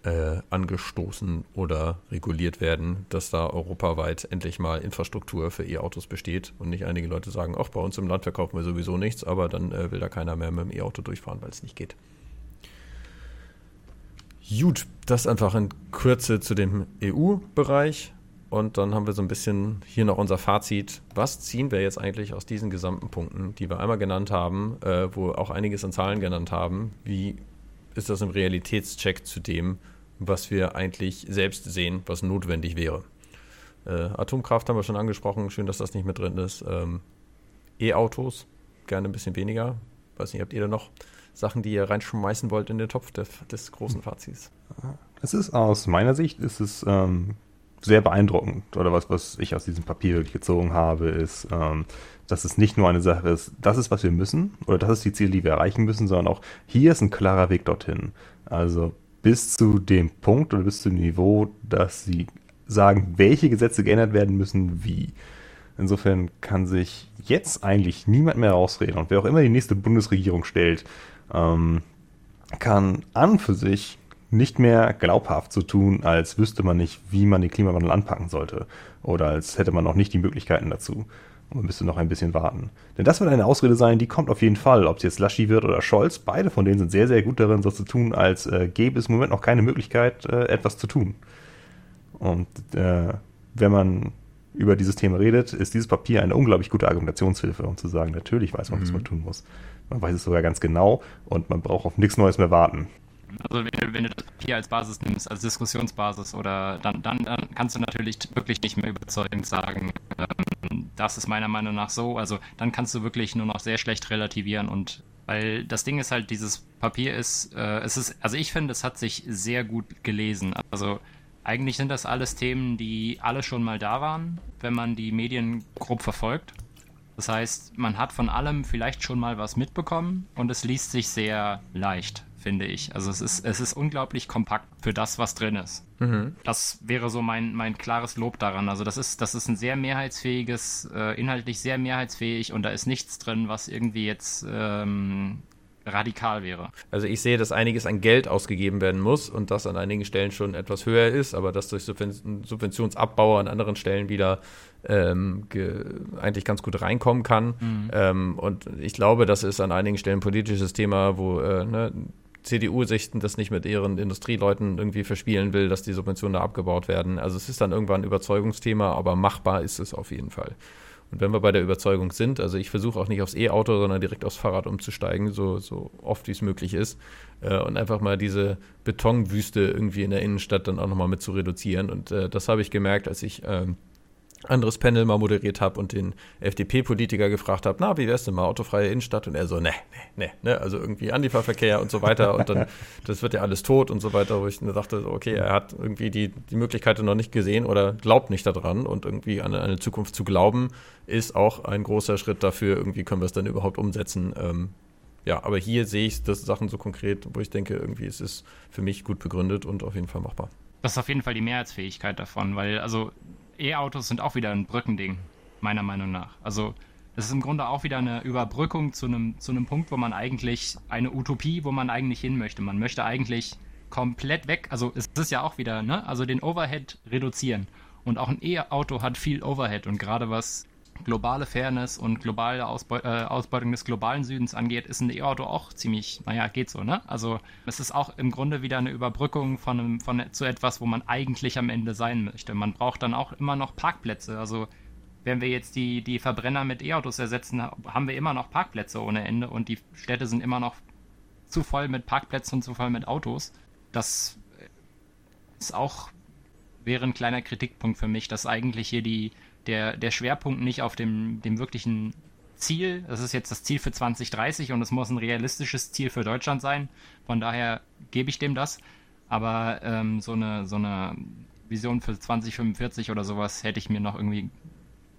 äh, angestoßen oder reguliert werden, dass da europaweit endlich mal Infrastruktur für E-Autos besteht und nicht einige Leute sagen, ach, bei uns im Land verkaufen wir sowieso nichts, aber dann äh, will da keiner mehr mit dem E-Auto durchfahren, weil es nicht geht. Gut, das einfach in Kürze zu dem EU-Bereich. Und dann haben wir so ein bisschen hier noch unser Fazit. Was ziehen wir jetzt eigentlich aus diesen gesamten Punkten, die wir einmal genannt haben, äh, wo auch einiges an Zahlen genannt haben? Wie ist das im Realitätscheck zu dem, was wir eigentlich selbst sehen, was notwendig wäre? Äh, Atomkraft haben wir schon angesprochen, schön, dass das nicht mit drin ist. Ähm, E-Autos, gerne ein bisschen weniger. Weiß nicht, habt ihr da noch Sachen, die ihr reinschmeißen wollt in den Topf des, des großen Fazits? Es ist aus meiner Sicht ist es ähm, sehr beeindruckend oder was, was ich aus diesem Papier gezogen habe, ist, ähm, dass es nicht nur eine Sache ist, das ist, was wir müssen oder das ist die Ziele, die wir erreichen müssen, sondern auch hier ist ein klarer Weg dorthin. Also bis zu dem Punkt oder bis zu dem Niveau, dass sie sagen, welche Gesetze geändert werden müssen, wie. Insofern kann sich jetzt eigentlich niemand mehr rausreden. Und wer auch immer die nächste Bundesregierung stellt, ähm, kann an für sich nicht mehr glaubhaft so tun, als wüsste man nicht, wie man den Klimawandel anpacken sollte. Oder als hätte man noch nicht die Möglichkeiten dazu. Und man müsste noch ein bisschen warten. Denn das wird eine Ausrede sein, die kommt auf jeden Fall. Ob es jetzt Laschi wird oder Scholz, beide von denen sind sehr, sehr gut darin, so zu tun, als äh, gäbe es im Moment noch keine Möglichkeit, äh, etwas zu tun. Und äh, wenn man über dieses Thema redet, ist dieses Papier eine unglaublich gute Argumentationshilfe, um zu sagen, natürlich weiß man, mhm. was man tun muss. Man weiß es sogar ganz genau und man braucht auf nichts Neues mehr warten. Also wenn du, wenn du das Papier als Basis nimmst, als Diskussionsbasis, oder dann, dann, dann kannst du natürlich wirklich nicht mehr überzeugend sagen, ähm, das ist meiner Meinung nach so. Also dann kannst du wirklich nur noch sehr schlecht relativieren und weil das Ding ist halt, dieses Papier ist, äh, es ist, also ich finde, es hat sich sehr gut gelesen. Also eigentlich sind das alles Themen, die alle schon mal da waren, wenn man die Medien grob verfolgt. Das heißt, man hat von allem vielleicht schon mal was mitbekommen und es liest sich sehr leicht finde ich. Also es ist, es ist unglaublich kompakt für das, was drin ist. Mhm. Das wäre so mein, mein klares Lob daran. Also das ist, das ist ein sehr mehrheitsfähiges, äh, inhaltlich sehr mehrheitsfähig und da ist nichts drin, was irgendwie jetzt ähm, radikal wäre. Also ich sehe, dass einiges an Geld ausgegeben werden muss und das an einigen Stellen schon etwas höher ist, aber dass durch Subventionsabbau an anderen Stellen wieder ähm, eigentlich ganz gut reinkommen kann. Mhm. Ähm, und ich glaube, das ist an einigen Stellen ein politisches Thema, wo äh, ne, CDU-Sichten das nicht mit ihren Industrieleuten irgendwie verspielen will, dass die Subventionen da abgebaut werden. Also es ist dann irgendwann ein Überzeugungsthema, aber machbar ist es auf jeden Fall. Und wenn wir bei der Überzeugung sind, also ich versuche auch nicht aufs E-Auto, sondern direkt aufs Fahrrad umzusteigen, so, so oft wie es möglich ist, äh, und einfach mal diese Betonwüste irgendwie in der Innenstadt dann auch nochmal mit zu reduzieren. Und äh, das habe ich gemerkt, als ich äh, anderes Panel mal moderiert habe und den FDP-Politiker gefragt habe, na, wie wär's denn mal autofreie Innenstadt? Und er so, ne, ne, ne, ne, also irgendwie Anlieferverkehr und so weiter und dann, das wird ja alles tot und so weiter, wo ich mir dachte, okay, er hat irgendwie die, die Möglichkeit noch nicht gesehen oder glaubt nicht daran und irgendwie an eine Zukunft zu glauben, ist auch ein großer Schritt dafür, irgendwie können wir es dann überhaupt umsetzen. Ähm, ja, aber hier sehe ich das Sachen so konkret, wo ich denke, irgendwie ist es für mich gut begründet und auf jeden Fall machbar. Das ist auf jeden Fall die Mehrheitsfähigkeit davon, weil also E-Autos sind auch wieder ein Brückending, meiner Meinung nach. Also es ist im Grunde auch wieder eine Überbrückung zu einem, zu einem Punkt, wo man eigentlich eine Utopie, wo man eigentlich hin möchte. Man möchte eigentlich komplett weg, also es ist ja auch wieder, ne? Also den Overhead reduzieren. Und auch ein E-Auto hat viel Overhead und gerade was globale Fairness und globale Ausbeu äh, Ausbeutung des globalen Südens angeht, ist ein E-Auto auch ziemlich, naja, geht so, ne? Also es ist auch im Grunde wieder eine Überbrückung von, einem, von zu etwas, wo man eigentlich am Ende sein möchte. Man braucht dann auch immer noch Parkplätze. Also wenn wir jetzt die, die Verbrenner mit E-Autos ersetzen, haben wir immer noch Parkplätze ohne Ende und die Städte sind immer noch zu voll mit Parkplätzen und zu voll mit Autos. Das ist auch, wäre ein kleiner Kritikpunkt für mich, dass eigentlich hier die, der, der Schwerpunkt nicht auf dem, dem wirklichen Ziel, das ist jetzt das Ziel für 2030 und es muss ein realistisches Ziel für Deutschland sein. Von daher gebe ich dem das. Aber ähm, so, eine, so eine Vision für 2045 oder sowas hätte ich mir noch irgendwie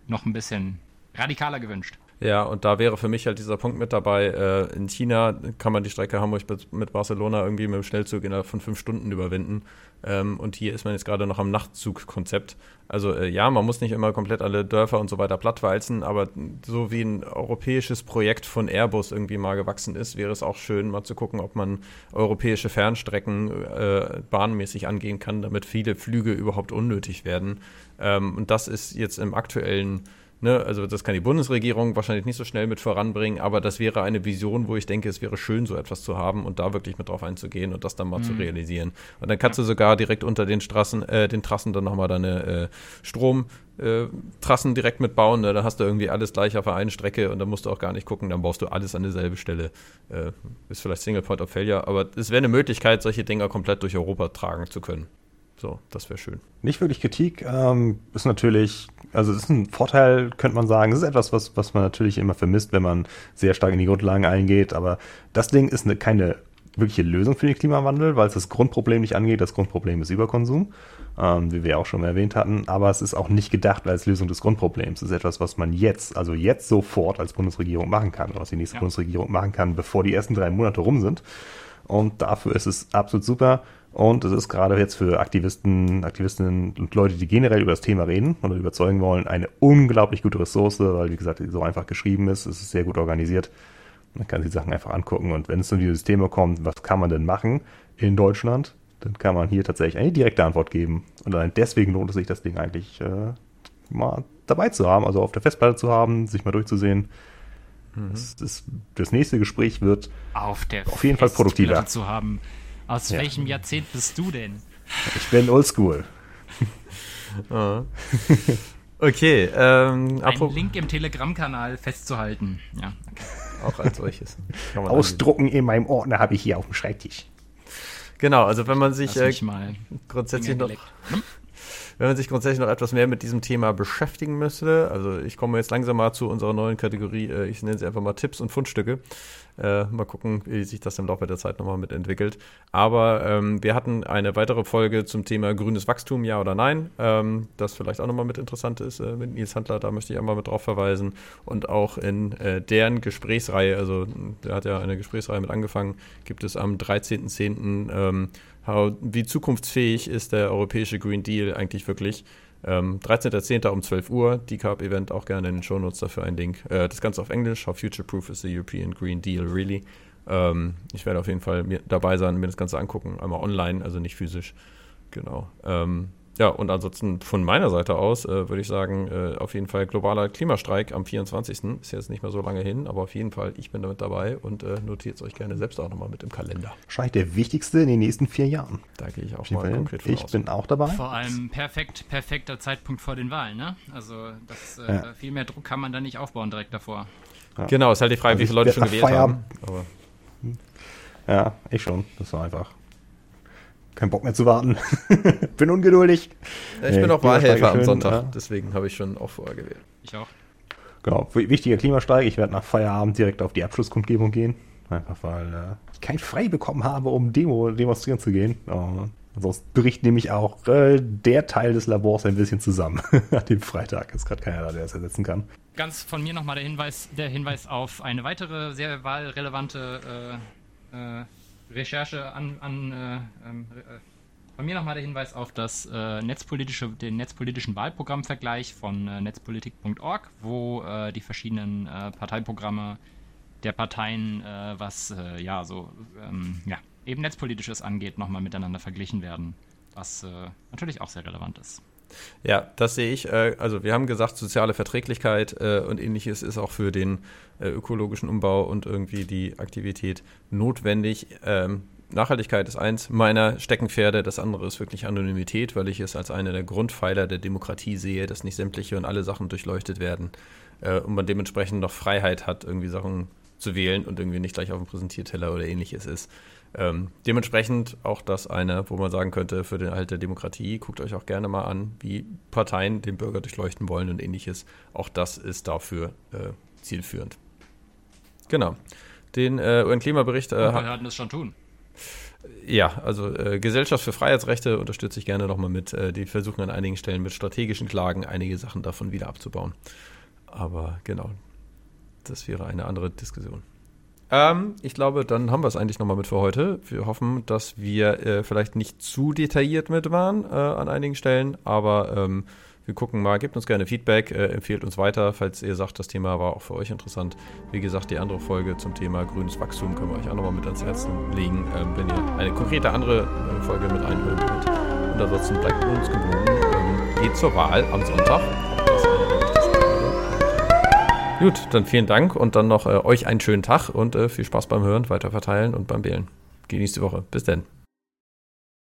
noch ein bisschen radikaler gewünscht. Ja, und da wäre für mich halt dieser Punkt mit dabei. Äh, in China kann man die Strecke Hamburg mit Barcelona irgendwie mit dem Schnellzug innerhalb von fünf Stunden überwinden. Ähm, und hier ist man jetzt gerade noch am Nachtzugkonzept. Also äh, ja, man muss nicht immer komplett alle Dörfer und so weiter plattwalzen, aber so wie ein europäisches Projekt von Airbus irgendwie mal gewachsen ist, wäre es auch schön, mal zu gucken, ob man europäische Fernstrecken äh, bahnmäßig angehen kann, damit viele Flüge überhaupt unnötig werden. Ähm, und das ist jetzt im aktuellen Ne, also das kann die Bundesregierung wahrscheinlich nicht so schnell mit voranbringen, aber das wäre eine Vision, wo ich denke, es wäre schön, so etwas zu haben und da wirklich mit drauf einzugehen und das dann mal mhm. zu realisieren. Und dann kannst ja. du sogar direkt unter den Straßen, äh, den Trassen dann nochmal deine äh, Stromtrassen äh, direkt mitbauen. Ne? Da hast du irgendwie alles gleich auf der einen Strecke und dann musst du auch gar nicht gucken, dann baust du alles an derselbe Stelle. Äh, ist vielleicht Single Point of Failure, aber es wäre eine Möglichkeit, solche Dinger komplett durch Europa tragen zu können. So, das wäre schön. Nicht wirklich Kritik, ähm, ist natürlich, also es ist ein Vorteil, könnte man sagen. Es ist etwas, was, was man natürlich immer vermisst, wenn man sehr stark in die Grundlagen eingeht. Aber das Ding ist eine, keine wirkliche Lösung für den Klimawandel, weil es das Grundproblem nicht angeht. Das Grundproblem ist Überkonsum, ähm, wie wir auch schon erwähnt hatten. Aber es ist auch nicht gedacht als Lösung des Grundproblems. Es ist etwas, was man jetzt, also jetzt sofort als Bundesregierung machen kann, oder was die nächste ja. Bundesregierung machen kann, bevor die ersten drei Monate rum sind. Und dafür ist es absolut super. Und es ist gerade jetzt für Aktivisten, Aktivistinnen und Leute, die generell über das Thema reden oder überzeugen wollen, eine unglaublich gute Ressource, weil, wie gesagt, so einfach geschrieben ist, es ist sehr gut organisiert. Man kann sich Sachen einfach angucken und wenn es um dieses Thema kommt, was kann man denn machen in Deutschland, dann kann man hier tatsächlich eine direkte Antwort geben. Und allein deswegen lohnt es sich, das Ding eigentlich äh, mal dabei zu haben, also auf der Festplatte zu haben, sich mal durchzusehen. Mhm. Das, das, das, nächste Gespräch wird auf, auf jeden Fall produktiver zu haben. Aus ja. welchem Jahrzehnt bist du denn? Ich bin oldschool. Ah. okay. Ähm, Ein Link im Telegram-Kanal festzuhalten. Ja, okay. Auch als solches. Ausdrucken in meinem Ordner habe ich hier auf dem Schreibtisch. Genau, also wenn man sich äh, grundsätzlich noch, wenn man sich grundsätzlich noch etwas mehr mit diesem Thema beschäftigen müsste, also ich komme jetzt langsam mal zu unserer neuen Kategorie, äh, ich nenne sie einfach mal Tipps und Fundstücke. Äh, mal gucken, wie sich das im Laufe der Zeit nochmal mitentwickelt. Aber ähm, wir hatten eine weitere Folge zum Thema grünes Wachstum, ja oder nein. Ähm, das vielleicht auch nochmal mit interessant ist äh, mit Nils Handler, da möchte ich einmal mit drauf verweisen. Und auch in äh, deren Gesprächsreihe, also der hat ja eine Gesprächsreihe mit angefangen, gibt es am 13.10. Ähm, wie zukunftsfähig ist der europäische Green Deal eigentlich wirklich? Ähm, 13.10. um 12 Uhr, Decap-Event, auch gerne in den Shownotes dafür ein Link. Äh, das Ganze auf Englisch, How Future-Proof is the European Green Deal Really. Ähm, ich werde auf jeden Fall dabei sein, mir das Ganze angucken, einmal online, also nicht physisch. Genau. Ähm, ja, und ansonsten von meiner Seite aus äh, würde ich sagen, äh, auf jeden Fall globaler Klimastreik am 24. Ist jetzt nicht mehr so lange hin, aber auf jeden Fall, ich bin damit dabei und äh, notiert es euch gerne selbst auch nochmal mit im Kalender. Wahrscheinlich der wichtigste in den nächsten vier Jahren. Da gehe ich auch mal konkret von Ich aus. bin auch dabei. Vor allem perfekt, perfekter Zeitpunkt vor den Wahlen, ne? Also das, äh, ja. viel mehr Druck kann man da nicht aufbauen direkt davor. Ja. Genau, ist halt die Frage, also wie viele Leute schon gewählt haben. Aber ja, ich schon. Das war einfach kein Bock mehr zu warten. bin ungeduldig. Ja, ich nee, bin auch Wahlhelfer am Sonntag, ja. deswegen habe ich schon auch vorher gewählt. Ich auch. Genau, wichtiger Klimastreik. Ich werde nach Feierabend direkt auf die Abschlusskundgebung gehen. Einfach weil äh, ich kein Frei bekommen habe, um Demo demonstrieren zu gehen. Oh, ansonsten bricht nämlich auch äh, der Teil des Labors ein bisschen zusammen an dem Freitag. Ist gerade keiner da, der es ersetzen kann. Ganz von mir nochmal der Hinweis, der Hinweis auf eine weitere sehr wahlrelevante äh, äh Recherche an, an äh, ähm, äh, von mir nochmal der Hinweis auf das äh, netzpolitische, den netzpolitischen Wahlprogrammvergleich von äh, netzpolitik.org, wo äh, die verschiedenen äh, Parteiprogramme der Parteien, äh, was äh, ja so ähm, ja, eben netzpolitisches angeht, nochmal miteinander verglichen werden, was natürlich auch sehr relevant ist. Ja, das sehe ich. Äh, also wir haben gesagt, soziale Verträglichkeit äh, und ähnliches ist auch für den äh, ökologischen Umbau und irgendwie die Aktivität notwendig. Ähm, Nachhaltigkeit ist eins meiner Steckenpferde, das andere ist wirklich Anonymität, weil ich es als einer der Grundpfeiler der Demokratie sehe, dass nicht sämtliche und alle Sachen durchleuchtet werden und man dementsprechend noch Freiheit hat, irgendwie Sachen zu wählen und irgendwie nicht gleich auf dem Präsentierteller oder ähnliches ist. Ähm, dementsprechend auch das eine, wo man sagen könnte, für den Erhalt der Demokratie, guckt euch auch gerne mal an, wie Parteien den Bürger durchleuchten wollen und ähnliches. Auch das ist dafür äh, zielführend. Genau. Den äh, UN-Klimabericht. Äh, Behörden das schon tun. Ja, also äh, Gesellschaft für Freiheitsrechte unterstütze ich gerne nochmal mit. Äh, die versuchen an einigen Stellen mit strategischen Klagen einige Sachen davon wieder abzubauen. Aber genau, das wäre eine andere Diskussion. Ähm, ich glaube, dann haben wir es eigentlich nochmal mit für heute. Wir hoffen, dass wir äh, vielleicht nicht zu detailliert mit waren äh, an einigen Stellen, aber ähm, wir gucken mal, gebt uns gerne Feedback, äh, empfehlt uns weiter, falls ihr sagt, das Thema war auch für euch interessant. Wie gesagt, die andere Folge zum Thema grünes Wachstum können wir euch auch nochmal mit ans Herz legen, ähm, wenn ihr eine konkrete andere äh, Folge mit einhören wollt. Und ansonsten bleibt uns gewogen. Ähm, geht zur Wahl am Sonntag. Gut, dann vielen Dank und dann noch äh, euch einen schönen Tag und äh, viel Spaß beim Hören, weiter verteilen und beim Wählen. Genießt die Woche. Bis dann.